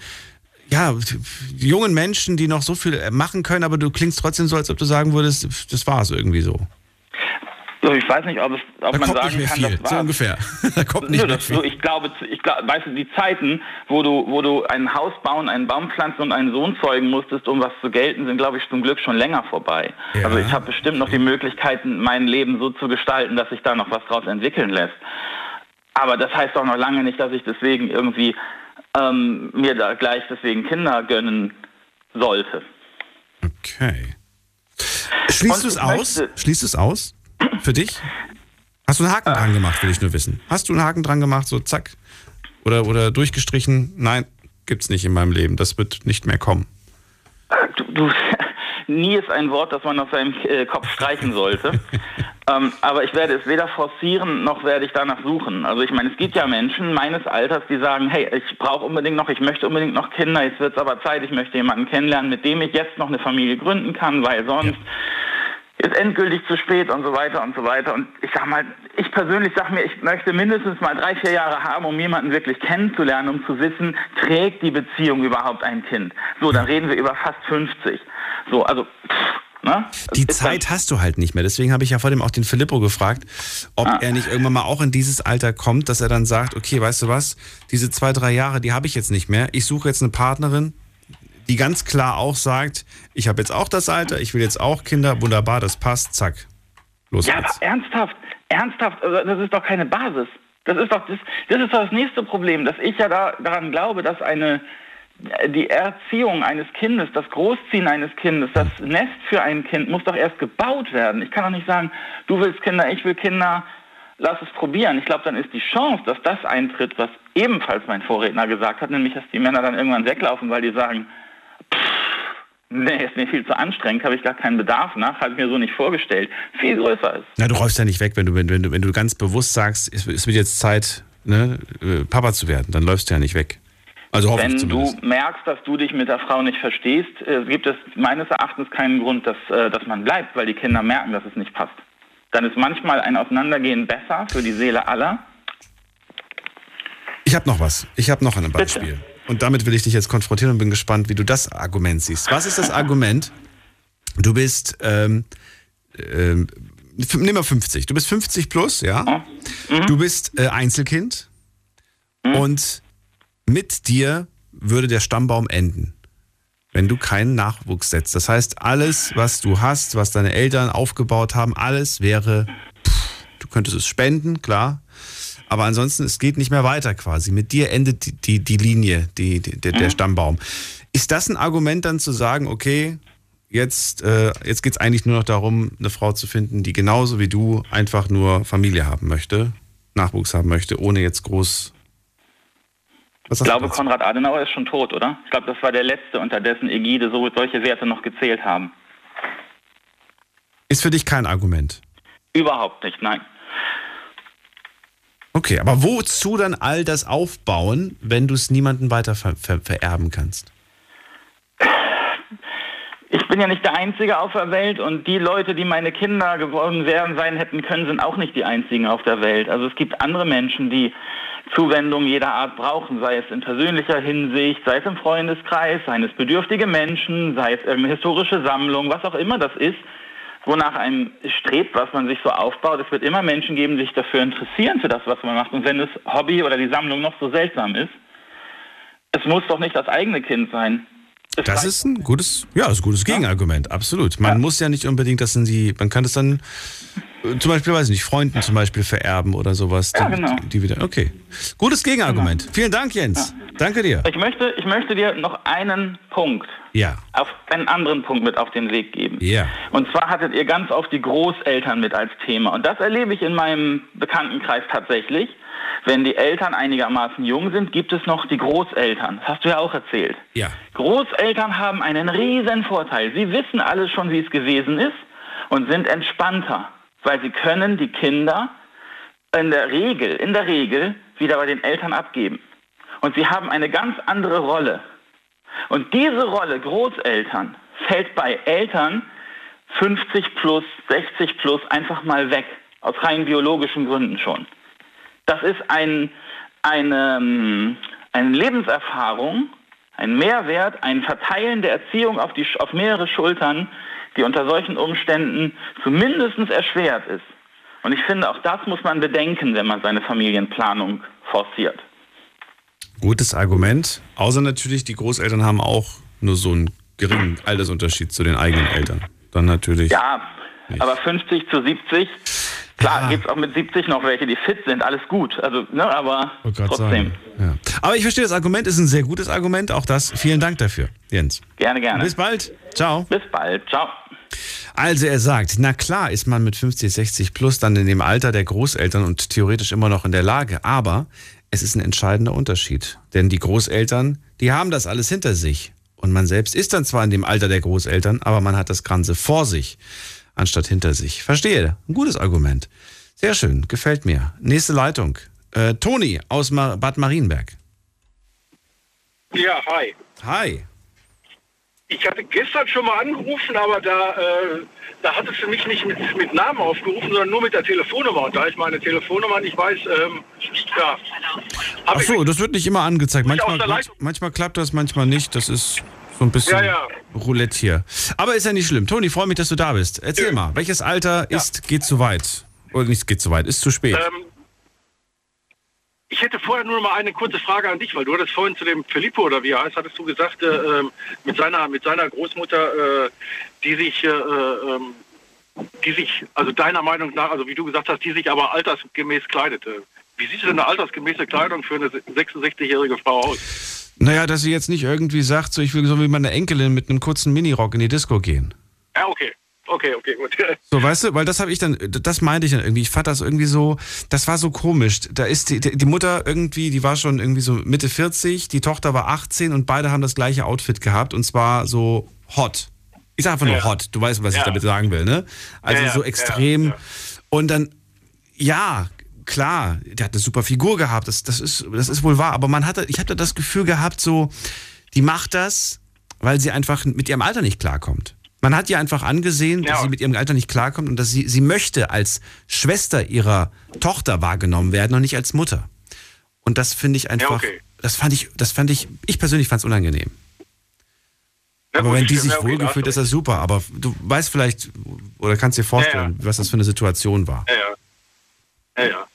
ja, jungen Menschen, die noch so viel machen können, aber du klingst trotzdem so, als ob du sagen würdest, das war es irgendwie so. Ich weiß nicht, ob, es, ob man sagen kann, viel, das war so ungefähr. da kommt nicht mehr viel. ich glaube, ich glaube, weißt du, die Zeiten, wo du, wo du ein Haus bauen, einen Baum pflanzen und einen Sohn zeugen musstest, um was zu gelten, sind, glaube ich, zum Glück schon länger vorbei. Ja. Also ich habe bestimmt noch die Möglichkeiten, mein Leben so zu gestalten, dass sich da noch was draus entwickeln lässt. Aber das heißt auch noch lange nicht, dass ich deswegen irgendwie ähm, mir da gleich deswegen Kinder gönnen sollte. Okay. Schließt du es aus? Schließt es aus? Für dich? Hast du einen Haken äh. dran gemacht, will ich nur wissen. Hast du einen Haken dran gemacht, so zack? Oder, oder durchgestrichen? Nein, gibt's nicht in meinem Leben. Das wird nicht mehr kommen. Du, du, nie ist ein Wort, das man auf seinem äh, Kopf streichen sollte. ähm, aber ich werde es weder forcieren, noch werde ich danach suchen. Also ich meine, es gibt ja Menschen meines Alters, die sagen, hey, ich brauche unbedingt noch, ich möchte unbedingt noch Kinder, jetzt wird es aber Zeit, ich möchte jemanden kennenlernen, mit dem ich jetzt noch eine Familie gründen kann, weil sonst... Ja ist endgültig zu spät und so weiter und so weiter. Und ich sag mal, ich persönlich sag mir, ich möchte mindestens mal drei, vier Jahre haben, um jemanden wirklich kennenzulernen, um zu wissen, trägt die Beziehung überhaupt ein Kind. So, dann reden wir über fast 50. So, also pff, ne? Die Zeit hast du halt nicht mehr. Deswegen habe ich ja vor dem auch den Filippo gefragt, ob ah. er nicht irgendwann mal auch in dieses Alter kommt, dass er dann sagt, okay, weißt du was, diese zwei, drei Jahre, die habe ich jetzt nicht mehr. Ich suche jetzt eine Partnerin, die ganz klar auch sagt, ich habe jetzt auch das Alter, ich will jetzt auch Kinder, wunderbar, das passt, zack. Los ja, geht's. aber ernsthaft, ernsthaft, also das ist doch keine Basis. Das ist doch das, das ist doch das nächste Problem, dass ich ja da, daran glaube, dass eine die Erziehung eines Kindes, das Großziehen eines Kindes, das Nest für ein Kind muss doch erst gebaut werden. Ich kann doch nicht sagen, du willst Kinder, ich will Kinder, lass es probieren. Ich glaube, dann ist die Chance, dass das eintritt, was ebenfalls mein Vorredner gesagt hat, nämlich, dass die Männer dann irgendwann weglaufen, weil die sagen, pff, nee, ist mir viel zu anstrengend, habe ich gar keinen Bedarf nach, habe ich mir so nicht vorgestellt, viel größer ist. Na, du räufst ja nicht weg, wenn du, wenn, du, wenn du ganz bewusst sagst, es, es wird jetzt Zeit, ne, äh, Papa zu werden, dann läufst du ja nicht weg. Also hoffe Wenn du merkst, dass du dich mit der Frau nicht verstehst, äh, gibt es meines Erachtens keinen Grund, dass, äh, dass man bleibt, weil die Kinder merken, dass es nicht passt. Dann ist manchmal ein Auseinandergehen besser für die Seele aller. Ich habe noch was. Ich habe noch ein Beispiel. Bitte. und damit will ich dich jetzt konfrontieren und bin gespannt, wie du das Argument siehst. Was ist das Argument? Du bist, ähm, ähm, nimm mal 50. Du bist 50 plus, ja? Du bist äh, Einzelkind und mit dir würde der Stammbaum enden, wenn du keinen Nachwuchs setzt. Das heißt, alles, was du hast, was deine Eltern aufgebaut haben, alles wäre, pff, du könntest es spenden, klar. Aber ansonsten, es geht nicht mehr weiter quasi. Mit dir endet die, die, die Linie, die, die, der, der Stammbaum. Ist das ein Argument dann zu sagen, okay, jetzt, äh, jetzt geht es eigentlich nur noch darum, eine Frau zu finden, die genauso wie du einfach nur Familie haben möchte, Nachwuchs haben möchte, ohne jetzt groß. Was Ich glaube? Konrad Adenauer ist schon tot, oder? Ich glaube, das war der Letzte, unter dessen Ägide so, solche Werte noch gezählt haben. Ist für dich kein Argument. Überhaupt nicht, nein. Okay, aber wozu dann all das aufbauen, wenn du es niemandem weiter ver ver vererben kannst? Ich bin ja nicht der Einzige auf der Welt und die Leute, die meine Kinder geworden wären, sein hätten können, sind auch nicht die einzigen auf der Welt. Also es gibt andere Menschen, die Zuwendung jeder Art brauchen, sei es in persönlicher Hinsicht, sei es im Freundeskreis, seien es bedürftige Menschen, sei es irgendeine historische Sammlung, was auch immer das ist, wonach einem strebt, was man sich so aufbaut. Es wird immer Menschen geben, die sich dafür interessieren, für das, was man macht. Und wenn das Hobby oder die Sammlung noch so seltsam ist, es muss doch nicht das eigene Kind sein. Das ist ein gutes, ja, ist ein gutes Gegenargument, absolut. Man muss ja nicht unbedingt das in die, man kann das dann äh, zum Beispiel, weiß ich nicht, Freunden zum Beispiel vererben oder sowas. Ja, die, genau. die, die wieder, okay. Gutes Gegenargument. Vielen Dank, Jens. Danke dir. Ich möchte, ich möchte dir noch einen Punkt, Ja, auf einen anderen Punkt mit auf den Weg geben. ja. Und zwar hattet ihr ganz oft die Großeltern mit als Thema. Und das erlebe ich in meinem Bekanntenkreis tatsächlich. Wenn die Eltern einigermaßen jung sind, gibt es noch die Großeltern. Das hast du ja auch erzählt. Ja. Großeltern haben einen riesen Vorteil. Sie wissen alles schon, wie es gewesen ist und sind entspannter, weil sie können die Kinder in der Regel, in der Regel wieder bei den Eltern abgeben. Und sie haben eine ganz andere Rolle. Und diese Rolle Großeltern fällt bei Eltern 50 plus, 60 plus einfach mal weg. Aus rein biologischen Gründen schon. Das ist ein, eine, ähm, eine Lebenserfahrung, ein Mehrwert, ein Verteilen der Erziehung auf, die, auf mehrere Schultern, die unter solchen Umständen zumindest erschwert ist. Und ich finde, auch das muss man bedenken, wenn man seine Familienplanung forciert. Gutes Argument. Außer natürlich, die Großeltern haben auch nur so einen geringen Altersunterschied zu den eigenen Eltern. Dann natürlich. Ja, aber 50 zu 70, klar, gibt es auch mit 70 noch welche, die fit sind, alles gut. Also, ne, aber grad trotzdem. Ja. Aber ich verstehe das Argument, ist ein sehr gutes Argument. Auch das. Vielen Dank dafür, Jens. Gerne, gerne. Bis bald. Ciao. Bis bald. Ciao. Also er sagt, na klar ist man mit 50, 60 plus dann in dem Alter der Großeltern und theoretisch immer noch in der Lage, aber es ist ein entscheidender Unterschied. Denn die Großeltern, die haben das alles hinter sich. Und man selbst ist dann zwar in dem Alter der Großeltern, aber man hat das Ganze vor sich, anstatt hinter sich. Verstehe, ein gutes Argument. Sehr schön, gefällt mir. Nächste Leitung. Äh, Toni aus Ma Bad Marienberg. Ja, hi. Hi. Ich hatte gestern schon mal angerufen, aber da, äh, da hattest du mich nicht mit, mit Namen aufgerufen, sondern nur mit der Telefonnummer. Und da ich meine Telefonnummer nicht weiß, ähm, ja. Ach so, das wird nicht immer angezeigt. Ich Manchmal, manchmal klappt das, manchmal nicht. Das ist so ein bisschen Ja, ja. Roulette hier. Aber ist ja nicht schlimm. Toni, freue mich, dass du da bist. Erzähl mal, welches Alter ist, geht zu weit? Oder nicht geht zu weit, ist zu spät. Ähm, ich hätte vorher nur mal eine kurze Frage an dich, weil du hattest vorhin zu dem Filippo oder wie er heißt, hattest du gesagt, äh, ähm, mit seiner mit seiner Großmutter, äh, die sich äh, ähm, die sich, also deiner Meinung nach, also wie du gesagt hast, die sich aber altersgemäß kleidete. Wie sieht denn eine altersgemäße Kleidung für eine 66-jährige Frau aus? Naja, dass sie jetzt nicht irgendwie sagt, so ich will so wie meine Enkelin mit einem kurzen Minirock in die Disco gehen. Ja, okay. Okay, okay, gut. So, weißt du, weil das habe ich dann, das meinte ich dann irgendwie. Ich fand das irgendwie so, das war so komisch. Da ist die, die Mutter irgendwie, die war schon irgendwie so Mitte 40, die Tochter war 18 und beide haben das gleiche Outfit gehabt und zwar so hot. Ich sag einfach nur Ja. hot. Du weißt, was ich Ja. damit sagen will, ne? Also Ja, so extrem. Und dann, ja, klar, der hat eine super Figur gehabt. Das, das ist, das ist wohl wahr. Aber man hatte, ich hatte das Gefühl gehabt, so, die macht das, weil sie einfach mit ihrem Alter nicht klarkommt. Man hat ihr einfach angesehen, dass sie mit ihrem Alter nicht klarkommt und dass sie, sie möchte als Schwester ihrer Tochter wahrgenommen werden und nicht als Mutter. Und das finde ich einfach das fand ich, das fand ich, ich persönlich fand es unangenehm. Ja, aber gut, wenn die sich ja, okay, wohlgefühlt, ist das super. Aber du weißt vielleicht oder kannst dir vorstellen, was das für eine Situation war. Ja, ja. ja, ja.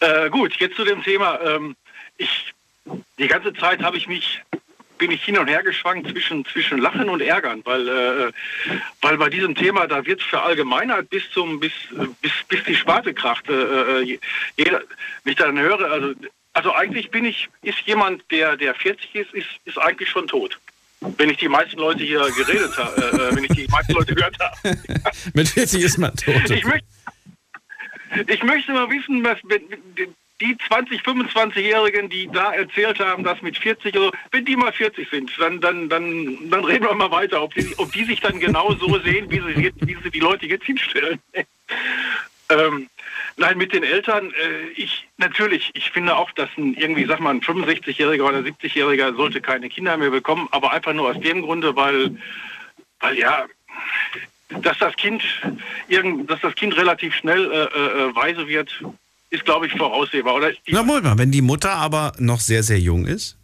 Äh, gut, jetzt zu dem Thema. Ähm, ich, die ganze Zeit habe ich mich bin ich hin und her geschwankt zwischen, zwischen Lachen und Ärgern, weil, äh, weil bei diesem Thema, da wird verallgemeinert bis zum, bis, bis, bis die Sparte kracht. Äh, äh, jeder, wenn ich dann höre, also, also eigentlich bin ich, ist jemand, der, der 40 ist, ist, ist eigentlich schon tot. Wenn ich die meisten Leute hier geredet habe, äh, wenn ich die meisten Leute gehört habe. Mit 40 ist man tot. Ich möchte, ich möchte mal wissen, was, die 20, 25-Jährigen, die da erzählt haben, dass mit 40, also wenn die mal 40 sind, dann, dann, dann, dann reden wir mal weiter, ob die, ob die sich dann genau so sehen, wie sie, wie sie die Leute jetzt hinstellen. ähm, nein, mit den Eltern, äh, ich natürlich, ich finde auch, dass ein irgendwie, sag mal, ein 65-Jähriger oder 70-Jähriger sollte keine Kinder mehr bekommen, aber einfach nur aus dem Grunde, weil, weil ja, dass das Kind irgend, dass das Kind relativ schnell äh, äh, weise wird, ist, glaube ich, voraussehbar. Oder Na, Moment mal, wenn die Mutter aber noch sehr, sehr jung ist?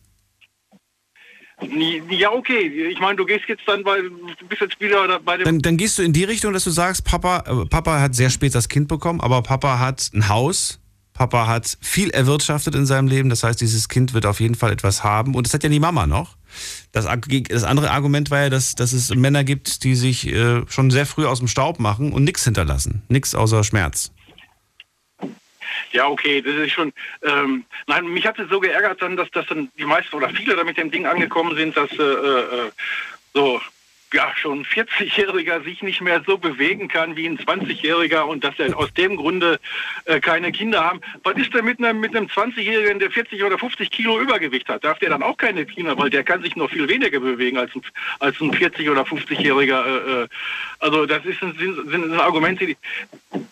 Ja, okay. Ich meine, du gehst jetzt dann, weil du bist jetzt wieder bei dem. Dann, dann gehst du in die Richtung, dass du sagst, Papa, äh, Papa hat sehr spät das Kind bekommen, aber Papa hat ein Haus, Papa hat viel erwirtschaftet in seinem Leben. Das heißt, dieses Kind wird auf jeden Fall etwas haben. Und das hat ja die Mama noch. Das, das andere Argument war ja, dass, dass es Männer gibt, die sich äh, schon sehr früh aus dem Staub machen und nichts hinterlassen. Nichts außer Schmerz. Ja, okay, das ist schon. Ähm, nein, mich hat es so geärgert dann, dass das dann die meisten oder viele da mit dem Ding angekommen sind, dass äh, äh, so ja, schon 40-Jähriger sich nicht mehr so bewegen kann wie ein 20-Jähriger und dass er aus dem Grunde äh, keine Kinder haben. Was ist denn mit einem, mit einem 20-Jährigen, der 40 oder 50 Kilo Übergewicht hat? Darf der dann auch keine Kinder, weil der kann sich noch viel weniger bewegen als ein, als ein 40 oder 50-Jähriger. Äh, äh, also das ist ein, sind, sind Argumente, die,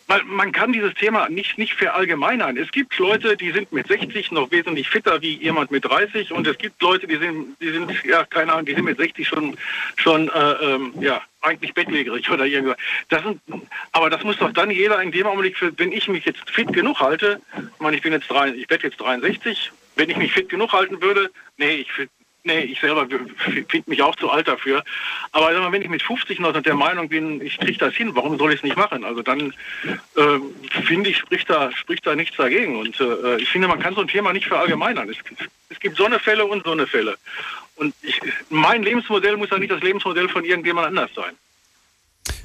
weil man kann dieses Thema nicht, nicht verallgemeinern. Es gibt Leute, die sind mit 60 noch wesentlich fitter wie jemand mit 30 und es gibt Leute, die sind, die sind ja, keine Ahnung, die sind mit 60 schon, schon äh, ähm, ja, eigentlich bettlägerig oder irgendwas. Das sind, aber das muss doch dann jeder in dem Augenblick, für, wenn ich mich jetzt fit genug halte, ich meine, ich bin jetzt drei, ich jetzt 63, wenn ich mich fit genug halten würde, nee, ich Nee, ich selber finde mich auch zu alt dafür. Aber wenn ich mit 50 noch der Meinung bin, ich kriege das hin, warum soll ich es nicht machen? Also dann äh, finde ich, spricht da, spricht da nichts dagegen. Und äh, ich finde, man kann so ein Thema nicht verallgemeinern. Es, es gibt so eine Fälle und so eine Fälle. Und ich, mein Lebensmodell muss ja nicht das Lebensmodell von irgendjemand anders sein.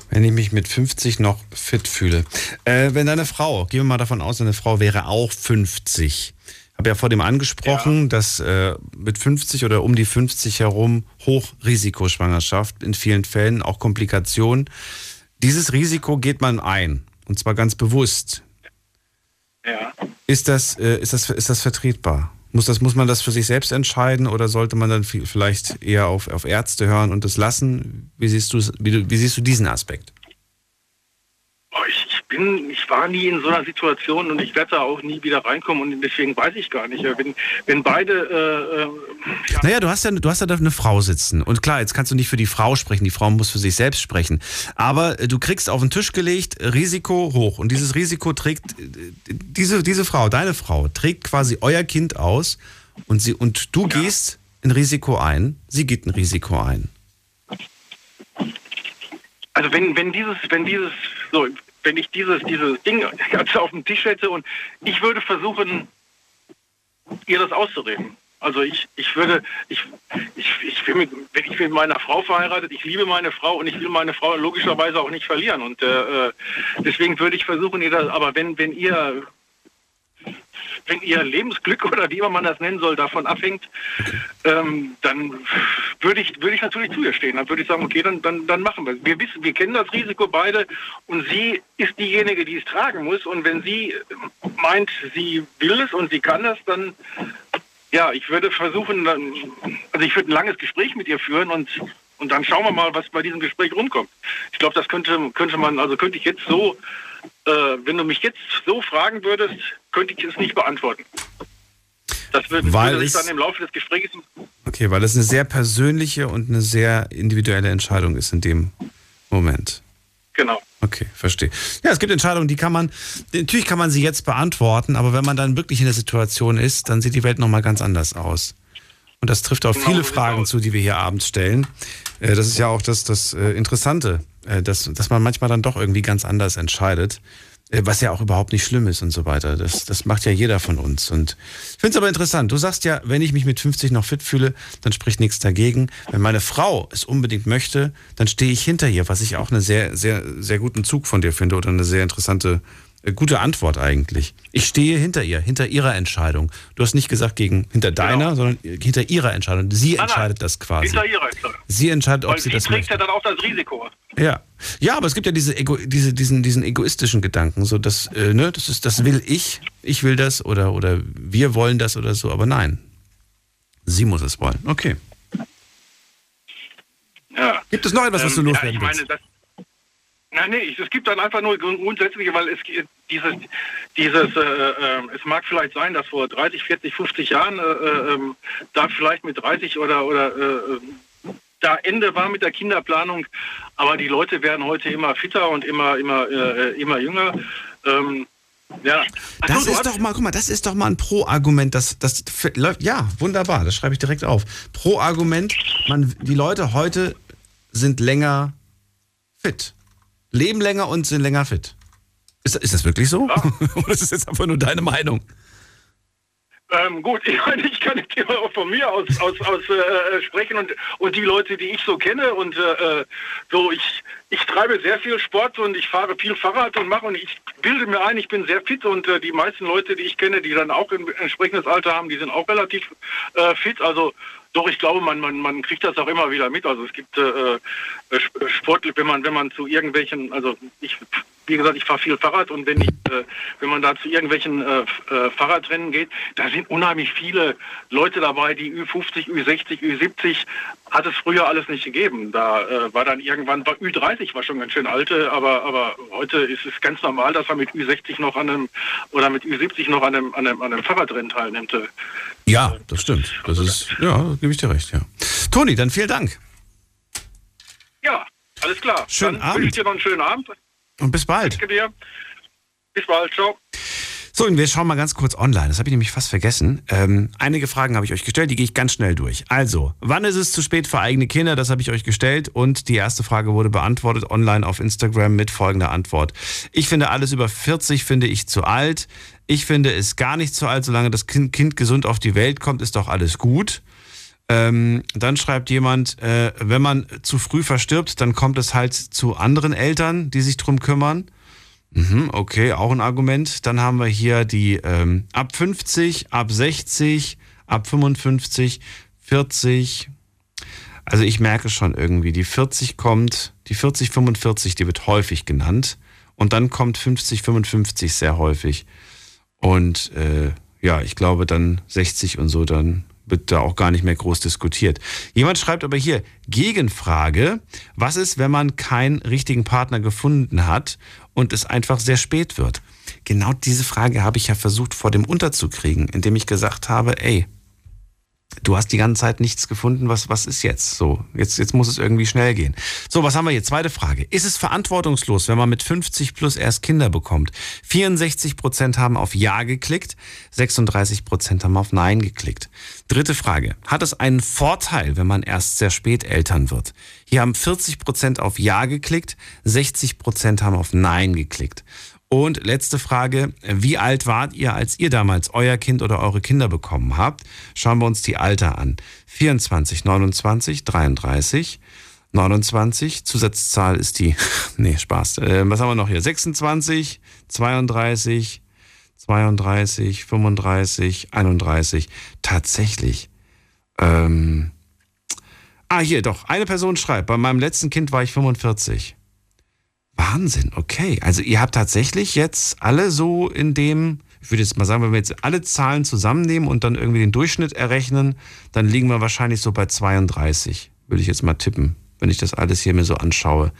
Wenn ich mich mit 50 noch fit fühle. Äh, wenn deine Frau, gehen wir mal davon aus, deine Frau wäre auch 50 habe ja vor dem angesprochen, ja. dass äh, mit 50 oder um die 50 herum Hochrisikoschwangerschaft in vielen Fällen auch Komplikationen. Dieses Risiko geht man ein und zwar ganz bewusst. Ja. Ist das, äh, ist das, ist das vertretbar? Muss, das, muss man das für sich selbst entscheiden oder sollte man dann vielleicht eher auf, auf Ärzte hören und das lassen? Wie siehst, wie, wie siehst du diesen Aspekt? Oh, ich, bin, ich war nie in so einer Situation und ich werde da auch nie wieder reinkommen und deswegen weiß ich gar nicht. Wenn, wenn beide. Äh, äh, ja. Naja, du hast ja, du hast ja da eine Frau sitzen und klar, jetzt kannst du nicht für die Frau sprechen. Die Frau muss für sich selbst sprechen. Aber äh, du kriegst auf den Tisch gelegt Risiko hoch und dieses Risiko trägt äh, diese diese Frau, deine Frau trägt quasi euer Kind aus und sie und du ja. gehst ein Risiko ein. Sie geht ein Risiko ein. Also wenn, wenn dieses, wenn dieses, so, wenn ich dieses, dieses Ding ganz auf dem Tisch hätte und ich würde versuchen, ihr das auszureden. Also ich, ich würde, ich, ich, ich bin mit, wenn ich mit meiner Frau verheiratet, ich liebe meine Frau und ich will meine Frau logischerweise auch nicht verlieren. Und äh, äh deswegen würde ich versuchen, ihr das, aber wenn, wenn ihr wenn ihr Lebensglück oder wie immer man das nennen soll, davon abhängt, ähm, dann würde ich, würde ich natürlich zu ihr stehen. Dann würde ich sagen, okay, dann, dann, dann machen wir es. Wir wissen, wir kennen das Risiko beide und sie ist diejenige, die es tragen muss. Und wenn sie meint, sie will es und sie kann es, dann ja, ich würde versuchen, also ich würde ein langes Gespräch mit ihr führen und und dann schauen wir mal, was bei diesem Gespräch rumkommt. Ich glaube, das könnte, könnte man, also könnte ich jetzt so äh, wenn du mich jetzt so fragen würdest, könnte ich es nicht beantworten. Das würde, weil würde es, dann im Laufe des Gesprächs. Okay, weil es eine sehr persönliche und eine sehr individuelle Entscheidung ist in dem Moment. Genau. Okay, verstehe. Ja, es gibt Entscheidungen, die kann man, natürlich kann man sie jetzt beantworten, aber wenn man dann wirklich in der Situation ist, dann sieht die Welt nochmal ganz anders aus. Und das trifft auf Genau, viele sieht's Fragen zu, die wir hier abends stellen. Äh, Das ist ja auch das, das äh, Interessante, äh, dass, dass man manchmal dann doch irgendwie ganz anders entscheidet, was ja auch überhaupt nicht schlimm ist und so weiter. Das, das macht ja jeder von uns. Und ich finde es aber interessant. Du sagst ja, wenn ich mich mit 50 noch fit fühle, dann spricht nichts dagegen. Wenn meine Frau es unbedingt möchte, dann stehe ich hinter ihr, was ich auch einen sehr, sehr, sehr guten Zug von dir finde oder eine sehr interessante Gute Antwort eigentlich. Ich stehe hinter ihr, hinter ihrer Entscheidung. Du hast nicht gesagt gegen hinter deiner, sondern hinter ihrer Entscheidung. Sie Nein, nein. entscheidet das quasi. Hinter ihrer Entscheidung. Sie entscheidet, ob Weil sie sie das trägt möchte. ja dann auch das Risiko. Ja. Ja, aber es gibt ja diese, Ego, diese diesen, diesen egoistischen Gedanken, so dass, äh, ne, das ist, das will ich, ich will das oder, oder wir wollen das oder so, aber nein. Sie muss es wollen. Okay. Ja. Gibt es noch etwas, was du Ähm, ja, loswerden ich meine, willst? das, Nein, nee, es gibt dann einfach nur grund- grundsätzliche, weil es dieses, dieses, äh, äh, es mag vielleicht sein, dass vor 30, 40, 50 Jahren äh, äh, ähm, da vielleicht mit 30 oder oder äh, äh, da Ende war mit der Kinderplanung, aber die Leute werden heute immer fitter und immer immer immer jünger. Ähm, ja, Ach so, Das ist doch mal, guck mal, das ist doch mal ein Pro-Argument, das, das läuft, ja, wunderbar, das schreibe ich direkt auf. Pro-Argument, man, die Leute heute sind länger fit. Leben länger und sind länger fit. Ist, ist das wirklich so? Oder ist das jetzt einfach nur deine Meinung? Ähm, gut, ich meine, ich kann auch von mir aus, aus, aus äh, sprechen und, und die Leute, die ich so kenne und äh, so, ich, ich treibe sehr viel Sport und ich fahre viel Fahrrad und mache und ich bilde mir ein, ich bin sehr fit und äh, die meisten Leute, die ich kenne, die dann auch ein entsprechendes Alter haben, die sind auch relativ äh, fit. Also doch, ich glaube, man, man, man kriegt das auch immer wieder mit. Also es gibt äh, Sp- Sportler, wenn man, wenn man zu irgendwelchen, also ich, wie gesagt, ich fahre viel Fahrrad und wenn ich, äh, wenn man da zu irgendwelchen äh, äh, Fahrradrennen geht, da sind unheimlich viele Leute dabei, die Ü50, Ü60, Ü70 hat es früher alles nicht gegeben. Da äh, war dann irgendwann, war Ü30 war schon ganz schön alte, aber, aber heute ist es ganz normal, dass man mit Ü60 noch an einem oder mit Ü70 noch an einem, an einem, an einem Fahrradrennen teilnimmt. Ja, das stimmt. Das ist, ja, da gebe ich dir recht, ja. Toni, dann vielen Dank. Alles klar. Schönen Dann wünsche ich Abend. dir noch einen schönen Abend. Und bis bald. Danke dir. Bis bald. Ciao. So, und wir schauen mal ganz kurz online. Das habe ich nämlich fast vergessen. Ähm, einige Fragen habe ich euch gestellt, die gehe ich ganz schnell durch. Also, wann ist es zu spät für eigene Kinder? Das habe ich euch gestellt. Und die erste Frage wurde beantwortet online auf Instagram mit folgender Antwort. Ich finde alles über 40 finde ich zu alt. Ich finde es gar nicht zu alt, solange das Kind, kind gesund auf die Welt kommt, ist doch alles gut. Ähm, dann schreibt jemand, äh, wenn man zu früh verstirbt, dann kommt es halt zu anderen Eltern, die sich drum kümmern. Mhm, okay, auch ein Argument. Dann haben wir hier die ähm, ab 50, ab 60, ab 55, 40. Also ich merke schon irgendwie, die 40 kommt, die 40, 45, die wird häufig genannt. Und dann kommt 50, 55 sehr häufig. Und äh, ja, ich glaube dann 60 und so, dann wird da auch gar nicht mehr groß diskutiert. Jemand schreibt aber hier, Gegenfrage, was ist, wenn man keinen richtigen Partner gefunden hat und es einfach sehr spät wird? Genau diese Frage habe ich ja versucht vor dem unterzukriegen, indem ich gesagt habe, ey, du hast die ganze Zeit nichts gefunden, was, was ist jetzt? So, jetzt, jetzt muss es irgendwie schnell gehen. So, was haben wir hier? Zweite Frage. Ist es verantwortungslos, wenn man mit 50 plus erst Kinder bekommt? 64 Prozent haben auf Ja geklickt, 36 Prozent haben auf Nein geklickt. Dritte Frage. Hat es einen Vorteil, wenn man erst sehr spät Eltern wird? Hier haben 40 Prozent auf Ja geklickt, 60 Prozent haben auf Nein geklickt. Und letzte Frage, wie alt wart ihr, als ihr damals euer Kind oder eure Kinder bekommen habt? Schauen wir uns die Alter an. 24, 29, 33, 29, Zusatzzahl ist die, nee, Spaß. Äh, was haben wir noch hier? 26, 32, 32, 35, 31. Tatsächlich. Ähm, ah, hier doch. Eine Person schreibt, bei meinem letzten Kind war ich 45. Wahnsinn, okay. Also ihr habt tatsächlich jetzt alle so in dem, ich würde jetzt mal sagen, wenn wir jetzt alle Zahlen zusammennehmen und dann irgendwie den Durchschnitt errechnen, dann liegen wir wahrscheinlich so bei 32, würde ich jetzt mal tippen, wenn ich das alles hier mir so anschaue.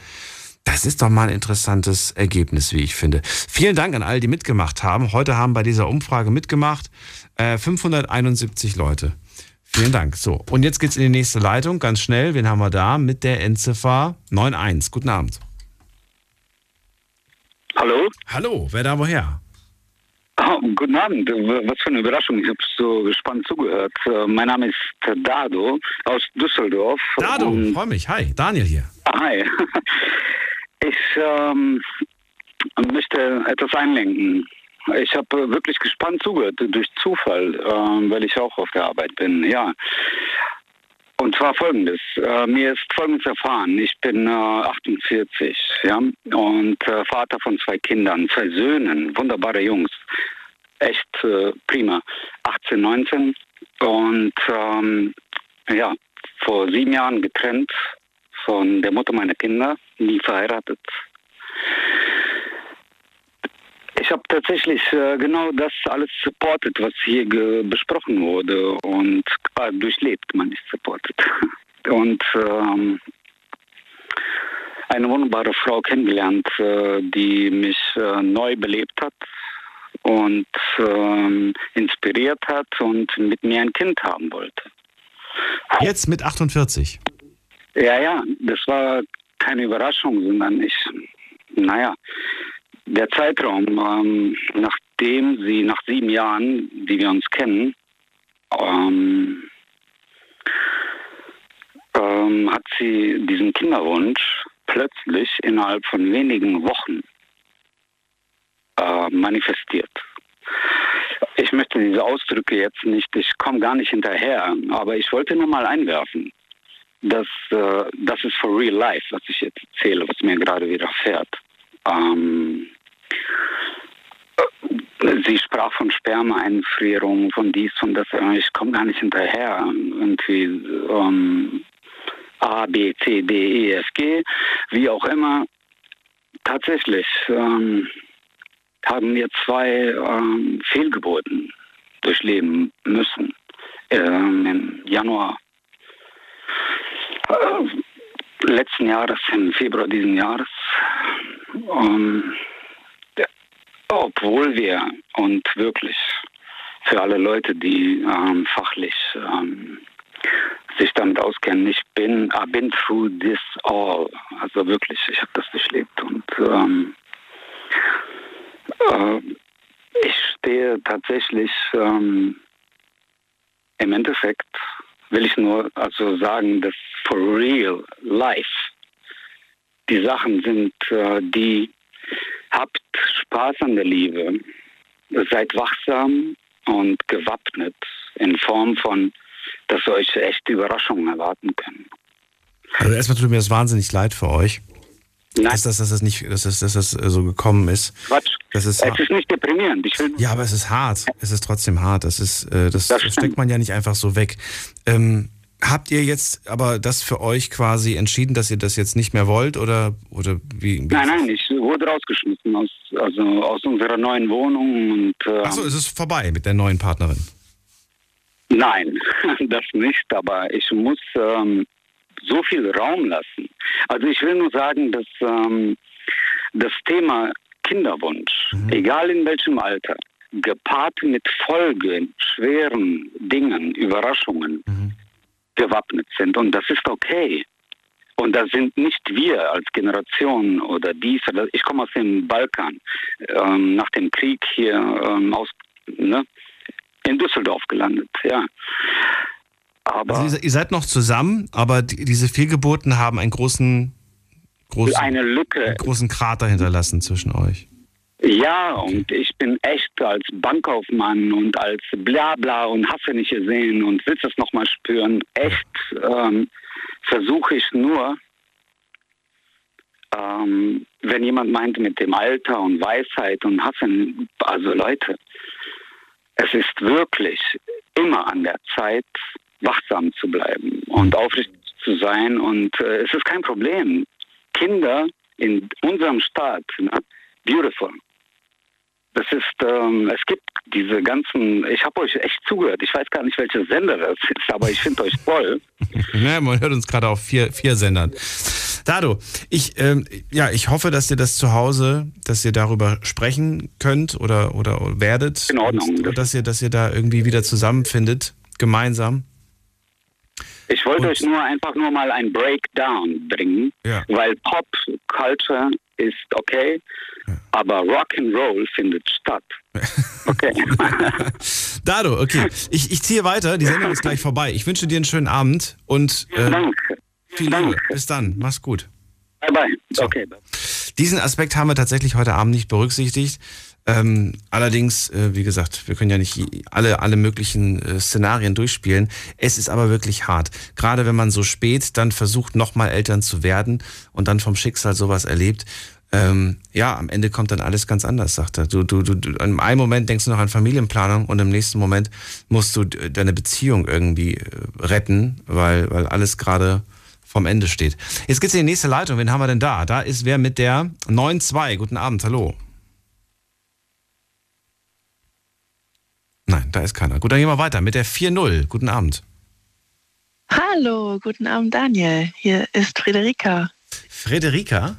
Das ist doch mal ein interessantes Ergebnis, wie ich finde. Vielen Dank an all die mitgemacht haben. Heute haben bei dieser Umfrage mitgemacht äh, 571 Leute. Vielen Dank. So, und jetzt geht's in die nächste Leitung, ganz schnell. Wen haben wir da? Mit der Endziffer 91. Guten Abend. Hallo? Hallo, wer da woher? Oh, guten Abend, was für eine Überraschung. Ich habe so gespannt zugehört. Äh, Mein Name ist Dado aus Düsseldorf. Dado, freue mich. Hi, Daniel hier. Hi. Ich ähm, möchte etwas einlenken. Ich habe äh, wirklich gespannt zugehört, durch Zufall, ähm, weil ich auch auf der Arbeit bin. Ja. Und zwar folgendes. Äh, mir ist folgendes erfahren. Ich bin äh, 48, ja, und äh, Vater von zwei Kindern, zwei Söhnen, wunderbare Jungs. Echt äh, prima. 18, 19 und ähm, ja, vor sieben Jahren getrennt von der Mutter meiner Kinder, nie verheiratet. Ich habe tatsächlich äh, genau das alles supportet, was hier ge- besprochen wurde und äh, durchlebt, man nicht supportet. Und ähm, eine wunderbare Frau kennengelernt, äh, die mich äh, neu belebt hat und ähm, inspiriert hat und mit mir ein Kind haben wollte. Jetzt mit 48. Ja, ja, das war keine Überraschung, sondern ich, naja, der Zeitraum, ähm, nachdem sie nach sieben Jahren, die wir uns kennen, ähm, ähm, hat sie diesen Kinderwunsch plötzlich innerhalb von wenigen Wochen äh, manifestiert. Ich möchte diese Ausdrücke jetzt nicht, ich komme gar nicht hinterher, aber ich wollte nur mal einwerfen das, äh, das ist for real life, was ich jetzt erzähle, was mir gerade widerfährt. Ähm, äh, sie sprach von Spermaeinfrierung, von dies und das. Ich komme gar nicht hinterher. Irgendwie ähm, A, B, C, D, E, F, G, wie auch immer. Tatsächlich ähm, haben wir zwei ähm, Fehlgeburten durchleben müssen. Ähm, Im Januar äh, letzten Jahres, im Februar diesen Jahres, ähm, obwohl wir und wirklich für alle Leute, die ähm, fachlich ähm, sich damit auskennen, ich bin, I've been through this all, also wirklich, ich habe das durchlebt und ähm, äh, ich stehe tatsächlich ähm, im Endeffekt will ich nur also sagen, dass for real life die Sachen sind, äh, die habt Spaß an der Liebe, seid wachsam und gewappnet in Form von, dass euch echte Überraschungen erwarten können. Also erstmal tut mir das wahnsinnig leid für euch. Dass, das, dass, das nicht, dass, das, dass das so gekommen ist. Quatsch. Das ist es ist nicht deprimierend. Ja, aber es ist hart. Es ist trotzdem hart. Das ist, äh, das, das steckt man ja nicht einfach so weg. Ähm, habt ihr jetzt aber das für euch quasi entschieden, dass ihr das jetzt nicht mehr wollt oder oder wie? Nein, nein, ich wurde rausgeschmissen aus, also aus unserer neuen Wohnung und äh, Achso, ist es vorbei mit der neuen Partnerin? Nein, das nicht, aber ich muss ähm, so viel Raum lassen. Also ich will nur sagen, dass ähm, das Thema Kinderwunsch, egal in welchem Alter, gepaart mit Folgen, schweren Dingen, Überraschungen, gewappnet sind. Und das ist okay. Und das sind nicht wir als Generation oder dies oder ich komme aus dem Balkan, ähm, nach dem Krieg hier ähm, aus, ne, in Düsseldorf gelandet, ja. Aber Also ihr, ihr seid noch zusammen, aber die, diese Fehlgeburten haben einen großen, großen, eine Lücke. einen großen Krater hinterlassen zwischen euch. Ja, und ich bin echt als Bankkaufmann und als Blabla und hasse nicht gesehen und willst es nochmal spüren. Echt ähm, versuche ich nur, ähm, wenn jemand meint mit dem Alter und Weisheit und Hassen, also Leute, es ist wirklich immer an der Zeit, wachsam zu bleiben und aufrichtig zu sein. Und äh, es ist kein Problem. Kinder in unserem Staat, ne, beautiful. Das ist, ähm, es gibt diese ganzen, ich habe euch echt zugehört. Ich weiß gar nicht, welcher Sender das ist, aber ich finde euch toll. Ja, man hört uns gerade auf vier, vier Sendern. Dado, ich, ähm, ja, ich hoffe, dass ihr das zu Hause, dass ihr darüber sprechen könnt oder, oder werdet. In Ordnung. Und, und dass ihr, dass ihr da irgendwie wieder zusammenfindet, gemeinsam. Ich wollte euch nur einfach nur mal ein Breakdown bringen, Ja. weil Pop Culture ist okay, aber Rock'n'Roll findet statt. Okay. Dado, okay. Ich, ich ziehe weiter. Die Sendung ist gleich vorbei. Ich wünsche dir einen schönen Abend und äh, Danke. viel Liebe. Bis dann. Mach's gut. Bye bye. Okay. Diesen Aspekt haben wir tatsächlich heute Abend nicht berücksichtigt. Ähm, allerdings, äh, wie gesagt, wir können ja nicht alle, alle möglichen äh, Szenarien durchspielen. Es ist aber wirklich hart. Gerade wenn man so spät dann versucht, nochmal Eltern zu werden und dann vom Schicksal sowas erlebt. Ähm, ja, am Ende kommt dann alles ganz anders, sagt er. Du, du, du, du, in einem Moment denkst du noch an Familienplanung und im nächsten Moment musst du deine Beziehung irgendwie äh, retten, weil, weil alles gerade vom Ende steht. Jetzt geht's in die nächste Leitung. Wen haben wir denn da? Da ist wer mit der 9-2. Guten Abend, hallo. Nein, da ist keiner. Gut, dann gehen wir weiter mit der 4-0. Guten Abend. Hallo, guten Abend, Daniel. Hier ist Friederika. Frederika?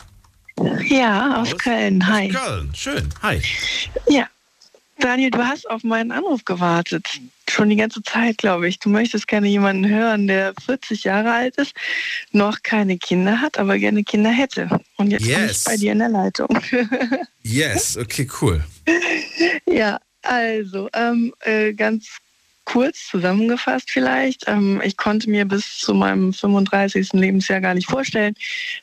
Ja, aus, Köln. Hi. Köln, schön. Hi. Ja. Daniel, du hast auf meinen Anruf gewartet. Schon die ganze Zeit, glaube ich. Du möchtest gerne jemanden hören, der 40 Jahre alt ist, noch keine Kinder hat, aber gerne Kinder hätte. Und jetzt bin ich Yes. bei dir in der Leitung. Yes, okay, cool. Ja, also ähm, äh, ganz kurz zusammengefasst vielleicht. Ähm, ich konnte mir bis zu meinem 35. Lebensjahr gar nicht vorstellen,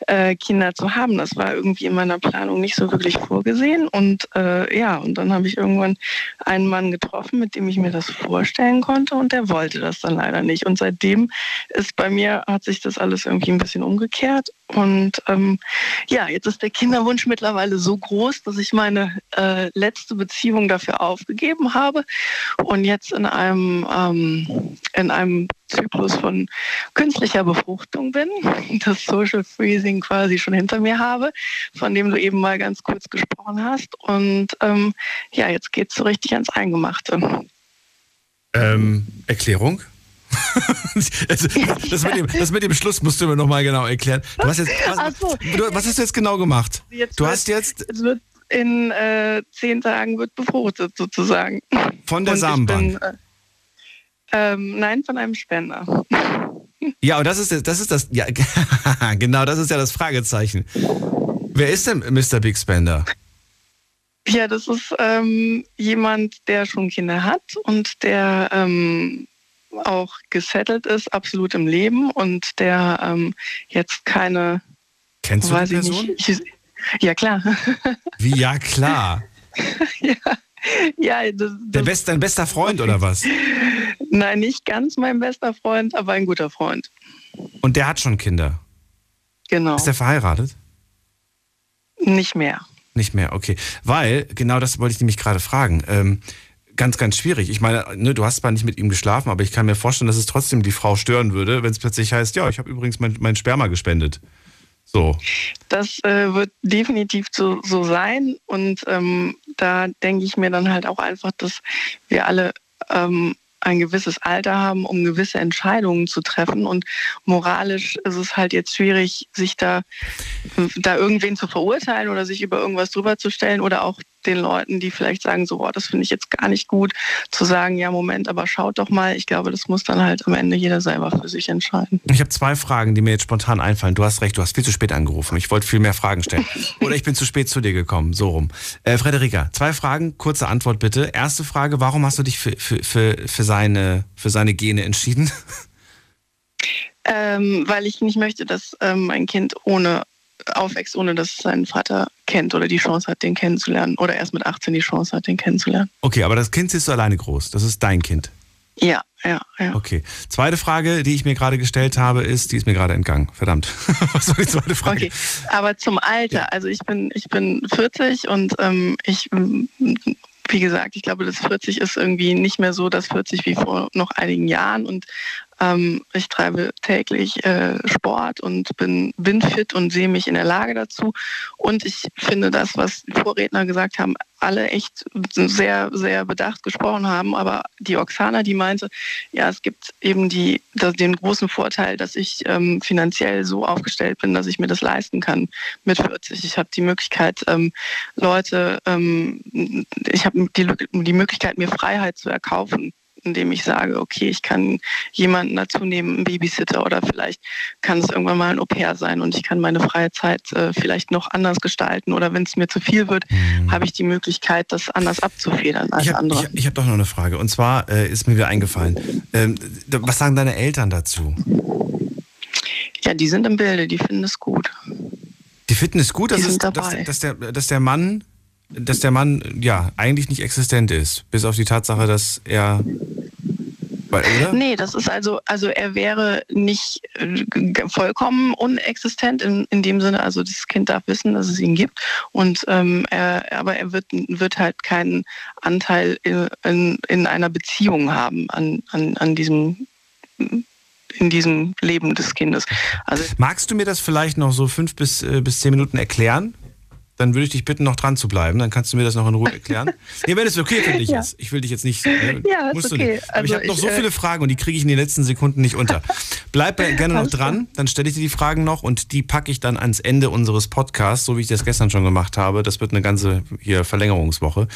äh, Kinder zu haben. Das war irgendwie in meiner Planung nicht so wirklich vorgesehen. Und äh, ja, und dann habe ich irgendwann einen Mann getroffen, mit dem ich mir das vorstellen konnte und der wollte das dann leider nicht. Und seitdem ist bei mir, hat sich das alles irgendwie ein bisschen umgekehrt. Und ähm, ja, jetzt ist der Kinderwunsch mittlerweile so groß, dass ich meine äh, letzte Beziehung dafür aufgegeben habe und jetzt in einem, ähm, in einem Zyklus von künstlicher Befruchtung bin, das Social Freezing quasi schon hinter mir habe, von dem du eben mal ganz kurz gesprochen hast. Und ähm, ja, jetzt geht's so richtig ans Eingemachte. Ähm, Erklärung? Also, das, mit dem, das mit dem Schluss musst du mir nochmal genau erklären. Hast jetzt, was, so. du, was hast du jetzt genau gemacht? Jetzt du wird- hast jetzt Es wird in äh, zehn Tagen wird befruchtet sozusagen. von der Und Samenbank. bin, äh, ähm, nein, von einem Spender. Ja, und das ist das ist das ja genau, das ist ja das Fragezeichen. Wer ist denn Mr. Big Spender? Ja, das ist ähm, jemand, der schon Kinder hat und der ähm, auch gesettelt ist, absolut im Leben und der ähm, jetzt keine. Kennst du die ich Person? Nicht, ich, ja, klar. Wie ja klar. ja, das, Der best, dein bester Freund oder was? nein, nicht ganz mein bester Freund, aber ein guter Freund. Und der hat schon Kinder. Genau. Ist der verheiratet? Nicht mehr. Nicht mehr, okay. Weil, genau das wollte ich nämlich gerade fragen. Ähm, ganz, ganz schwierig. Ich meine, ne, du hast zwar nicht mit ihm geschlafen, aber ich kann mir vorstellen, dass es trotzdem die Frau stören würde, wenn es plötzlich heißt, ja, ich habe übrigens mein, mein Sperma gespendet. So. Das äh, wird definitiv so, so sein. Und ähm, da denke ich mir dann halt auch einfach, dass wir alle ähm, ein gewisses Alter haben, um gewisse Entscheidungen zu treffen. Und moralisch ist es halt jetzt schwierig, sich da, da irgendwen zu verurteilen oder sich über irgendwas drüber zu stellen oder auch den Leuten, die vielleicht sagen, so, boah, das finde ich jetzt gar nicht gut, zu sagen, ja, Moment, aber schaut doch mal. Ich glaube, das muss dann halt am Ende jeder selber für sich entscheiden. Ich habe zwei Fragen, die mir jetzt spontan einfallen. Du hast recht, du hast viel zu spät angerufen. Ich wollte viel mehr Fragen stellen. Oder ich bin zu spät zu dir gekommen, so rum. Äh, Frederika, zwei Fragen, kurze Antwort bitte. Erste Frage, warum hast du dich für, für, für, für, seine, für seine Gene entschieden? Ähm, weil ich nicht möchte, dass ähm, ein Kind ohne aufwächst, ohne dass es seinen Vater kennt oder die Chance hat, den kennenzulernen. Oder erst mit 18 die Chance hat, den kennenzulernen. Okay, aber das Kind siehst du alleine groß. Das ist dein Kind. Ja, ja, ja. Okay. Zweite Frage, die ich mir gerade gestellt habe, ist, die ist mir gerade entgangen. Verdammt. Was war die zweite Frage? Okay, aber zum Alter, also ich bin, ich bin 40 und ähm, ich, wie gesagt, ich glaube, das 40 ist irgendwie nicht mehr so das 40 wie vor noch einigen Jahren und ähm, ich treibe täglich äh, Sport und bin, bin fit und sehe mich in der Lage dazu. Und ich finde das, was die Vorredner gesagt haben, alle echt sehr, sehr bedacht gesprochen haben. Aber die Oksana, die meinte, ja, es gibt eben die, den großen Vorteil, dass ich ähm, finanziell so aufgestellt bin, dass ich mir das leisten kann mit 40. Ich habe die Möglichkeit, ähm, Leute, ähm, ich habe die, die Möglichkeit, mir Freiheit zu erkaufen indem ich sage, okay, ich kann jemanden dazu nehmen, einen Babysitter oder vielleicht kann es irgendwann mal ein Au-pair sein und ich kann meine freie Zeit äh, vielleicht noch anders gestalten oder wenn es mir zu viel wird, mhm. habe ich die Möglichkeit, das anders abzufedern als ich hab, andere. Ich, ich habe doch noch eine Frage und zwar äh, ist mir wieder eingefallen. Ähm, was sagen deine Eltern dazu? Ja, die sind im Bilde, die finden es gut. Die finden es gut, dass, es, dass, dass, der, dass der Mann dass der Mann ja eigentlich nicht existent ist, bis auf die Tatsache, dass er oder? Nee, das ist also, also er wäre nicht äh, vollkommen unexistent in, in dem Sinne, also das Kind darf wissen, dass es ihn gibt. Und ähm, er, aber er wird, wird halt keinen Anteil in, in, in einer Beziehung haben an, an, an diesem in diesem Leben des Kindes. Also Magst du mir das vielleicht noch so fünf bis, äh, bis zehn Minuten erklären? Dann würde ich dich bitten, noch dran zu bleiben. Dann kannst du mir das noch in Ruhe erklären. nee, wenn es okay für dich ja. ist. Ich will dich jetzt nicht. Äh, ja, ist okay. Aber also ich habe noch so äh, viele Fragen und die kriege ich in den letzten Sekunden nicht unter. Bleib gerne noch dran, dann stelle ich dir die Fragen noch und die packe ich dann ans Ende unseres Podcasts, so wie ich das gestern schon gemacht habe. Das wird eine ganze hier Verlängerungswoche.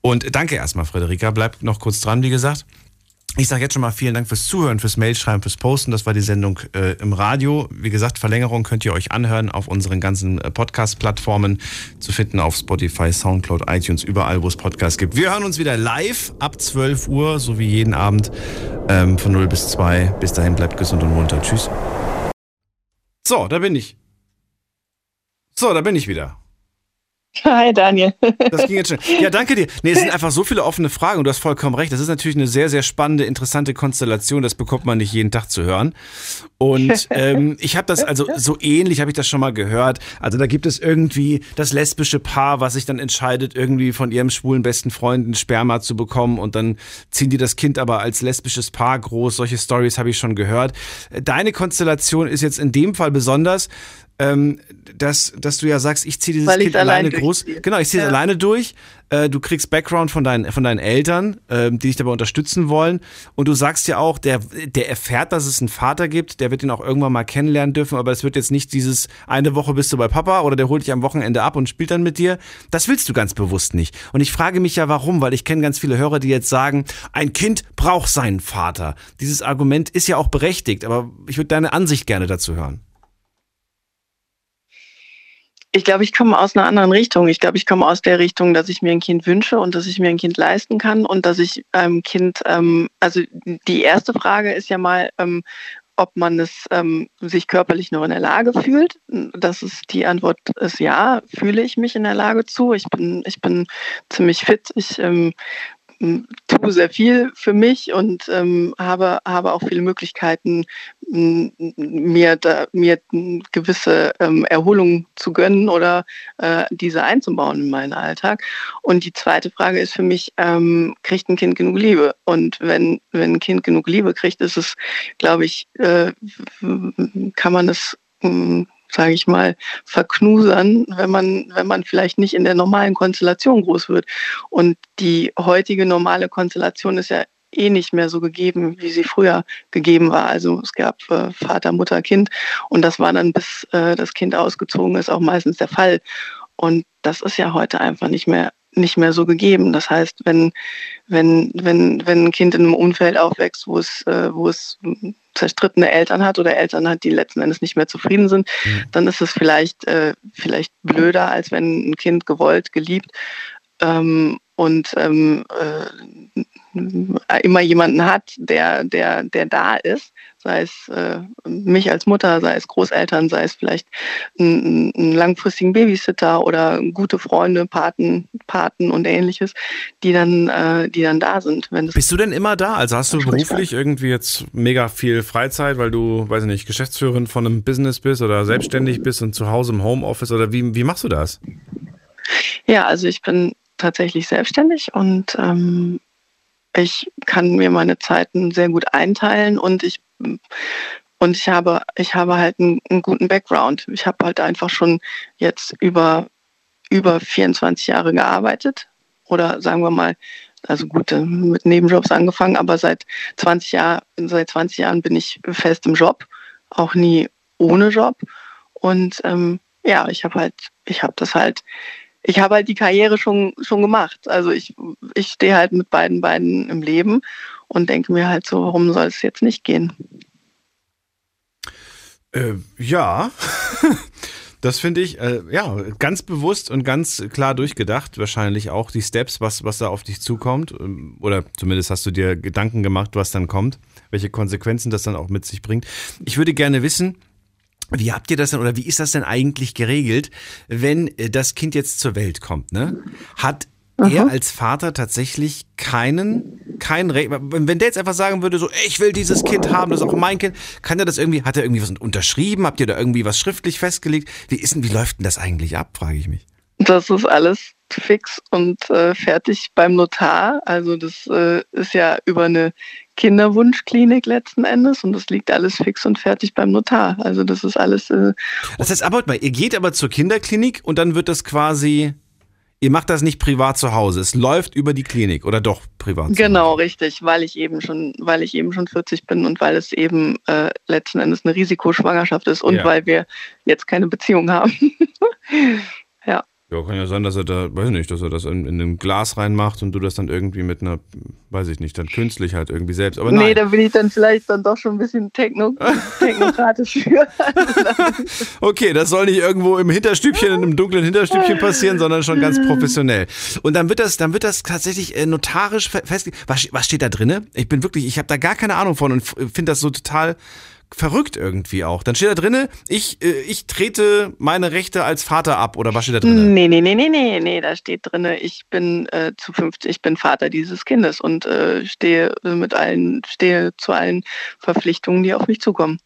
Und danke erstmal, Frederika. Bleib noch kurz dran, wie gesagt. Ich sage jetzt schon mal vielen Dank fürs Zuhören, fürs Mailschreiben, fürs Posten. Das war die Sendung äh, im Radio. Wie gesagt, Verlängerung könnt ihr euch anhören auf unseren ganzen äh, Podcast-Plattformen zu finden auf Spotify, Soundcloud, iTunes, überall, wo es Podcasts gibt. Wir hören uns wieder live ab 12 Uhr, so wie jeden Abend ähm, von 0 bis 2. Bis dahin bleibt gesund und munter. Tschüss. So, da bin ich. So, da bin ich wieder. Hi Daniel. Das ging jetzt schon. Ja, danke dir. Nee, es sind einfach so viele offene Fragen und du hast vollkommen recht. Das ist natürlich eine sehr, sehr spannende, interessante Konstellation. Das bekommt man nicht jeden Tag zu hören. Und ähm, ich habe das, also so ähnlich habe ich das schon mal gehört. Also da gibt es irgendwie das lesbische Paar, was sich dann entscheidet, irgendwie von ihrem schwulen besten Freund ein Sperma zu bekommen und dann ziehen die das Kind aber als lesbisches Paar groß. Solche Stories habe ich schon gehört. Deine Konstellation ist jetzt in dem Fall besonders ähm, dass, dass du ja sagst, ich ziehe dieses Weil Kind alleine groß. Genau, ich ziehe es ja. alleine durch. Äh, du kriegst Background von deinen, von deinen Eltern, äh, die dich dabei unterstützen wollen. Und du sagst ja auch, der, der erfährt, dass es einen Vater gibt, der wird ihn auch irgendwann mal kennenlernen dürfen, aber es wird jetzt nicht dieses eine Woche bist du bei Papa oder der holt dich am Wochenende ab und spielt dann mit dir. Das willst du ganz bewusst nicht. Und ich frage mich ja, warum, weil ich kenne ganz viele Hörer, die jetzt sagen, ein Kind braucht seinen Vater. Dieses Argument ist ja auch berechtigt, aber ich würde deine Ansicht gerne dazu hören. Ich glaube, ich komme aus einer anderen Richtung. Ich glaube, ich komme aus der Richtung, dass ich mir ein Kind wünsche und dass ich mir ein Kind leisten kann und dass ich einem ähm, Kind, ähm, also die erste Frage ist ja mal, ähm, ob man es ähm, sich körperlich noch in der Lage fühlt. Das ist die Antwort ist ja, fühle ich mich in der Lage zu. Ich bin, ich bin ziemlich fit. Ich ähm, tue sehr viel für mich und ähm, habe, habe auch viele Möglichkeiten, mir, da, mir gewisse ähm, Erholung zu gönnen oder äh, diese einzubauen in meinen Alltag. Und die zweite Frage ist für mich, ähm, kriegt ein Kind genug Liebe? Und wenn, wenn ein Kind genug Liebe kriegt, ist es, glaube ich, äh, kann man es sage ich mal, verknusern, wenn man, wenn man vielleicht nicht in der normalen Konstellation groß wird. Und die heutige normale Konstellation ist ja eh nicht mehr so gegeben, wie sie früher gegeben war. Also es gab äh, Vater, Mutter, Kind und das war dann, bis äh, das Kind ausgezogen ist, auch meistens der Fall. Und das ist ja heute einfach nicht mehr nicht mehr so gegeben. Das heißt, wenn, wenn, wenn, wenn ein Kind in einem Umfeld aufwächst, wo es, äh, wo es zerstrittene Eltern hat oder Eltern hat, die letzten Endes nicht mehr zufrieden sind, mhm. dann ist es vielleicht, äh, vielleicht blöder, als wenn ein Kind gewollt, geliebt ähm, und ähm, äh, immer jemanden hat, der, der, der da ist, sei es äh, mich als Mutter, sei es Großeltern, sei es vielleicht einen, einen langfristigen Babysitter oder gute Freunde, Paten, Paten und ähnliches, die dann, äh, die dann da sind. Bist du denn immer da? Also hast du beruflich irgendwie jetzt mega viel Freizeit, weil du, weiß ich nicht, Geschäftsführerin von einem Business bist oder selbstständig bist und zu Hause im Homeoffice oder wie, wie machst du das? Ja, also ich bin tatsächlich selbstständig und ähm, ich kann mir meine Zeiten sehr gut einteilen und ich und ich habe ich habe halt einen, einen guten Background. Ich habe halt einfach schon jetzt über über 24 Jahre gearbeitet oder sagen wir mal also gut äh, mit Nebenjobs angefangen, aber seit 20 Jahren seit 20 Jahren bin ich fest im Job, auch nie ohne Job und ähm, ja, ich habe halt ich habe das halt ich habe halt die Karriere schon, schon gemacht. Also ich, ich stehe halt mit beiden Beinen im Leben und denke mir halt so, warum soll es jetzt nicht gehen? Äh, ja, das finde ich, äh, ja, ganz bewusst und ganz klar durchgedacht. Wahrscheinlich auch die Steps, was, was da auf dich zukommt. Ähm, oder zumindest hast du dir Gedanken gemacht, was dann kommt, welche Konsequenzen das dann auch mit sich bringt. Ich würde gerne wissen, wie habt ihr das denn oder wie ist das denn eigentlich geregelt, wenn äh, das Kind jetzt zur Welt kommt? Ne? Hat er als Vater tatsächlich keinen, kein Recht, wenn der jetzt einfach sagen würde, so, ich will dieses Kind haben, das ist auch mein Kind, kann er das irgendwie, hat er irgendwie was unterschrieben? Habt ihr da irgendwie was schriftlich festgelegt? Wie ist denn, wie läuft denn das eigentlich ab, frage ich mich. Das ist alles fix und äh, fertig beim Notar. Also das äh, ist ja über eine Kinderwunschklinik letzten Endes und das liegt alles fix und fertig beim Notar. Also das ist alles. Äh, das heißt, aber mal, ihr geht aber zur Kinderklinik und dann wird das quasi Ihr macht das nicht privat zu Hause. Es läuft über die Klinik oder doch privat. Genau, richtig, weil ich eben schon, weil ich eben schon 40 bin und weil es eben äh, letzten Endes eine Risikoschwangerschaft ist und ja. weil wir jetzt keine Beziehung haben. ja. Kann ja sein, dass er da, weiß ich nicht, dass er das in, in ein Glas reinmacht und du das dann irgendwie mit einer, weiß ich nicht, dann künstlich halt irgendwie selbst. Aber nee, da bin ich dann vielleicht dann doch schon ein bisschen techno technokratisch für. okay, das soll nicht irgendwo im Hinterstübchen, in einem dunklen Hinterstübchen passieren, sondern schon ganz professionell. Und dann wird das, dann wird das tatsächlich äh, notarisch festgelegt. Was, was steht da drin? Ich bin wirklich, ich habe da gar keine Ahnung von und finde das so total verrückt irgendwie auch. Dann steht da drinne, ich, äh, ich trete meine Rechte als Vater ab oder was steht da drinne? Nee, nee, nee, nee, nee, nee, da steht drinne, ich bin äh, zu 50, ich bin Vater dieses Kindes und äh, stehe mit allen, stehe zu allen Verpflichtungen, die auf mich zukommen.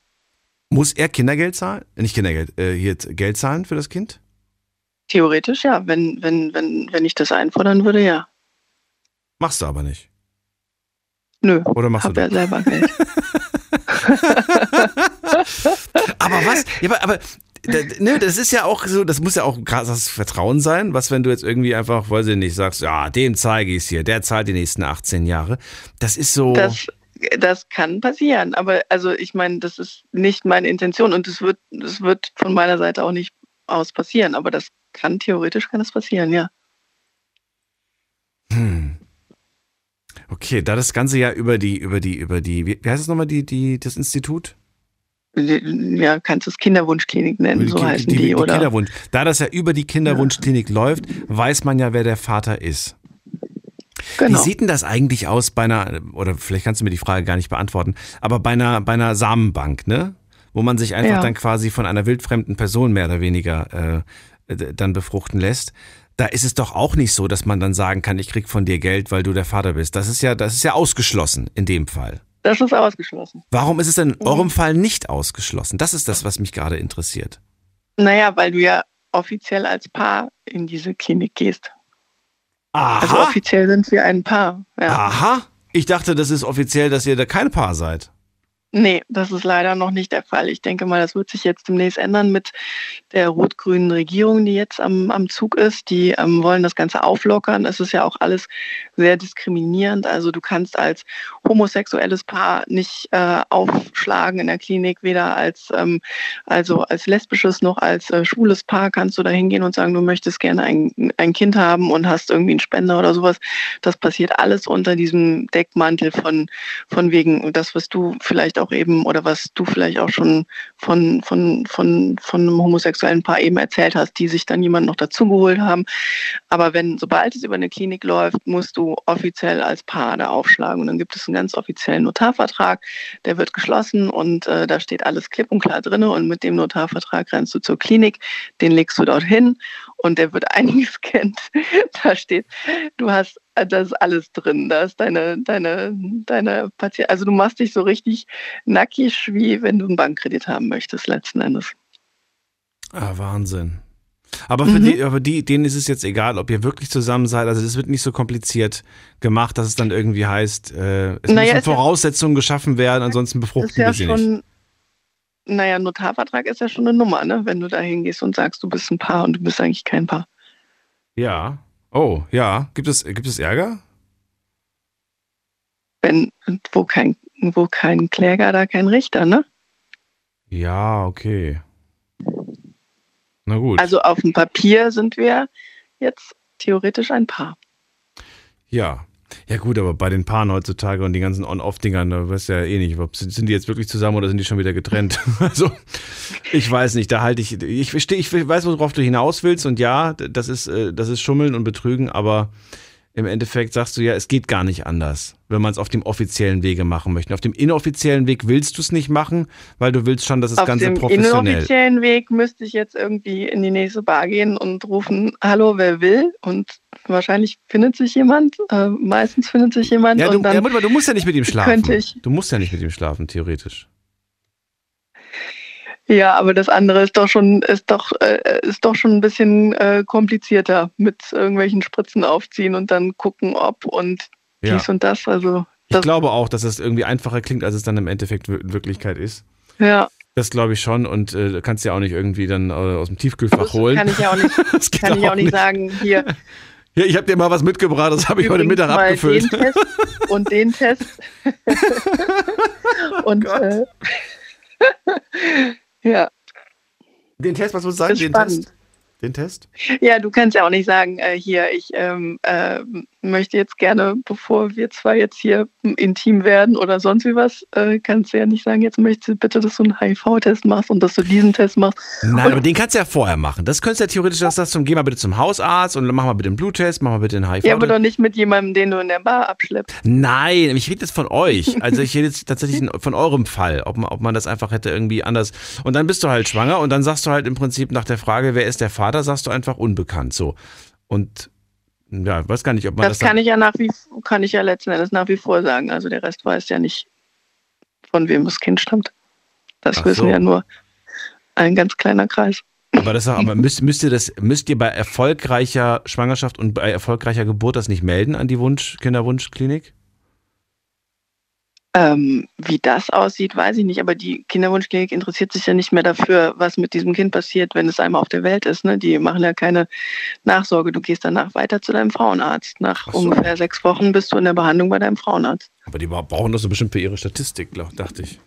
Muss er Kindergeld zahlen? Nicht Kindergeld, äh, hier Geld zahlen für das Kind? Theoretisch ja, wenn, wenn, wenn, wenn ich das einfordern würde, ja. Machst du aber nicht. Nö. Oder machst hab du ja selber Geld. aber was? Ja, aber, aber ne, das ist ja auch so, das muss ja auch krasses Vertrauen sein, was wenn du jetzt irgendwie einfach, weiß ich nicht, sagst, ja, dem zeige ich es hier, der zahlt die nächsten 18 Jahre. Das ist so. Das, das kann passieren, aber also ich meine, das ist nicht meine Intention und es wird, das wird von meiner Seite auch nicht aus passieren, aber das kann theoretisch kann das passieren, ja. Hm. Okay, da das Ganze ja über die, über die, über die, wie heißt es nochmal, die, die, das Institut? Ja, kannst du es Kinderwunschklinik nennen, so heißen die, die, die oder? Kinderwunsch. Da das ja über die Kinderwunschklinik ja. läuft, weiß man ja, wer der Vater ist. Genau. Wie sieht denn das eigentlich aus bei einer, oder vielleicht kannst du mir die Frage gar nicht beantworten, aber bei einer, bei einer Samenbank, ne? Wo man sich einfach ja. dann quasi von einer wildfremden Person mehr oder weniger äh, dann befruchten lässt da ist es doch auch nicht so, dass man dann sagen kann, ich krieg von dir Geld, weil du der Vater bist. Das ist ja, das ist ja ausgeschlossen in dem Fall. Das ist ausgeschlossen. Warum ist es denn in mhm. eurem Fall nicht ausgeschlossen? Das ist das, was mich gerade interessiert. Naja, weil du ja offiziell als Paar in diese Klinik gehst. Aha. Also offiziell sind wir ein Paar. Ja. Aha. Ich dachte, das ist offiziell, dass ihr da kein Paar seid. Nee, das ist leider noch nicht der Fall. Ich denke mal, das wird sich jetzt demnächst ändern mit der rot-grünen Regierung, die jetzt am, am Zug ist. Die ähm, wollen das Ganze auflockern. Es ist ja auch alles sehr diskriminierend. Also du kannst als homosexuelles Paar nicht äh, aufschlagen in der Klinik, weder als, ähm, also als lesbisches noch als äh, schwules Paar kannst du da hingehen und sagen, du möchtest gerne ein, ein Kind haben und hast irgendwie einen Spender oder sowas. Das passiert alles unter diesem Deckmantel von, von wegen das, was du vielleicht auch auch eben oder was du vielleicht auch schon von, von, von, von einem homosexuellen Paar eben erzählt hast, die sich dann jemanden noch dazugeholt haben. Aber wenn, sobald es über eine Klinik läuft, musst du offiziell als Paar da aufschlagen. Und dann gibt es einen ganz offiziellen Notarvertrag, der wird geschlossen und äh, da steht alles klipp und klar drin. Und mit dem Notarvertrag rennst du zur Klinik, den legst du dort hin und der wird eingescannt. Da steht, du hast da ist alles drin. Da ist deine, deine, deine Patient. Also du machst dich so richtig nackig, wie wenn du einen Bankkredit haben möchtest, letzten Endes. Ah, Wahnsinn. Aber für mhm. die, aber die, denen ist es jetzt egal, ob ihr wirklich zusammen seid. Also es wird nicht so kompliziert gemacht, dass es dann irgendwie heißt, äh, es naja, müssen Voraussetzungen ja, geschaffen werden, ansonsten befruchten ja wir sie schon, nicht. Naja, Notarvertrag ist ja schon eine Nummer, ne? Wenn du da hingehst und sagst, du bist ein Paar und du bist eigentlich kein Paar. Ja, Oh, ja. Gibt es, gibt es Ärger? Wenn, wo kein, wo kein Kläger, da kein Richter, ne? Ja, okay. Na gut. Also auf dem Papier sind wir jetzt theoretisch ein Paar. Ja. Ja gut, aber bei den Paaren heutzutage und die ganzen On-Off-Dingern, da weißt du ja eh nicht, sind die jetzt wirklich zusammen oder sind die schon wieder getrennt? also, ich weiß nicht, da halte ich, ich, verstehe, ich weiß, worauf du hinaus willst und ja, das ist, äh, das ist Schummeln und Betrügen, aber im Endeffekt sagst du ja, es geht gar nicht anders, wenn man es auf dem offiziellen Wege machen möchte. Auf dem inoffiziellen Weg willst du es nicht machen, weil du willst schon, dass das Auf Ganze dem professionell. inoffiziellen Weg müsste ich jetzt irgendwie in die nächste Bar gehen und rufen, hallo, wer will? Und wahrscheinlich findet sich jemand. Äh, meistens findet sich jemand. Ja, du, ja, du musst ja nicht mit ihm schlafen. Könnte ich. Du musst ja nicht mit ihm schlafen, theoretisch. Ja, aber das andere ist doch schon, ist doch, äh, ist doch schon ein bisschen äh, komplizierter mit irgendwelchen Spritzen aufziehen und dann gucken, ob und Ja. dies und das. Also Ich glaube auch, dass es irgendwie einfacher klingt, als es dann im Endeffekt in Wirklichkeit ist. ja, Das glaube ich schon und äh, du kannst ja auch nicht irgendwie dann äh, aus dem Tiefkühlfach holen. kann ich ja auch nicht, Das kann ich auch auch nicht sagen, hier. Ja, ich habe dir mal was mitgebracht, das habe ich heute Mittag abgefüllt. Den Test und den Test. und äh, ja. Den Test, was würdest du sagen? Den spannend. Test? Den Test? Ja, du kannst ja auch nicht sagen, äh, hier, ich ähm, äh, möchte jetzt gerne, bevor wir zwei jetzt hier intim werden oder sonst wie was, äh, kannst du ja nicht sagen, jetzt möchtest du bitte, dass du einen HIV-Test machst und dass du diesen Test machst. Nein, aber den kannst du ja vorher machen. Das könntest du ja theoretisch, dass das zum, geh mal bitte zum Hausarzt und mach mal bitte einen Bluttest, mach mal bitte einen hiv Ja, aber doch nicht mit jemandem, den du in der Bar abschleppst. Nein, ich rede jetzt von euch. Also ich rede jetzt tatsächlich von eurem Fall, ob man, ob man das einfach hätte irgendwie anders. Und dann bist du halt schwanger und dann sagst du halt im Prinzip nach der Frage, wer ist der Vater, sagst du einfach unbekannt. So. Und ja, weiß gar nicht, ob man das. Das kann ich ja nach wie kann ich ja letzten Endes nach wie vor sagen. Also der Rest weiß ja nicht, von wem das Kind stammt. Das Ach wissen so. ja nur ein ganz kleiner Kreis. aber das aber müsst, müsst ihr das, müsst ihr bei erfolgreicher Schwangerschaft und bei erfolgreicher Geburt das nicht melden an die Wunsch, Kinderwunschklinik? Ähm, wie das aussieht, weiß ich nicht, aber die Kinderwunschklinik interessiert sich ja nicht mehr dafür, was mit diesem Kind passiert, wenn es einmal auf der Welt ist. Ne? Die machen ja keine Nachsorge. Du gehst danach weiter zu deinem Frauenarzt. Nach ungefähr sechs Wochen bist du in der Behandlung bei deinem Frauenarzt. Aber die brauchen das so bestimmt für ihre Statistik, glaub- dachte ich.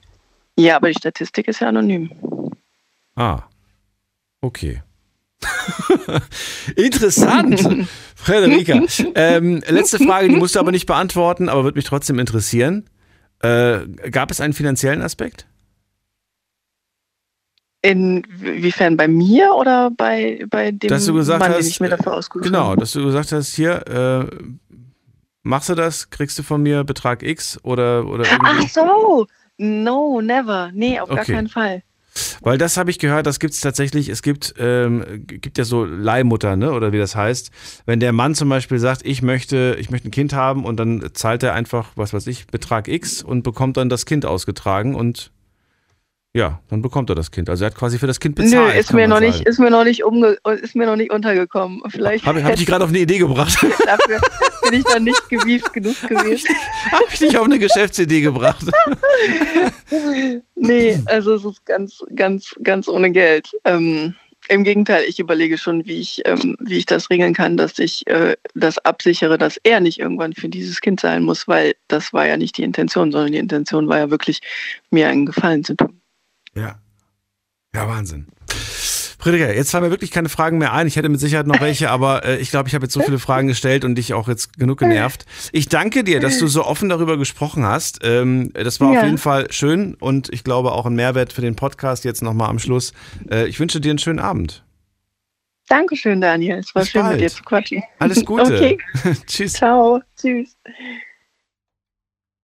Ja, aber die Statistik ist ja anonym. Ah. Okay. Interessant, Frederika. Ähm, letzte Frage, die musst du aber nicht beantworten, aber würde mich trotzdem interessieren. Äh, gab es einen finanziellen Aspekt? Inwiefern bei mir oder bei, bei dem dass du gesagt Mann, hast, den ich mir dafür ausgesucht genau, habe? dass du gesagt hast, hier äh, machst du das, kriegst du von mir Betrag X oder oder irgendwie. Ach so, no, never. Nee, auf gar Okay. keinen Fall. Weil das habe ich gehört, das gibt es tatsächlich, es gibt, ähm, gibt ja so Leihmutter, ne? Oder wie das heißt. Wenn der Mann zum Beispiel sagt, ich möchte, ich möchte ein Kind haben und dann zahlt er einfach, was weiß ich, Betrag X und bekommt dann das Kind ausgetragen und ja, dann bekommt er das Kind. Also er hat quasi für das Kind bezahlt. Nö, ist mir, noch nicht, ist, mir noch nicht umge ist mir noch nicht untergekommen. Vielleicht Habe hab ich dich gerade auf eine Idee gebracht? Dafür bin ich dann nicht gewieft genug gewesen. Habe ich dich auf eine Geschäftsidee gebracht? nee, also es ist ganz, ganz, ganz ohne Geld. Ähm, Im Gegenteil, ich überlege schon, wie ich, ähm, wie ich das regeln kann, dass ich äh, das absichere, dass er nicht irgendwann für dieses Kind zahlen muss, weil das war ja nicht die Intention, sondern die Intention war ja wirklich, mir einen Gefallen zu tun. Ja. Ja, Wahnsinn. Friederike, jetzt fallen mir wirklich keine Fragen mehr ein. Ich hätte mit Sicherheit noch welche, aber äh, ich glaube, ich habe jetzt so viele Fragen gestellt und dich auch jetzt genug genervt. Ich danke dir, dass du so offen darüber gesprochen hast. Ähm, das war Ja. auf jeden Fall schön und ich glaube auch ein Mehrwert für den Podcast jetzt nochmal am Schluss. Äh, ich wünsche dir einen schönen Abend. Dankeschön, Daniel. Es war Bis schön, bald. mit dir zu quatschen. Alles Gute. Okay. Tschüss. Ciao. Tschüss.